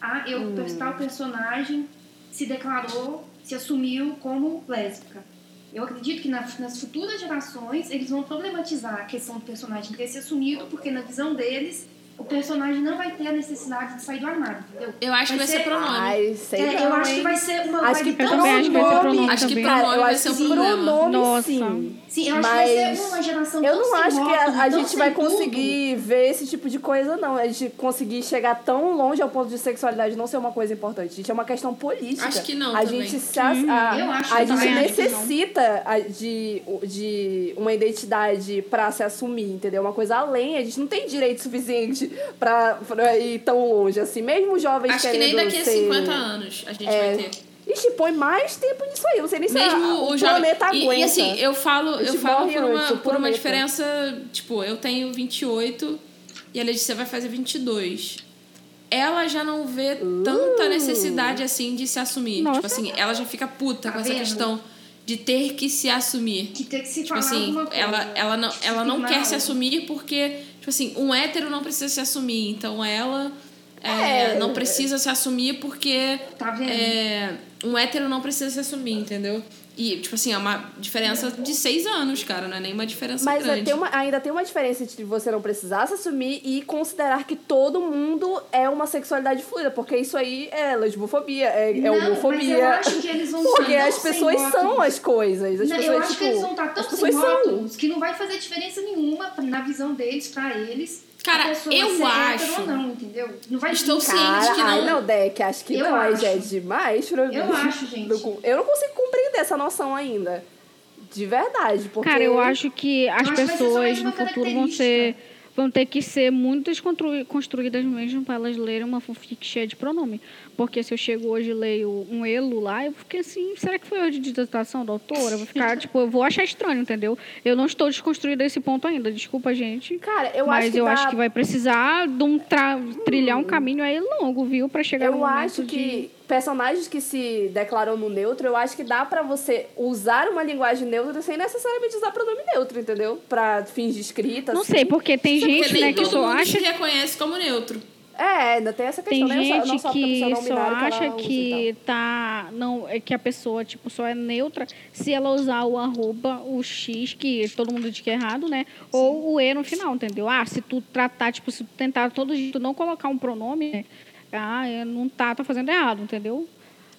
Ah, eu, Hum. tal personagem se declarou, se assumiu como lésbica. Eu acredito que na, nas futuras gerações eles vão problematizar a questão do personagem ter se assumido, porque na visão deles o personagem não vai ter a necessidade de sair do armário, entendeu? Eu acho que vai ser pronome. Ai, sei É, não, eu acho que vai ser uma Acho que tão acho que vai ser pronome... pronome Acho que pronome vai acho ser um que problema. Nossa. sim. Sim, eu acho que vai Mas ser uma geração Eu não acho que a, a gente vai tudo. conseguir ver esse tipo de coisa, não. A gente conseguir chegar tão longe ao ponto de sexualidade não ser uma coisa importante. Gente, é uma questão política. Acho que não A também. gente, se, a, a, Eu acho a que gente necessita de, de uma identidade pra se assumir, entendeu? Uma coisa além. A gente não tem direito suficiente pra, pra ir tão longe assim. Mesmo jovens Acho que nem querendo daqui a ser- 50 anos a gente É, vai ter. Ixi, põe mais tempo nisso aí. Eu não sei nem se a- Mesmo o o jovem. planeta e, aguenta. e assim, eu falo, A eu falo por uma, por uma diferença. Tipo, eu tenho 28 e a Letícia vai fazer 22. Ela já não vê tanta Uh. necessidade assim de se assumir. Nossa. Tipo assim, ela já fica puta Tá com essa vendo? questão de ter que se assumir. Que tem que se Tipo falar assim, alguma coisa. ela, ela não, ela não Firmar quer se assumir porque, tipo assim, um hétero não precisa se assumir. Então ela É. é, não precisa se assumir porque Tá vendo? é, um hétero não precisa se assumir, entendeu? E, tipo assim, é uma diferença de seis anos, cara. Não é nem uma diferença Mas é, grande. uma- ainda tem uma diferença de você não precisar se assumir e considerar que todo mundo é uma sexualidade fluida, porque isso aí é lesbofobia, é, é Não, mas homofobia. eu acho que eles vão porque estar as tão pessoas são rótulos. as coisas. As Não, pessoas, eu acho tipo, que eles vão estar tão as sem pessoas são. rótulos que não vai fazer diferença nenhuma na visão deles, pra eles. Cara, eu acho- ou não, entendeu? Não vai Estou ciente que ai, não- não, Deck, acho que Eu não, aí já é acho. demais pra mim. Eu acho, gente. Não Eu não consigo compreender essa noção ainda. De verdade, porque... Cara, eu acho que as acho que pessoas uma no futuro vão ser vão ter que ser muito construídas mesmo para elas lerem uma fanfic cheia de pronome. Porque se eu chego hoje e leio um elo lá, eu fiquei assim, será que foi erro de digitação da autora? Eu vou ficar, tipo, eu vou achar estranho, entendeu? Eu não estou desconstruída esse ponto ainda, desculpa, gente. Cara, eu mas acho que eu dá- acho que vai precisar de um tra- trilhar um caminho aí longo, viu? Para chegar no Eu momento acho de... que personagens que se declaram no neutro, eu acho que dá pra você usar uma linguagem neutra sem necessariamente usar pronome neutro, entendeu? Pra fins de escrita. Não assim. sei, porque tem Porque gente, nem né, que só acha se reconhece como neutro. É, ainda tem essa Tem questão, né? Só- não gente só porque a que só acha ela usa e que tá não é que a pessoa tipo só é neutra se ela usar o arroba, o x que todo mundo diz que é errado, né? Ou o e no final, entendeu? Ah, se tu tratar tipo se tu tentar todo jeito não colocar um pronome, né? Ah, é, não tá tá fazendo errado, entendeu?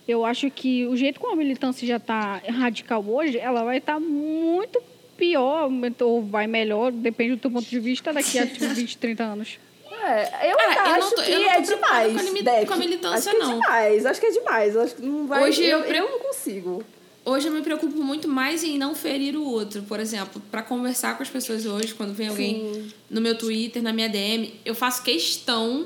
Eu acho que o jeito como a militância já tá radical hoje, ela vai estar muito pior ou vai melhor, depende do teu ponto de vista daqui a tipo, 20, 30 anos. É, eu Ah, ainda eu acho tô- que eu é demais. com a Deck. com a militância, acho que não. é demais, acho que é demais. Acho que não vai. Hoje eu eu, eu não consigo. Hoje eu me preocupo muito mais em não ferir o outro. Por exemplo, para conversar com as pessoas hoje, quando vem alguém Sim. no meu Twitter, na minha DM, eu faço questão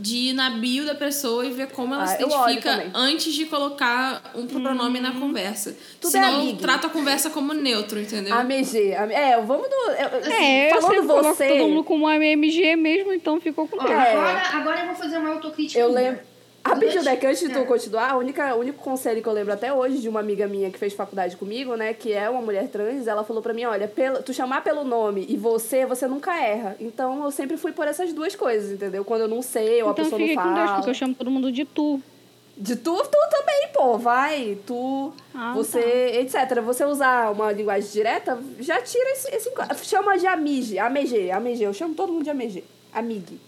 de ir na bio da pessoa e ver como ela Ah, se eu identifica antes de colocar um pronome na conversa. Tudo é Senão eu amigo. trato a conversa como neutro, entendeu? AMG. am- É, vamos do. eu- eu- É, eu falando sempre coloco você. todo mundo como AMG mesmo, então ficou com. É. agora, agora eu vou fazer uma autocrítica. Eu lembro. Rapidinho, Durante- Deck, antes de tu É. continuar, a única, o único conselho que eu lembro até hoje de uma amiga minha que fez faculdade comigo, né, que é uma mulher trans, ela falou pra mim, olha, pelo, tu chamar pelo nome e você, você nunca erra. Então eu sempre fui por essas duas coisas, entendeu? Quando eu não sei ou a Então pessoa não fique com Deus, fala. porque eu chamo todo mundo de tu. De tu, tu também, pô, vai, tu, Ah, você, etc. Você usar uma linguagem direta, já tira esse, esse. Chama de amige, ameg, ameg, eu chamo todo mundo de ameg, amig.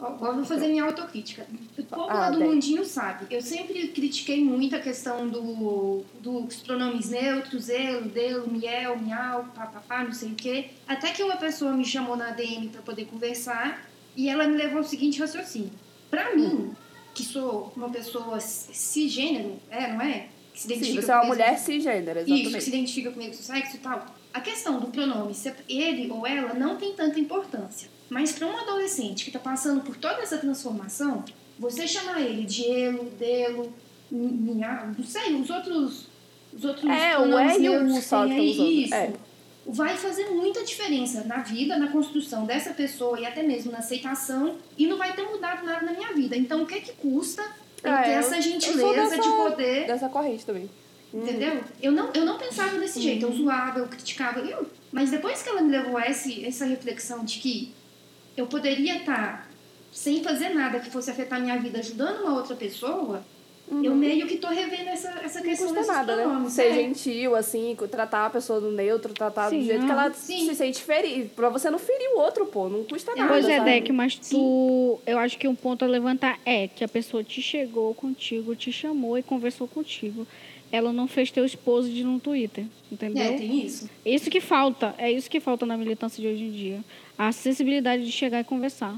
Agora vou fazer minha autocrítica. O povo Ah, lá do mundinho sabe. Eu sempre critiquei muito a questão do, dos pronomes neutros, eu, deu, miel, miau, papapá, não sei o quê. Até que uma pessoa me chamou na DM para poder conversar e ela me levou ao seguinte raciocínio. Pra mim, que sou uma pessoa cisgênero, é, não é? Que se Sim, identifica você é uma mulher mesmo- cisgênero, isso, que se exatamente. identifica com o mesmo sexo e tal. A questão do pronome, se ele ou ela, não tem tanta importância. Mas para um adolescente que está passando por toda essa transformação, você chamar ele de elo, delo, minha, não sei, os outros, os outros É, o pronomes E o só usando, isso, é. vai fazer muita diferença na vida, na construção dessa pessoa e até mesmo na aceitação, e não vai ter mudado nada na minha vida. Então, o que que custa eu É, ter essa gentileza dessa- de poder Dessa corrente também. Entendeu? Eu não, eu não pensava desse jeito, eu zoava, eu criticava. Eu, mas depois que ela me levou a esse, essa reflexão de que eu poderia estar sem fazer nada que fosse afetar minha vida, ajudando uma outra pessoa, Eu meio que tô revendo essa, essa Não questão custa desses nada, né? Ser é. gentil, assim, tratar a pessoa do neutro, tratar Sim, do jeito que ela Sim. se sente ferir. Pra você não ferir o outro, pô. Não custa nada. Pois é, sabe? Deck, mas tu. Eu acho que um ponto a levantar é que a pessoa te chegou contigo, te chamou e conversou contigo. Ela não fez teu esposo de no Twitter, entendeu? É, tem isso. Isso que falta, é isso que falta na militância de hoje em dia. A acessibilidade de chegar e conversar.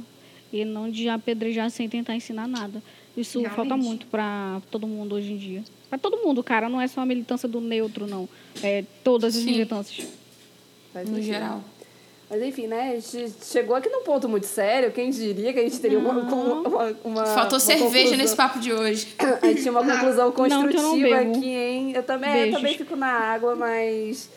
E não de apedrejar sem tentar ensinar nada. Isso Realmente. falta muito para todo mundo hoje em dia. Para todo mundo, cara. Não é só a militância do neutro, não. É todas as Sim. militâncias. Faz No geral. Mas enfim, né? A gente chegou aqui num ponto muito sério. Quem diria que a gente teria uma. uma, uma Faltou uma cerveja conclusão- nesse papo de hoje. A gente tinha uma conclusão não construtiva bebo. aqui, hein? Eu também, eu também fico na água, mas.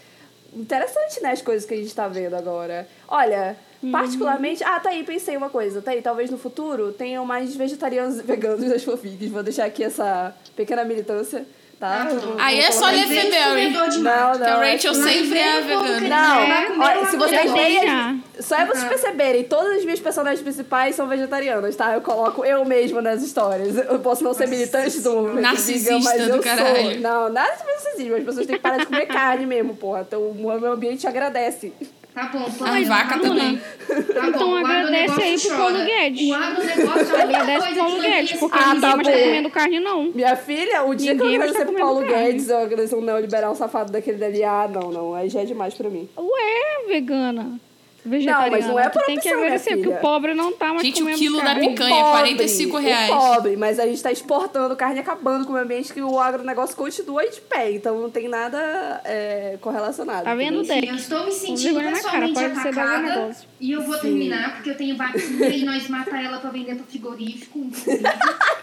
Interessante, né, as coisas que a gente tá vendo agora. Olha, Uhum. particularmente. Ah, tá aí, pensei uma coisa. Tá aí, talvez no futuro tenham mais vegetarianos e veganos das fanfics. Vou deixar aqui essa pequena militância, tá? Vou- Aí vou é só ler February. Não, mato. Que a não. Rachel é- sempre é vegana. Não, olha, se vocês as- Só é vocês perceberem, todas as minhas personagens principais são vegetarianas, tá? Eu coloco eu mesma nas histórias. Eu posso não ser militante do Narcisista vegan, mas do eu caralho. sou. Não, nada de narcisismo. As pessoas têm que parar de comer carne mesmo, porra. Então o meu ambiente agradece. Tá bom, A Pamela, vaca também. Tá bom, Então agradece aí pro. Paulo Guedes. O agronegócio é a Agradece pro Paulo Guedes, porque Ah, ninguém tá mais tá bom. comendo carne, não. Minha filha, o dia que eu Ninguém agradecer pro Paulo carne. Guedes, eu agradecer um neoliberal safado daquele dali. Ah, não, não. Aí já é demais pra mim. Ué, vegana. Vegetariana. Não, mas não é por tem que agradecer, porque o pobre não tá mais Gente, o comendo quilo da carne. picanha. Picanha, 45 reais. O pobre, mas a gente tá exportando carne e acabando com o ambiente que o agronegócio continua aí de pé. Então não tem nada é, correlacionado. Tá vendo? Deck? Eu estou me sentindo cara, pessoalmente ser atacada e eu vou terminar porque eu tenho vaquinha e nós mata ela pra vender pro frigorífico.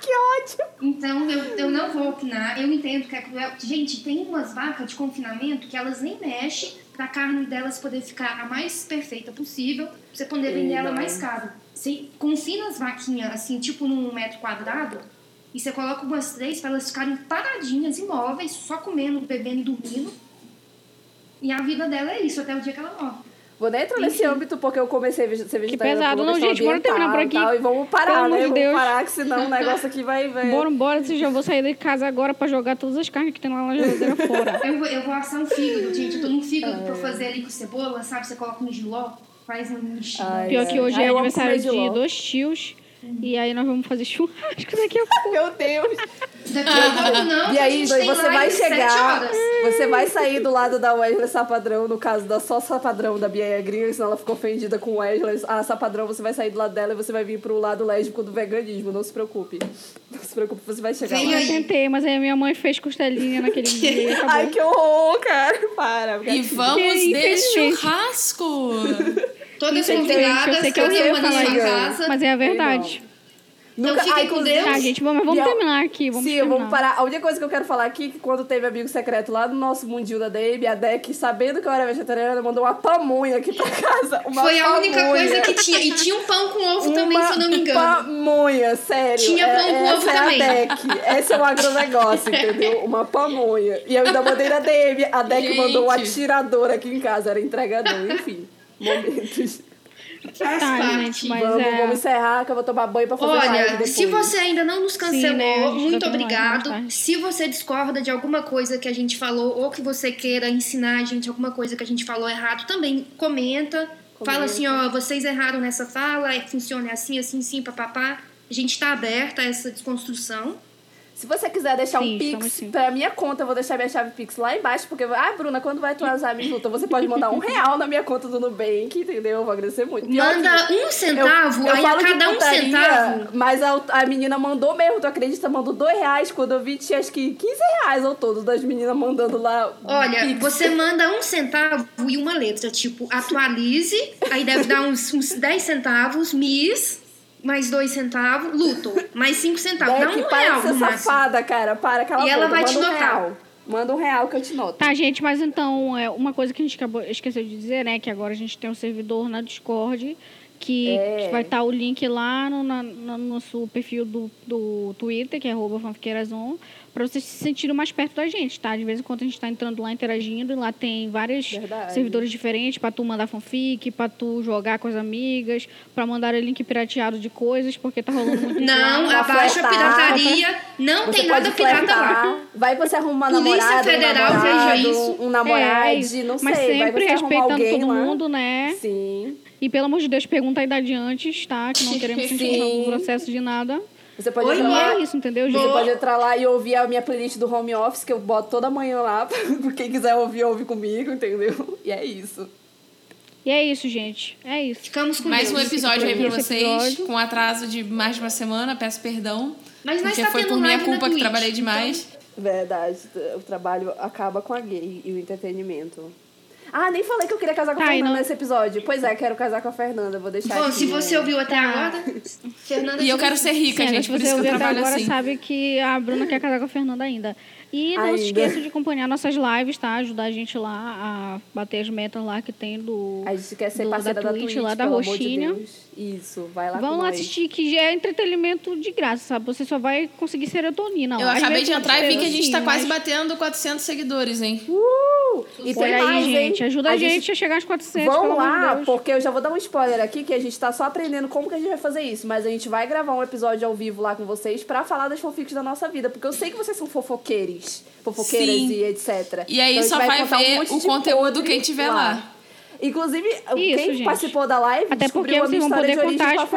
Que ótimo! Então eu, eu não vou opinar. Eu entendo que é cruel. Gente, tem umas vacas de confinamento que elas nem mexem pra carne delas poder ficar a mais perfeita possível, pra você poder vender ela mais caro. Você confina as vaquinhas assim, tipo num metro quadrado, e você coloca umas três pra elas ficarem paradinhas, imóveis, só comendo, bebendo e dormindo. E a vida dela é isso, até o dia que ela morre. Vou nem entrar nesse âmbito porque eu comecei a ser vegetariana. pesado. por uma Não, gente, bora terminar por aqui. e tal, E vamos parar, Pelo amor né? Vamos Deus. parar, que senão o negócio aqui vai... vai... Bora, bora, se já vou sair de casa agora pra jogar todas as carnes que tem lá na geladeira fora. Eu vou, eu vou assar um fígado, gente. Eu tô num fígado É. pra fazer ali com cebola, sabe? Você coloca no giló, faz um mexidão. Ai, Pior é. que hoje Ai, é eu amo aniversário de dois tios. E aí nós vamos fazer churrasco daqui a pouco. Meu Deus! Daqui a pouco não, E aí, você vai chegar, você vai sair do lado da Wesley Sapadrão, no caso da só Sapadrão da Bia Gringa, senão ela ficou ofendida com Wesley. A Sapadrão, você vai sair do lado dela e você vai vir pro lado lésbico do veganismo, não se preocupe. Não se preocupe, você vai chegar Vem lá. Eu tentei, mas aí a minha mãe fez costelinha naquele dia e acabou. Ai, que horror, cara. Para. E vamos de churrasco. Todas ter- convidadas, eu sei que eu cada sei uma na falar sua isso. casa. Mas é a verdade. Então Nunca, fiquem ai, com Deus. Tá, gente, vamos, vamos E a- terminar aqui. Vamos Sim, terminar. vamos parar. A única coisa que eu quero falar aqui é que quando teve amigo secreto lá no nosso mundinho da Debe, a Deck, sabendo que eu era vegetariana, mandou uma pamonha aqui pra casa. Uma Foi a única pamonha. coisa que tinha. E tinha um pão com ovo também, Uma se eu não me engano. pamonha, sério. Tinha É- pão com essa ovo é também. a DEC. Esse é o agronegócio, entendeu? Uma pamonha. E eu ainda mandei na DM. A DEC Gente. mandou um atirador aqui em casa, era entregador, enfim. Momentos. Faz Tá, parte. gente, mas vamos, é... vamos encerrar, que eu vou tomar banho pra fazer Olha, depois. se você ainda não nos cancelou, né, a gente muito obrigado. Se você discorda de alguma coisa que a gente falou ou que você queira ensinar a gente alguma coisa que a gente falou errado, também comenta. Fala assim, ó, vocês erraram nessa fala, é, funciona assim, assim, sim, papapá. A gente tá aberta a essa desconstrução. Se você quiser deixar Sim, um Pix sim. pra minha conta, eu vou deixar minha chave Pix lá embaixo, porque, ah, Bruna, quando vai atualizar a minha luta, você pode mandar um real na minha conta do Nubank, entendeu? Eu vou agradecer muito. Pior Manda que- um centavo, aí a falo de cada um putaria, centavo. Mas a, a menina mandou mesmo, tu acredita? Mandou dois reais. Quando eu vi, tinha acho que 15 reais ao todo das meninas mandando lá. Olha, Pix. você manda um centavo e uma letra, tipo, atualize, aí deve dar uns, uns 10 centavos, Miss, mais 2 centavos, Luto, mais 5 centavos. Dá Beck, um para real safada, cara. Para, cala E ela boca. vai Manda te um notar. real. Manda um real que eu te noto. Tá, gente, mas então, é, uma coisa que a gente acabou, esqueceu de dizer, né, que agora a gente tem um servidor na Discord, Que É. vai estar o link lá no, na- no nosso perfil do, do Twitter, que é arroba fanfiqueirazon, para vocês se sentirem mais perto da gente, tá? De vez em quando a gente está entrando lá, interagindo, e lá tem vários Verdade. servidores diferentes para tu mandar fanfic, para tu jogar com as amigas, para mandar link pirateado de coisas, porque tá rolando muito lá. Não, abaixa a pirataria. Não Você tem nada pirata lá. Vai você arruma uma Polícia namorada, Federal, um namorado, isso. um namorado, É, não sei. Mas vai sempre você arrumar respeitando todo lá. mundo, né? Sim. E pelo amor de Deus, pergunta a idade antes, tá? Que não queremos sentir no processo de nada. Você pode Oi, entrar lá. é isso, entendeu, Você gente? Boa. pode entrar lá e ouvir a minha playlist do home office, que eu boto toda manhã lá. pra Quem quiser ouvir, ouve comigo, entendeu? E é isso. E é isso, gente. É isso. Ficamos com Mais um Deus. episódio aí pra vocês, episódio. com atraso de mais de uma semana, peço perdão. Mas porque tá foi por minha culpa que Twitch, trabalhei então- demais. Verdade. O trabalho acaba com a gay e o entretenimento. Ah, nem falei que eu queria casar com a e Fernanda não- nesse episódio. Pois é, quero casar com a Fernanda. Vou deixar Bom, aqui, se você ouviu até agora, Fernanda. E eu quero ser rica, Sim, gente, se por você isso que eu trabalho agora, assim. sabe que a Bruna quer casar com a Fernanda ainda. E não se Ainda. esqueça de acompanhar nossas lives, tá? Ajudar a gente lá a bater as metas lá que tem do... A gente quer ser do- parceira da Twitch, Twitch, lá da de Roxinha. Deus. Isso, vai lá Vão lá nós. assistir, que já é entretenimento de graça, sabe? Você só vai conseguir serotonina. Eu lá. Acabei de entrar e vi que a gente assim, tá quase mas- batendo 400 seguidores, hein? Uh! E tem Olha aí, mais, hein? gente. Ajuda a, gente a chegar aos 400, pelo Vão amor de lá, Deus. porque eu já vou dar um spoiler aqui, que a gente tá só aprendendo como que a gente vai fazer isso. Mas a gente vai gravar um episódio ao vivo lá com vocês pra falar das fanfics da nossa vida. Porque eu sei que vocês são fofoqueiros, fofoqueiras Sim. e etc. E aí Então só vai contar ver monte o de conteúdo quem tiver lá. Inclusive, quem gente. participou da live Até porque descobriu a vocês vão história poder de contar origem as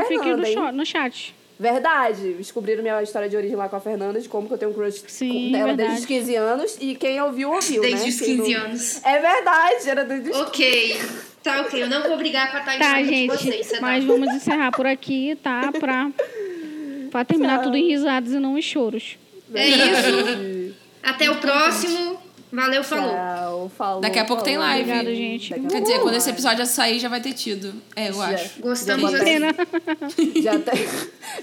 hein? cho- no chat. Verdade. Descobriram minha história de origem lá com a Fernanda, de como que eu tenho um crush Sim, dela verdade. desde os 15 anos. E quem ouviu, ouviu, Desde né? os Quem 15 não- anos. É verdade, era desde os Ok. Tá, ok. Eu não vou brigar com a Thaís Tá, de gente. vocês. você tá? Mas vamos encerrar por aqui, tá? Pra, pra terminar tudo em risadas e não em choros. É isso. Até o próximo. Valeu, falou. Tchau, falou. Daqui a pouco tem falou. live. Obrigada, gente. Quer dizer, quando tem esse episódio sair, já vai ter tido. É, eu Já- acho. Gostamos já Pena. Já até,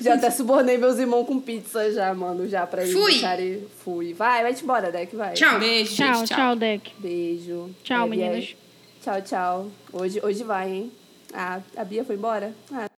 já até subornei meus irmãos com pizza já, mano, já pra eles Fui. deixarem... Fui. Vai, vai-te embora, Deck, vai. Tchau. Beijo, Tchau, gente. tchau, Deck. Beijo. Tchau, É, meninas. Tchau, tchau. Hoje, hoje vai, hein? Ah, a Bia foi embora? Ah,